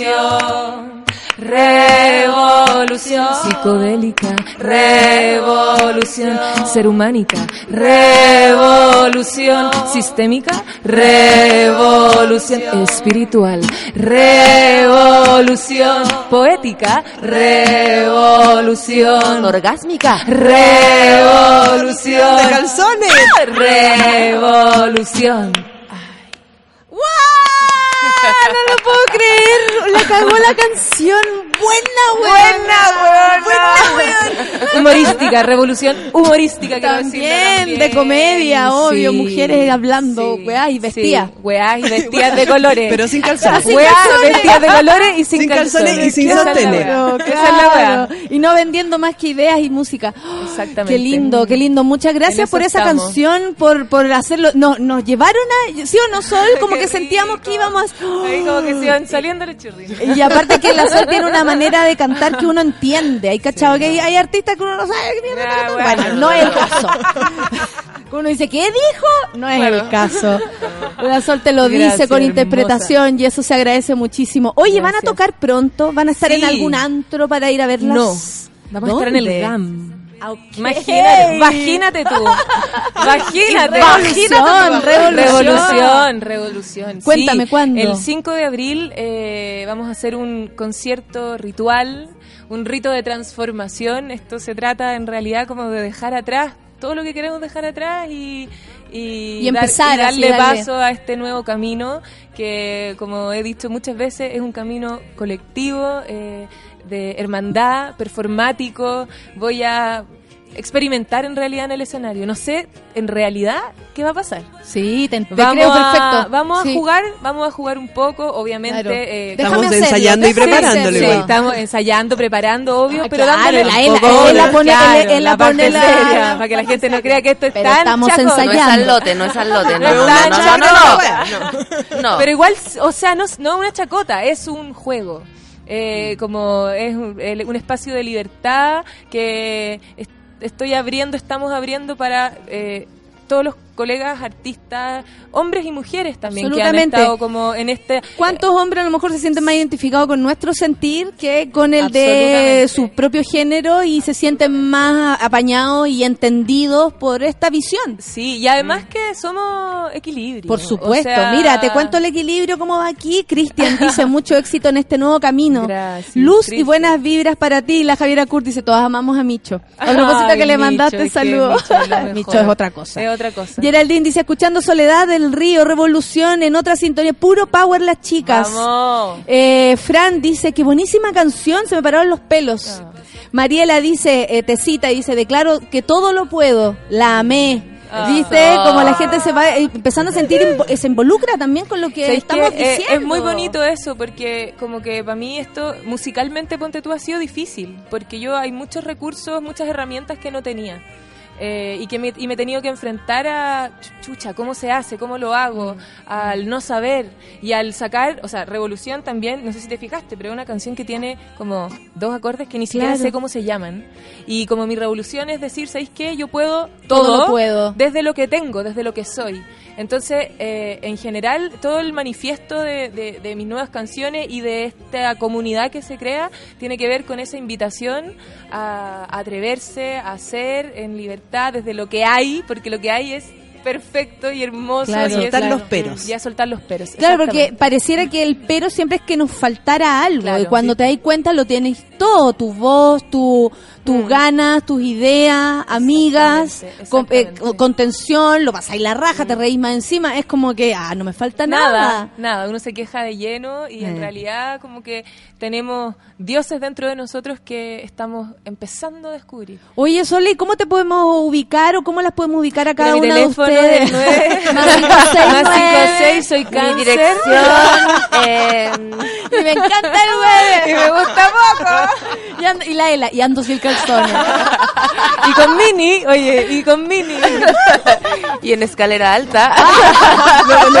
revolución, revolución. Psicodélica, revolución. ser humánica, revolución. sistémica, revolución. espiritual, revolución. Poética, revolución. Orgásmica. revolución. ¡De calzones! revolución. No lo puedo creer. La cagó la canción. Buena, buena, buena. Humorística, revolución humorística. quiero decirlo También, de comedia, obvio. Sí, Mujeres hablando, sí, weá, y vestidas. sí, weá, y vestidas de colores. Pero sin calzones. Weá, vestidas de colores y sin, Sin calzones y sin sostener. Y no vendiendo más que ideas y música. Exactamente. Qué lindo, qué lindo. Muchas gracias por esa estamos. canción, por, por hacerlo. No, nos llevaron a, sí o no, Sol, como que sentíamos que íbamos. Ahí como que se iban saliendo los. Y aparte que la Sol tiene una manera de cantar que uno entiende. Hay cachado que hay, hay artistas que uno no sabe qué mierda está cantando. Bueno, no es el caso. Uno dice, ¿qué dijo? No es el caso. La Sol te lo Gracias, dice con hermosa. interpretación y eso se agradece muchísimo. Oye, ¿van a tocar pronto? ¿Van a estar en algún antro para ir a verlas? No, vamos a estar en el. GAM. Ah, ok. Imagínate, imagínate tú. Imagínate. Revolución, revolución. revolución. Cuéntame, Sí, ¿cuándo? El 5 de abril eh, vamos a hacer un concierto ritual, un rito de transformación. Esto se trata en realidad como de dejar atrás todo lo que queremos dejar atrás y, y, Y empezar dar- y darle darle. paso a este nuevo camino que, como he dicho muchas veces, es un camino colectivo, eh, de hermandad, performático. Voy a experimentar en realidad en el escenario. No sé en realidad qué va a pasar. Sí, te, te Vamos creo a, perfecto. Vamos Sí. a jugar, vamos a jugar un poco, obviamente. Claro. eh, Estamos hacerlo, ensayando y déjame preparándolo. Sí, estamos ensayando, preparando, obvio, Ah, pero claro, dándole la- un poco él la pone- claro, él- él la parte pone la- seria, para que la gente no crea que esto es Pero tan estamos chacón. No es ensayando. al lote, no es al lote. No, No no, no, no, no. No. Pero igual, o sea, no, no una chacota, es un juego. Eh, como es un, un espacio de libertad que es- estoy abriendo, estamos abriendo para eh, todos los colegas artistas, hombres y mujeres también, que han Absolutamente. estado como en este... ¿Cuántos hombres a lo mejor se sienten más identificados con nuestro sentir que con el de su propio género y se sienten más apañados y entendidos por esta visión? Sí, y además que somos equilibrio. Por supuesto. O sea, Mira, te cuento el equilibrio cómo va aquí. Cristian dice mucho éxito en este nuevo camino. Gracias, Luz y buenas vibras para ti. La Javiera Kurt dice, todas amamos a Micho. A propósito que le mandaste saludos. Es. Micho es otra cosa. Es otra cosa. Geraldine dice, escuchando Soledad del Río, Revolución, en otra sintonía, puro power las chicas. Vamos. Eh, Fran dice, qué buenísima canción, se me pararon los pelos. Ah. Mariela dice, eh, te cita, dice, declaro que todo lo puedo, la amé. ¿Viste? Como la gente se va eh, empezando a sentir, se involucra también con lo que ¿Sabes estamos? Eh, diciendo. es muy bonito eso, porque como que para mí esto, musicalmente, ponte tú, ha sido difícil, porque yo hay muchos recursos, muchas herramientas que no tenía. Eh, y que me, y me he tenido que enfrentar a chucha, cómo se hace, cómo lo hago, al no saber y al sacar, o sea, Revolución también, no sé si te fijaste, pero es una canción que tiene como dos acordes que ni siquiera Claro. sé cómo se llaman. Y como mi revolución es decir, ¿sabéis qué? Yo puedo Todo todo, lo puedo. desde lo que tengo, desde lo que soy. Entonces, eh, en general, todo el manifiesto de, mis nuevas canciones y de esta comunidad que se crea tiene que ver con esa invitación a, a atreverse, a hacer en libertad desde lo que hay, porque lo que hay es perfecto y hermoso. Claro, y es- soltar los peros. Y a soltar los peros. Claro, porque exactamente. pareciera que el pero siempre es que nos faltara algo. Claro, y cuando sí. te das cuenta lo tienes todo, tu voz, tu, tus Mm. ganas, tus ideas, amigas, Exactamente, con- eh, exactamente. contención, lo pasáis la raja, te reís más encima. Es como que, ah, no me falta nada. Nada, nada, uno se queja de lleno y en Eh. realidad como que tenemos dioses dentro de nosotros que estamos empezando a descubrir. Oye, Sole, ¿y ¿cómo te podemos ubicar o cómo las podemos ubicar a cada una de teléfono ustedes? es nueve- Más cinco, seis, más cinco, nueve. seis, soy Mi cáncer. dirección, eh, Y me encanta el hueve. Y me gusta poco. Y, ando- y la Ela, y ando sin calzones. Y con Mini, oye, y con Mini. y en escalera alta. No, no no.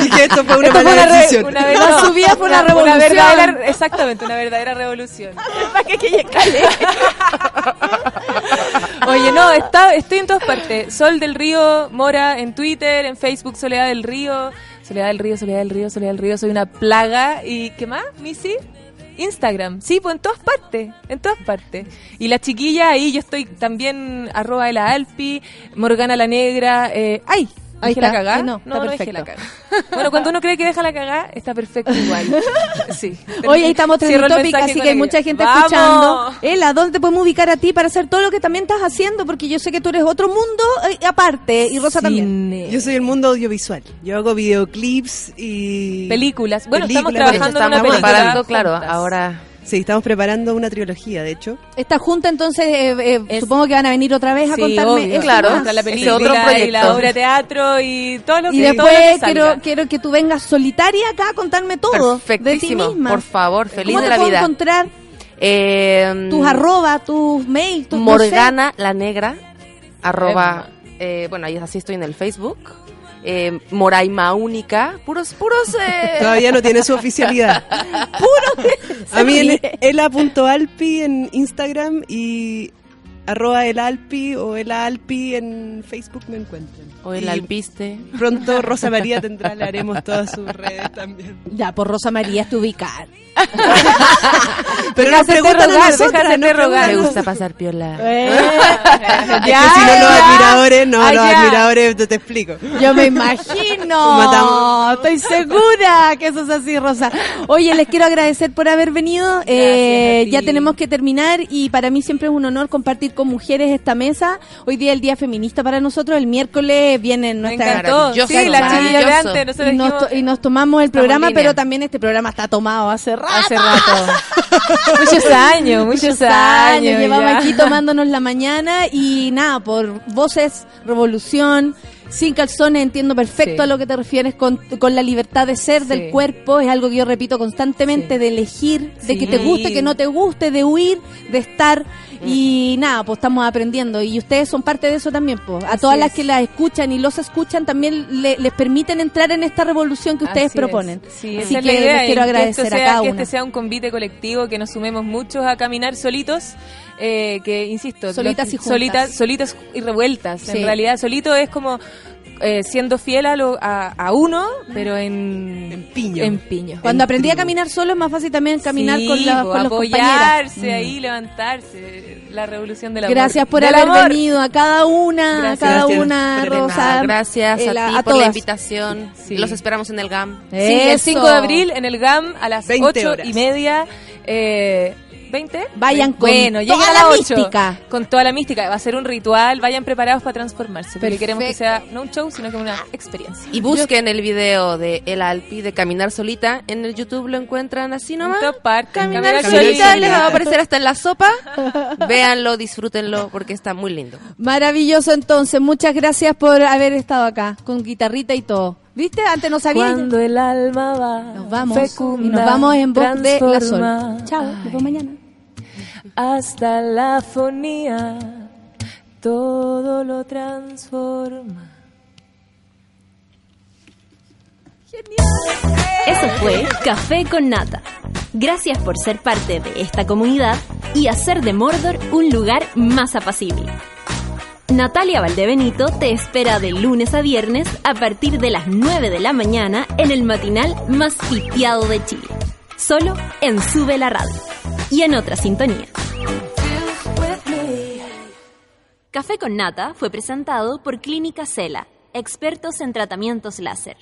Dije, esto fue una Esto fue mala una, re- decisión. una vez- La no, subida fue una Una revolución. verdadera, exactamente, una verdadera revolución. ¿Para qué que Oye, no, está, estoy en todas partes. Sol del Río, Mora, en Twitter, en Facebook, Soledad del Río. Soledad del Río, Soledad del Río, Soledad del Río. Soy una plaga. ¿Y qué más, Missy? Instagram, sí, pues en todas partes, en todas partes. Y la chiquilla ahí, yo estoy también, arroba de la Alpi, Morgana la Negra, eh, ¡ay! Ahí ¿Dejé la está. cagá? Sí, no, está no, no dejé la perfecto. cagá. Bueno, cuando uno cree que deja la cagá, está perfecto igual. Sí. Oye, ahí estamos el topic, así que hay mucha gente ¡Vamos! escuchando. Ela, ¿dónde te podemos ubicar a ti para hacer todo lo que también estás haciendo? Porque yo sé que tú eres otro mundo eh, aparte, y Rosa también. Cine. Yo soy el mundo audiovisual. Yo hago videoclips y... Películas. Bueno, Películas, estamos trabajando en una estamos película. preparando, claro, ahora Sí, estamos preparando una trilogía, de hecho. Esta junta, entonces, eh, eh, Es- supongo que van a venir otra vez a Sí, contarme. obvio. Claro, más. La película otro y la obra de teatro y todo lo que Y después que quiero, quiero que tú vengas solitaria acá a contarme todo de ti perfectísimo. misma. Por favor, feliz ¿Cómo de te la puedo vida. encontrar Eh, tus arrobas, tus mails, tus no Morgana la Negra, arroba, Emma. eh, bueno, ahí así estoy en el Facebook. Eh, Moraima Única, puros, puros... eh, Todavía no tiene su oficialidad. A mí en ela.alpi en Instagram y arroba elalpi o elalpi en Facebook me encuentran. O el Y alpiste. Pronto Rosa María tendrá, le haremos todas sus redes también. Ya, por Rosa María te ubicar. Pero Déjate preguntan a rogar, déjate nos rogar. Me a gusta pasar piola. Eh, Es que si no los ya. admiradores, no, los ya. admiradores, te, te explico. Yo me imagino. Matamos. Estoy segura que eso es así, Rosa. Oye, les quiero agradecer por haber venido. Eh, a ya tenemos que terminar y para mí siempre es un honor compartir con mujeres esta mesa. Hoy día es el día feminista para nosotros. El miércoles viene Me nuestra encantó. Maravilloso, Sí, la chiquilla de maravilloso. antes. Nosotros y nos, dijimos, to- y nos tomamos el programa, pero también este programa está tomado hace rato. hace rato. muchos años, muchos, años. Llevamos ya. aquí tomándonos la mañana y nada, por voces, revolución. Sin calzones entiendo perfecto Sí. a lo que te refieres con, con la libertad de ser Sí. del cuerpo. Es algo que yo repito constantemente, Sí. de elegir, de que te guste, que no te guste, de huir, de estar. Y nada, pues estamos aprendiendo. Y ustedes son parte de eso también. Pues. A Así todas las es. que las escuchan y los escuchan también le- les permiten entrar en esta revolución que ustedes Así es. proponen. Sí, Así esa es que la idea, les quiero y que agradecer esto a sea- cada Que una. este sea un convite colectivo, que nos sumemos muchos a caminar solitos, eh, que insisto, Solitas y juntas. solitas, solitas y revueltas. Sí. En realidad, solito es como eh, siendo fiel a, lo, a, a uno, pero en, En piño. En piño. Cuando aprendí a caminar solo es más fácil también caminar Sí, con, la, con los compañeros. apoyarse ahí, levantarse, la revolución del amor. Gracias por Del haber amor. venido a cada una, a Gracias. cada Gracias una, Rosa. Gracias eh, a la- ti a por la todas. invitación. Sí. Los esperamos en el GAM. Sí, el Eso. 5 de abril en el GAM a las 20 8 horas. y media. Eh, ¿20? Vayan con bueno, lleguen toda a la las 8, mística. Con toda la mística. Va a ser un ritual. Vayan preparados para transformarse. Porque queremos que sea no un show, sino que una experiencia. Y busquen el video de El Alpi de Caminar Solita. En el YouTube lo encuentran así nomás. Caminar Caminar solita, solita. les va a aparecer hasta en la sopa. Véanlo, disfrútenlo, porque está muy lindo. Maravilloso entonces, muchas gracias por haber estado acá, con guitarrita y todo. ¿Viste? Antes no sabía. Cuando el alma va Nos vamos. fecunda, y nos vamos en voz de la sol. Chao, nos vemos mañana. Hasta la fonía todo lo transforma. Eso fue Café con Nata. Gracias por ser parte de esta comunidad y hacer de Mordor un lugar más apacible. Natalia Valdebenito te espera de lunes a viernes a partir de las 9 de la mañana en el matinal más hitiado de Chile. Solo en Sube la Radio y en otra sintonía. Café con Nata fue presentado por Clínica Cela, expertos en tratamientos láser.